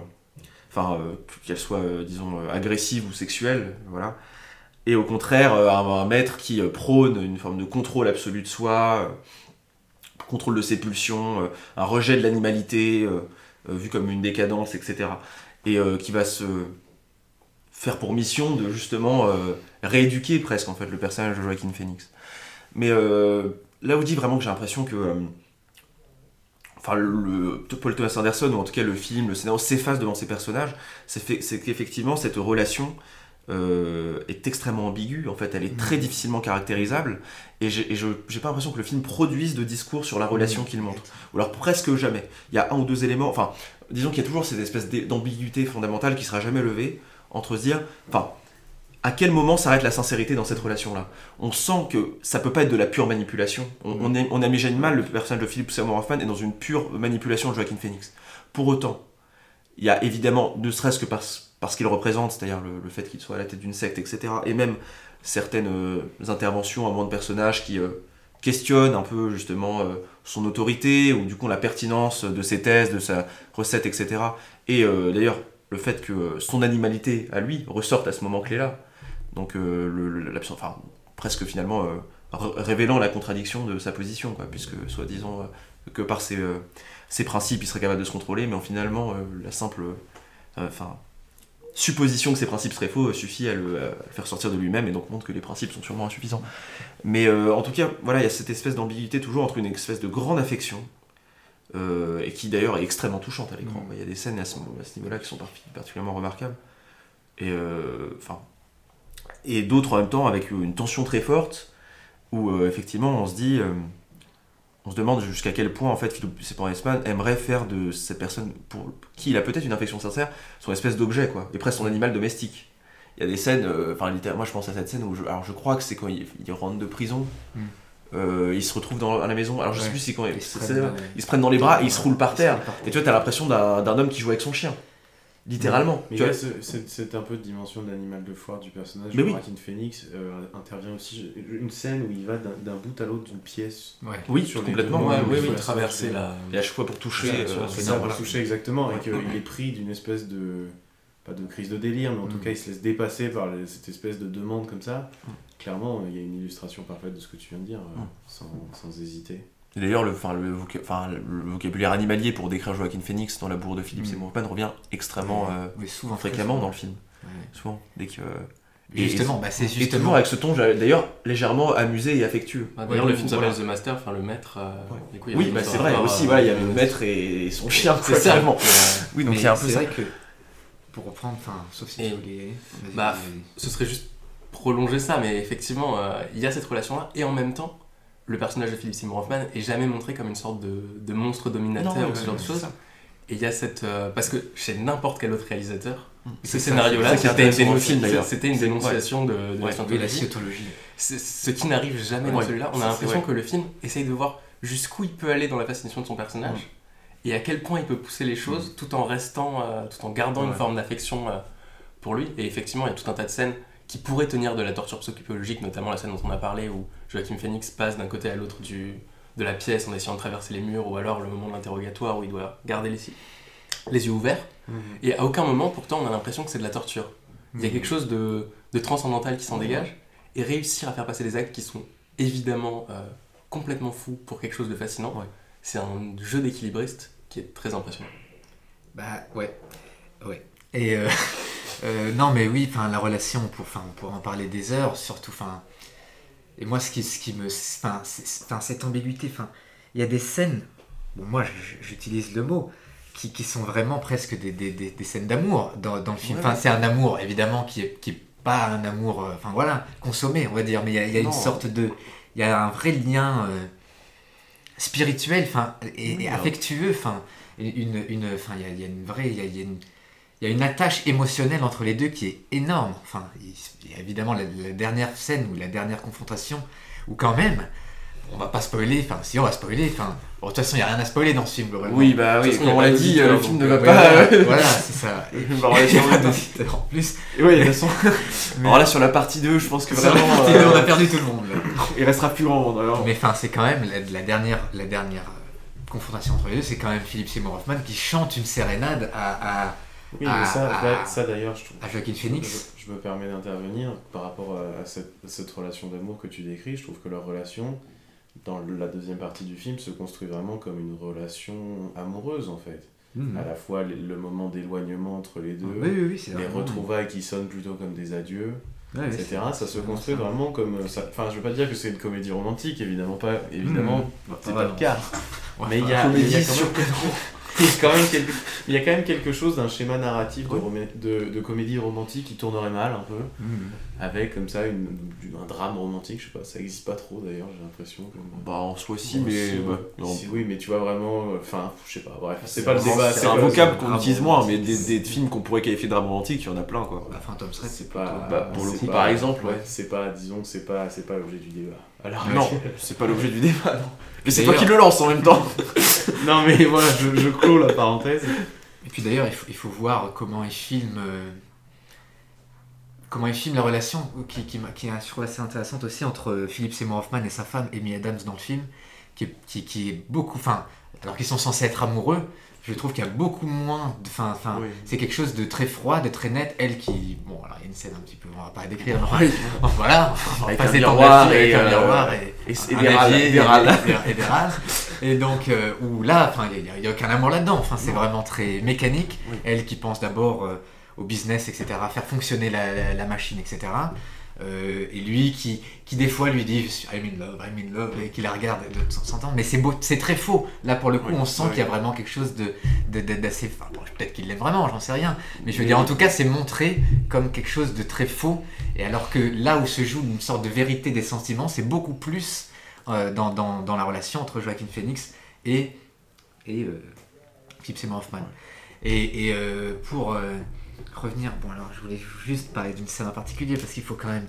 enfin euh, qu'elles soient euh, disons euh, agressives ou sexuelles, voilà. Et au contraire, un, maître qui prône une forme de contrôle absolu de soi, contrôle de ses pulsions, un rejet de l'animalité vu comme une décadence, etc. Et qui va se faire pour mission de justement rééduquer presque en fait le personnage de Joaquin Phoenix. Mais là où dit vraiment que j'ai l'impression que enfin le Paul Thomas Anderson ou en tout cas le film, le scénario s'efface devant ces personnages, c'est qu'effectivement cette relation euh, est extrêmement ambiguë. En fait, elle est très difficilement caractérisable et je j'ai pas l'impression que le film produise de discours sur la relation qu'il montre. Ou alors presque jamais. Il y a un ou deux éléments, enfin, disons qu'il y a toujours cette espèce d'ambiguïté fondamentale qui sera jamais levée entre se dire, enfin, à quel moment s'arrête la sincérité dans cette relation-là? On sent que ça peut pas être de la pure manipulation. On, on, est- on imagine mal le personnage de Philippe Seymour Hoffman est dans une pure manipulation de Joaquin Phoenix. Pour autant, il y a évidemment, ne serait-ce que parce, parce qu'il représente, c'est-à-dire le, fait qu'il soit à la tête d'une secte, etc., et même certaines euh, interventions à moment de personnages qui euh, questionnent un peu justement euh, son autorité, ou du coup la pertinence de ses thèses, de sa recette, etc. Et d'ailleurs, le fait que son animalité à lui ressorte à ce moment clé-là, donc euh, le- le- l'absence, enfin, presque finalement euh, révélant la contradiction de sa position, quoi, puisque soi-disant euh, que par ses, ses principes il serait capable de se contrôler, mais en finalement la simple enfin, supposition que ces principes seraient faux suffit à le, à le faire sortir de lui-même et donc montre que les principes sont sûrement insuffisants. Mais euh, en tout cas, voilà, il y a cette espèce d'ambiguïté toujours entre une espèce de grande affection euh, et qui d'ailleurs est extrêmement touchante à l'écran. Il y a des scènes à ce, niveau-là qui sont parti- particulièrement remarquables. Et euh, enfin, et d'autres en même temps avec une tension très forte où euh, effectivement on se dit, euh, on se demande jusqu'à quel point en fait Philippe Hoffman aimerait faire de cette personne pour qui il a peut-être une affection sincère son espèce d'objet quoi, et presque son animal domestique. Il y a des scènes, euh, enfin littéralement, moi je pense à cette scène où je, alors je crois que c'est quand il, il rentre de prison. Mm. euh, il se retrouve dans, à la maison. Alors je sais plus si c'est quand Ils se prennent, ils dans les bras et ils se roulent par Ils terre. par. Et tu vois, t'as l'impression d'un homme qui joue avec son chien. Littéralement. Mais Tu il y vois, a ce- cette, cette un peu de dimension d'animal de foire du personnage. Mais oui. Phoenix euh, intervient aussi. Une scène où il va d'un d'un bout à l'autre d'une pièce. Ouais. oui, sur complètement. Ouais, oui, il oui, faut traverser la la. Et à chaque fois pour toucher. C'est euh, c'est c'est ça, voilà. pour toucher exactement, Ouais. et qu'il est pris d'une espèce de. Pas de crise de délire, mais en tout Mm. cas, il se laisse dépasser par les- cette espèce de demande comme ça. Mm. Clairement, il y a une illustration parfaite de ce que tu viens de dire, euh, Mm. sans, sans hésiter. Et D'ailleurs, le, enfin, le, voca- le vocabulaire animalier pour décrire Joaquin Phoenix dans la bourre de Philippe Mm. Seymour Hoffman revient extrêmement euh, Oui, souvent. fréquemment dans le film. Ouais. Souvent. Dès que, Et Et- justement, bah, c'est Et justement. toujours avec ce ton, d'ailleurs, légèrement amusé et affectueux. Ah, D'ailleurs, le film s'appelle voilà. The Master, enfin le maître. euh, du coup, il y a Oui, bah, c'est vrai aussi, euh, voilà, il y avait euh, le maître et son chien, C'est ça. Euh, Oui, donc Mais il y a un peu c'est ça. vrai que. Pour reprendre, enfin, sauf si Et- tu voulais. Bah, ce serait juste prolonger ça, mais effectivement, euh, il y a cette relation-là, et en même temps, le personnage de Philip Seymour Hoffman est jamais montré comme une sorte de, de monstre dominateur Non, ou ce genre de choses. Et il y a cette. euh, parce que chez n'importe quel autre réalisateur, C'est ce scénario-là, c'était une, dénonciation de, de la Ouais, Oui, la scientologie. ce qui n'arrive jamais dans celui-là. On a l'impression que le film essaye de voir jusqu'où il peut aller dans la fascination de son personnage et à quel point il peut pousser les choses tout en restant, euh, tout en gardant une forme d'affection euh, pour lui. Et effectivement, il y a tout un tas de scènes qui pourraient tenir de la torture psychologique, notamment la scène dont on a parlé où Joachim Phoenix passe d'un côté à l'autre du, de la pièce en essayant de traverser les murs, ou alors le moment de l'interrogatoire où il doit garder les, les yeux ouverts. Et à aucun moment, pourtant, on a l'impression que c'est de la torture. Il y a quelque chose de, de transcendantal qui s'en dégage, et réussir à faire passer des actes qui sont évidemment euh, complètement fous pour quelque chose de fascinant, Ouais. c'est un jeu d'équilibriste qui est très impressionnant. Bah ouais, ouais. Et euh, euh, non, mais oui, enfin la relation, pour, enfin on pourrait en parler des heures, surtout, enfin. Et moi, ce qui, ce qui me, enfin, cette ambiguïté, enfin, il y a des scènes, bon moi, j'utilise le mot, qui, qui sont vraiment presque des, des, des, des scènes d'amour dans, dans le film. Ouais. Enfin, c'est un amour évidemment qui est, qui est pas un amour, euh, enfin voilà, consommé, on va dire, mais il y a, y une sorte de, il y a un vrai lien euh, spirituel, enfin, et, Oui, et alors. affectueux, enfin, une, une, enfin, il y a, il y a une vraie, y a, y a une, il y a une attache émotionnelle entre les deux qui est énorme. Enfin, il y a évidemment la, la dernière scène ou la dernière confrontation où quand même, on va pas spoiler. Enfin, si on va spoiler. Enfin, bon, de toute façon, il y a rien à spoiler dans ce film globalement. Oui, bah oui, comme on l'a dit, euh, le film ne euh, va Ouais, pas. voilà, euh, c'est ça. Et- en plus. Oui, de toute façon. Alors là, sur la partie 2, je pense que Sur la vraiment. partie euh, deux, on a perdu tout le monde. Il restera plus grand monde alors. Mais enfin, c'est quand même la, dernière, la dernière euh, confrontation entre les deux, c'est quand même Philippe Seymour Hoffman qui chante une sérénade à, Oui, Ah, mais ça, ah. là, ça d'ailleurs, je trouve. à Joaquin Phoenix. Je, je me permets d'intervenir par rapport à, à cette, à cette relation d'amour que tu décris. Je trouve que leur relation, dans la deuxième partie du film, se construit vraiment comme une relation amoureuse en fait. Mhm. À la fois le moment d'éloignement entre les deux, Oui, oui, oui, c'est les vraiment- retrouvailles qui sonnent plutôt comme des adieux, Ouais, etc. Ça se construit ça. vraiment comme. euh, Enfin, je veux pas dire que c'est une comédie romantique, évidemment pas. Évidemment, Mhm. c'est Ah, pas le cas. Ouais, Mais il y a, il y a comédie quand même. Il y a quand même quelque, il y a quand même quelque chose d'un schéma narratif de, Ouais. romé- de, de comédie romantique qui tournerait mal un peu, Hmm. avec comme ça une, un drame romantique, je sais pas, ça existe pas trop d'ailleurs, j'ai l'impression. que- Bah, en soi, si, Ouais, mais. si, bah, non. Si, oui, mais tu vois vraiment, enfin, je sais pas, bref, c'est pas le débat. C'est un le- vocable qu'on utilise moins, mais des, des films qu'on pourrait qualifier de drame romantique, il y en a plein, quoi. La Phantom Thread, C'est c'est pas, Bah, pour le c'est coup, pas- par exemple, ouais, c'est pas, disons que c'est pas, c'est pas l'objet du débat. Alors, Non, c'est pas l'objet du débat, non. Mais c'est toi qui le lance en même temps. non mais voilà, je, je clôt la parenthèse. Et puis d'ailleurs, il faut, il faut voir comment il filme. euh, comment il filme la relation qui, qui, m'a- qui est, je trouve, assez intéressante aussi entre euh, Philip Seymour Hoffman et sa femme Amy Adams dans le film, qui est, qui, qui est beaucoup. Enfin, alors qu'ils sont censés être amoureux, je trouve qu'il y a beaucoup moins. Enfin, enfin, Oui. c'est quelque chose de très froid, de très net. Elle qui. Bon, alors il y a une scène un petit peu. On va pas la décrire. mais voilà, on va passer un par miroir et, un euh, miroir et, Et, et des râles, et- et- et des râles. Et donc, euh, où là, il n'y a, aucun amour là-dedans. Enfin, c'est vraiment très mécanique. Oui. Elle qui pense d'abord euh, au business, etc., faire fonctionner la, la- la machine, etc. Euh, et lui qui, qui des fois lui dit I'm in love, I'm in love, et qui la regarde de temps en temps. Mais c'est beau, c'est très faux. Là, pour le coup, Oui, on sent oui. qu'il y a vraiment quelque chose de, de- de- d'assez. Enfin, bon, peut-être qu'il l'aime vraiment, j'en sais rien. Mais je veux dire, en tout cas, c'est montré comme quelque chose de très faux. Et alors que là où se joue une sorte de vérité des sentiments, c'est beaucoup plus euh, dans, dans, dans la relation entre Joaquin Phoenix et, et euh, Seymour Hoffman. Et, et, euh, pour euh, revenir, bon alors je voulais juste parler d'une scène en particulier parce qu'il faut quand même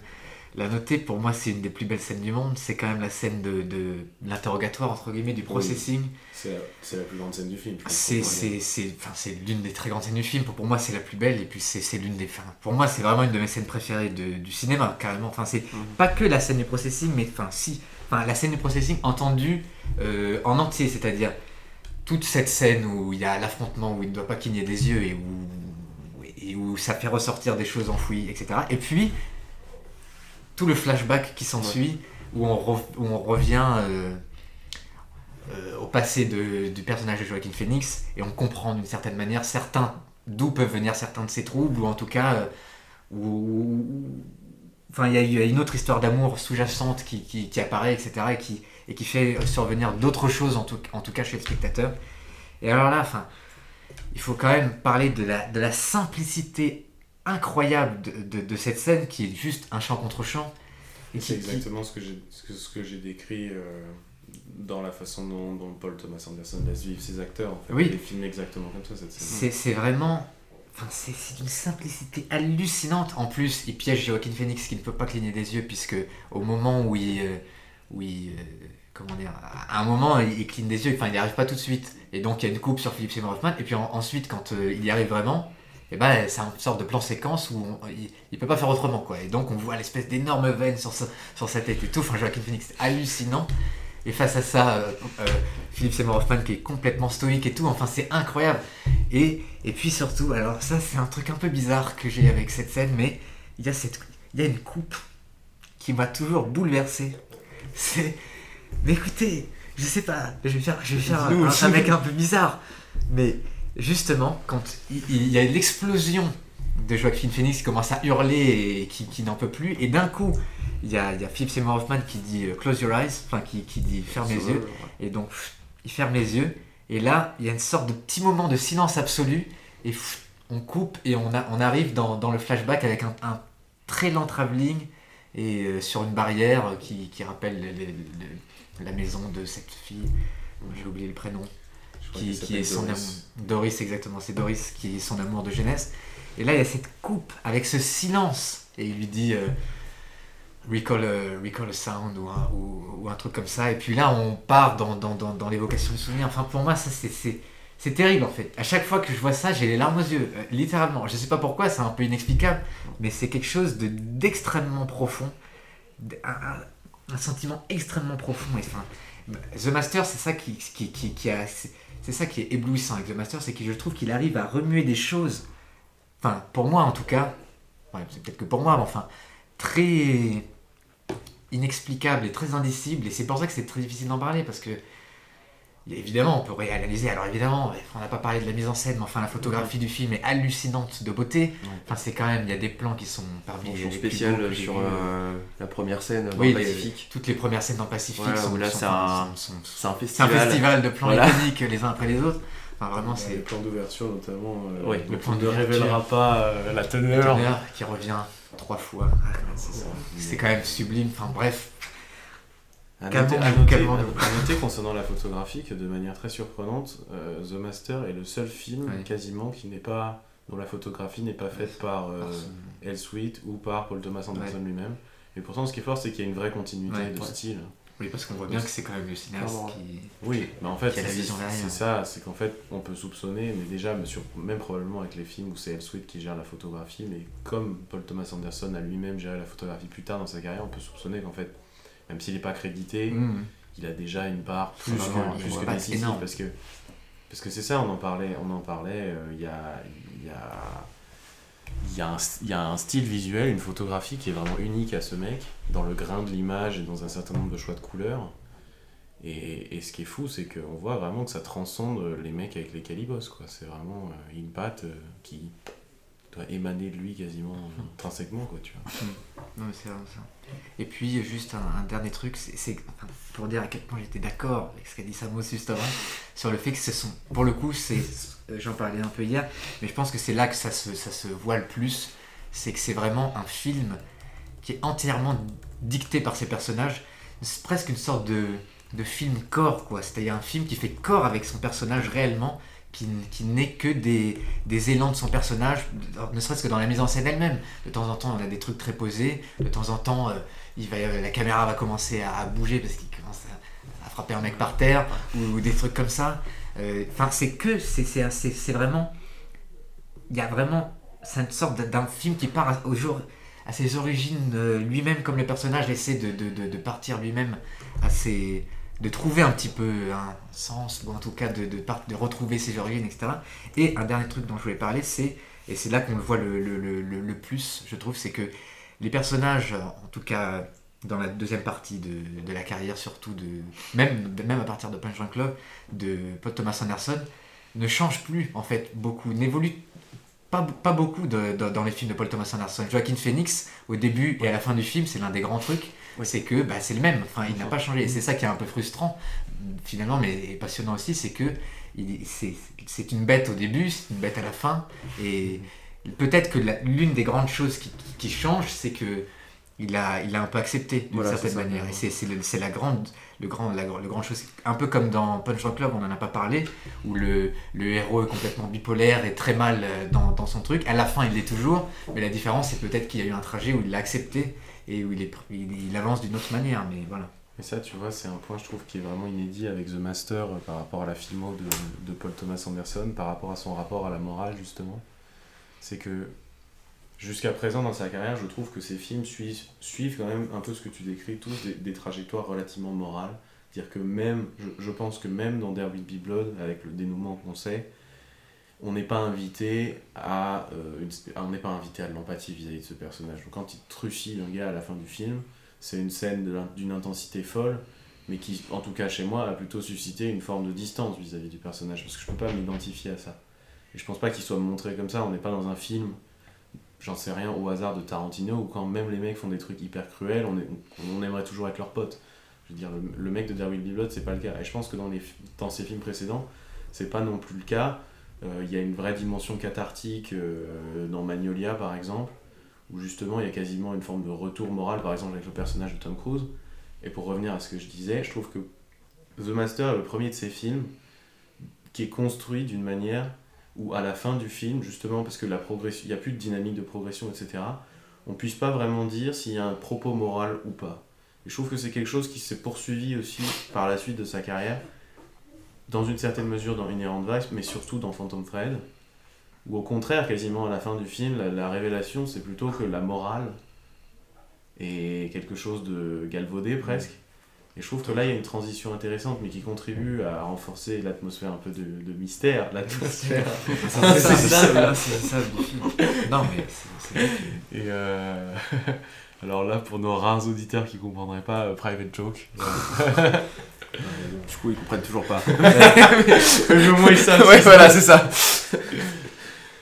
la noter. Pour moi, c'est une des plus belles scènes du monde. C'est quand même la scène de, de l'interrogatoire entre guillemets du processing. C'est la, plus grande scène du film. C'est c'est- c'est- enfin, c'est l'une des très grandes scènes du film. Pour, pour moi, c'est la plus belle. Et puis, c'est l'une des. Enfin, pour moi, c'est vraiment une de mes scènes préférées de- du cinéma, carrément. Enfin, c'est pas que la scène du processing, mais enfin, si. Enfin, la scène du processing entendue euh, en entier, c'est-à-dire toute cette scène où il y a l'affrontement, où il ne doit pas cligner des yeux et où, et où ça fait ressortir des choses enfouies, etc. Et puis, tout le flashback qui s'ensuit, où, on re- où on revient euh, euh, au passé de- du personnage de Joaquin Phoenix, et on comprend d'une certaine manière certains d'où peuvent venir certains de ses troubles, ou en tout cas, euh, où- enfin, il y, a- il y a une autre histoire d'amour sous-jacente qui, qui- qui apparaît, etc., et qui, et qui fait survenir d'autres choses, en tout, en tout cas chez le spectateur. Et alors là, enfin, il faut quand même parler de la, de la simplicité incroyable de, de- de cette scène qui est juste un chant contre chant. C'est exactement ce que j'ai ce que, ce que j'ai décrit euh, dans la façon dont, dont Paul Thomas Anderson laisse vivre ses acteurs. En fait. Oui. Il les filme exactement comme ça cette scène. C'est vraiment. Enfin, c'est c'est d'une simplicité hallucinante. En plus, il piège Joaquin Phoenix qui ne peut pas cligner des yeux, puisque au moment où il. euh, où il euh, comment dire À un moment, il, cligne des yeux, enfin, il n'y arrive pas tout de suite. Et donc, il y a une coupe sur Philippe Seymour Hoffman. Et puis en- ensuite, quand euh, il y arrive vraiment, et ben, c'est une sorte de plan séquence où on- il, il peut pas faire autrement. quoi. Et donc, on voit l'espèce d'énorme veine sur sa, sur sa tête et tout. Enfin, Joaquin Phoenix, c'est hallucinant. Et face à ça, euh, euh, Philippe Seymour Hoffman qui est complètement stoïque et tout. Enfin, c'est incroyable. Et, et puis surtout, alors ça c'est un truc un peu bizarre que j'ai avec cette scène, mais il y a, cette, il y a une coupe qui m'a toujours bouleversé. C'est... Mais écoutez, je sais pas, je vais faire, je vais faire Dis-nous un, un mec un peu bizarre. Mais justement, quand il, il y a l'explosion de Joaquin Phoenix qui commence à hurler et qui, qui n'en peut plus, et d'un coup, il y a, il y a Philip Seymour Hoffman qui dit euh, Close your eyes, enfin qui, qui dit ferme les yeux. Et donc, pff, il ferme les yeux. Et là, il y a une sorte de petit moment de silence absolu. Et pff, on coupe et on, a- on arrive dans, dans le flashback avec un, un très lent travelling et euh, sur une barrière qui, qui rappelle le- le- le- la maison de cette fille. J'ai oublié le prénom. Qui, est son Doris. amour. Doris, exactement. C'est Doris qui est son amour de jeunesse. Et là, il y a cette coupe avec ce silence. Et il lui dit. euh, recall, a, recall a sound ou un, ou, ou un truc comme ça. Et puis là, on part dans, dans, dans, dans l'évocation de souvenirs. Enfin, pour moi, ça, c'est, c'est, terrible en fait. À chaque fois que je vois ça, j'ai les larmes aux yeux, euh, littéralement. Je sais pas pourquoi, c'est un peu inexplicable, mais c'est quelque chose de, d'extrêmement profond. D- Un, un- un sentiment extrêmement profond. Enfin, The Master, c'est ça qui, qui, qui, qui a. C'est, ça qui est éblouissant avec The Master, c'est que je trouve qu'il arrive à remuer des choses. Enfin, pour moi en tout cas, c'est peut-être que pour moi, mais enfin, très inexplicable et très indicible et c'est pour ça que c'est très difficile d'en parler parce que évidemment on peut réanalyser alors évidemment on n'a pas parlé de la mise en scène mais enfin la photographie du film est hallucinante de beauté enfin c'est quand même il y a des plans qui sont parmi les plus beaux sur euh, la première scène dans Oui, le les- Pacifique. toutes les premières scènes dans le Pacifique Voilà, sont, là, c'est un- festival. de plans Voilà. iconiques les uns après les autres Enfin, vraiment, Le c'est plan d'ouverture notamment. euh, Oui, le plan on ne révélera pas euh, la teneur. Turner qui revient trois fois. Ah. C'est quand même sublime. Enfin, bref. À noter, à noter- calmons- à noter concernant la photographie que de manière très surprenante, euh, The Master est le seul film Ouais. quasiment qui n'est pas dont la photographie n'est pas faite par euh, Elswit ou par Paul Thomas Anderson Ouais. lui-même. Et pourtant, ce qui est fort, c'est qu'il y a une vraie continuité de style. Oui, parce qu'on voit bien que c'est quand même le cinéaste qui. Oui, mais en fait, c'est ça, c'est qu'en fait, on peut soupçonner, mais déjà, mais sur- même probablement avec les films où c'est Elswit qui gère la photographie, mais comme Paul Thomas Anderson a lui-même géré la photographie plus tard dans sa carrière, on peut soupçonner qu'en fait, même s'il n'est pas crédité, Mmh. il a déjà une part plus que, plus que décisive parce que parce que c'est ça on en parlait on en parlait euh, il y a y a y, a un, y a un style visuel, une photographie qui est vraiment unique à ce mec, dans le grain de l'image et dans un certain nombre de choix de couleurs. Et, et ce qui est fou, c'est qu'on voit vraiment que ça transcende les mecs avec lesquels il bosse. C'est vraiment euh, une patte euh, qui doit émaner de lui quasiment intrinsèquement. Quoi, tu vois. Non, mais c'est vraiment ça. Et puis, juste un, un dernier truc, c'est enfin, pour dire à quel point j'étais d'accord avec ce qu'a dit Samo juste avant, sur le fait que ce sont. Pour le coup, c'est. euh, J'en parlais un peu hier, mais je pense que c'est là que ça se, ça se voit le plus. C'est que c'est vraiment un film qui est entièrement dicté par ses personnages. C'est presque une sorte de, de film corps, quoi. C'est-à-dire un film qui fait corps avec son personnage réellement, qui, n'est que des, des élans de son personnage, ne serait-ce que dans la mise en scène elle-même. De temps en temps, on a des trucs très posés. De temps en temps, euh, il va, la caméra va commencer à, bouger parce qu'il commence à, frapper un mec par terre ou, des trucs comme ça. Euh, Enfin, c'est que, c'est vraiment. Il y a vraiment. C'est une sorte d'un film qui part au jour, à ses origines euh, lui-même, comme le personnage essaie de, de, de, de partir lui-même à ses. De trouver un petit peu un sens, ou en tout cas de, de, de retrouver ses origines, etc. Et un dernier truc dont je voulais parler, c'est. Et c'est là qu'on le voit le, le, le, plus, je trouve, c'est que les personnages, en tout cas dans la deuxième partie de, de la carrière, surtout de même, même à partir de Punch Love, de Paul Thomas Anderson, ne changent plus en fait beaucoup, n'évoluent pas, pas beaucoup dans les films de Paul Thomas Anderson. Joaquin Phoenix, au début et à la fin du film, c'est l'un des grands trucs, Oui. c'est que bah, c'est le même, enfin, il n'a pas changé. Et c'est ça qui est un peu frustrant, finalement, mais passionnant aussi, c'est que c'est une bête au début, c'est une bête à la fin, et peut-être que l'une des grandes choses qui, qui- qui change, c'est que il a, il a un peu accepté d'une Voilà, certaine manière. Et c'est- le- la grande, le grand, la, le grande chose. Un peu comme dans Punch Drunk Club, on n'en a pas parlé, où le, le héros est complètement bipolaire et très mal euh, dans, dans son truc. À la fin, il l'est toujours, mais la différence, c'est peut-être qu'il y a eu un trajet où il l'a accepté et où il, est, il, avance d'une autre manière. Mais voilà. Et ça, tu vois, c'est un point, je trouve, qui est vraiment inédit avec The Master euh, par rapport à la filmo de, de Paul Thomas Anderson, par rapport à son rapport à la morale, justement. C'est que jusqu'à présent dans sa carrière, je trouve que ses films suivent, suivent quand même un peu ce que tu décris, tous des, des trajectoires relativement morales. Dire que même, je, pense que même dans Be Blood, avec le dénouement qu'on sait, on n'est pas invité à, euh, une- on n'est pas invité à l'empathie vis-à-vis de ce personnage. Donc quand il trucide un gars à la fin du film, c'est une scène d'une intensité folle, mais qui, en tout cas chez moi, a plutôt suscité une forme de distance vis-à-vis du personnage, parce que je peux pas m'identifier à ça. Et je pense pas qu'il soit montré comme ça, on n'est pas dans un film, j'en sais rien, au hasard de Tarantino, où quand même les mecs font des trucs hyper cruels, on, est- on aimerait toujours être leur pote. Je veux dire, le, le mec de Be Blood, c'est pas le cas. Et je pense que dans, les, dans ses films précédents, c'est pas non plus le cas. Euh, Il y a une vraie dimension cathartique euh, dans Magnolia, par exemple, où justement il y a quasiment une forme de retour moral, par exemple avec le personnage de Tom Cruise. Et pour revenir à ce que je disais, je trouve que The Master est le premier de ces films qui est construit d'une manière où à la fin du film, justement parce que n'y a plus de dynamique de progression, etc., on puisse pas vraiment dire s'il y a un propos moral ou pas. Et je trouve que c'est quelque chose qui s'est poursuivi aussi par la suite de sa carrière, dans une certaine mesure dans Inherent Vice, mais surtout dans Phantom Thread, où au contraire, quasiment à la fin du film, la, la révélation, c'est plutôt que la morale est quelque chose de galvaudé presque. Et je trouve que là, il y a une transition intéressante, mais qui contribue à renforcer l'atmosphère un peu de, de mystère, l'atmosphère. C'est ça, c'est ça, ça du film. Non, mais c'est- c'est. Et euh, alors là, pour nos rares auditeurs qui comprendraient pas, euh, private joke. Du coup, ils comprennent toujours pas. Le moins ils savent. ouais, voilà, c'est ça.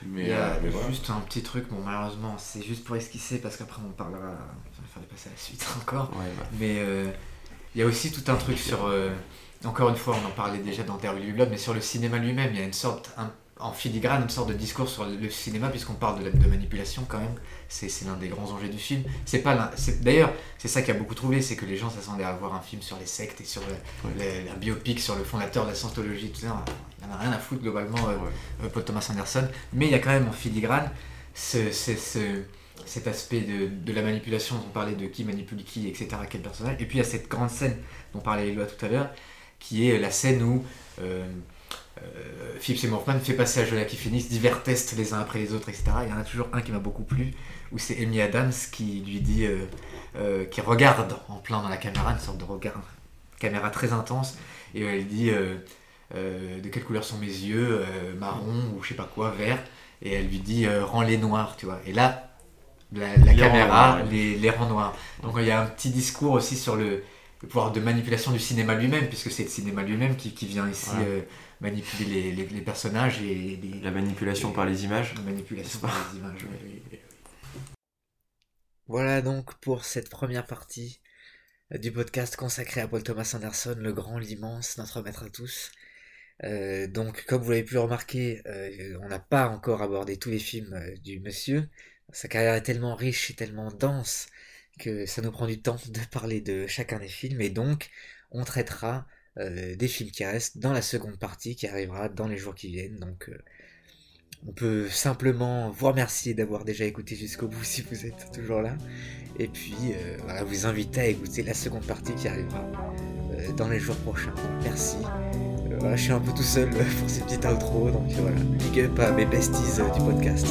Mais, Il y a euh, mais voilà. juste un petit truc, bon malheureusement c'est juste pour esquisser parce qu'après on parlera, on va faire passer à la suite encore. Ouais, bah. Mais euh, il y a aussi tout un truc sur, euh, encore une fois, on en parlait déjà dans Terre du Blood, mais sur le cinéma lui-même, il y a une sorte, un- en filigrane, une sorte de discours sur le cinéma, puisqu'on parle de, la- de manipulation quand même. C'est l'un des grands enjeux du film. C'est pas D'ailleurs, c'est ça qui a beaucoup troublé, c'est que les gens s'attendaient à voir un film sur les sectes et sur le- un biopic sur le fondateur de la scientologie, tout ça. Il en a rien à foutre globalement, euh, euh, Paul Thomas Anderson. Mais il y a quand même en filigrane ce, ce- ce- cet aspect de, de la manipulation dont on parlait de qui manipule qui, etc., quel personnage. Et puis il y a cette grande scène dont parlait Eloi tout à l'heure, qui est la scène où euh, euh, Philip Seymour Hoffman fait passer à Jola qui finissent divers tests les uns après les autres, etc. Il y en a toujours un qui m'a beaucoup plu, où c'est Amy Adams qui lui dit, euh, euh, qui regarde en plein dans la caméra, une sorte de regard, caméra très intense, et elle dit euh, de quelle couleur sont mes yeux, marron ou je sais pas quoi, vert, et elle lui dit rends-les noirs, tu vois. Et là, la, la Les caméra noirs, les, les rend noirs. Donc il y a un petit discours aussi sur le, le pouvoir de manipulation du cinéma lui-même, puisque c'est le cinéma lui-même qui, qui vient ici Voilà. Manipuler les, les- les personnages et les, La manipulation par les images. la manipulation N'est-ce pas par les images. oui, oui. Voilà donc pour cette première partie du podcast consacré à Paul Thomas Anderson, le grand, l'immense, notre maître à tous. Euh, donc, comme vous l'avez pu le remarquer, euh, on n'a pas encore abordé tous les films euh, du monsieur. Sa carrière est tellement riche et tellement dense que ça nous prend du temps de parler de chacun des films. Et donc, on traitera euh, des films qui restent dans la seconde partie qui arrivera dans les jours qui viennent. Donc, euh, on peut simplement vous remercier d'avoir déjà écouté jusqu'au bout si vous êtes toujours là. Et puis, euh, voilà, vous inviter à écouter la seconde partie qui arrivera dans les jours prochains. Merci. Voilà, je suis un peu tout seul pour ces petites outros. Donc voilà, big up à mes besties du podcast.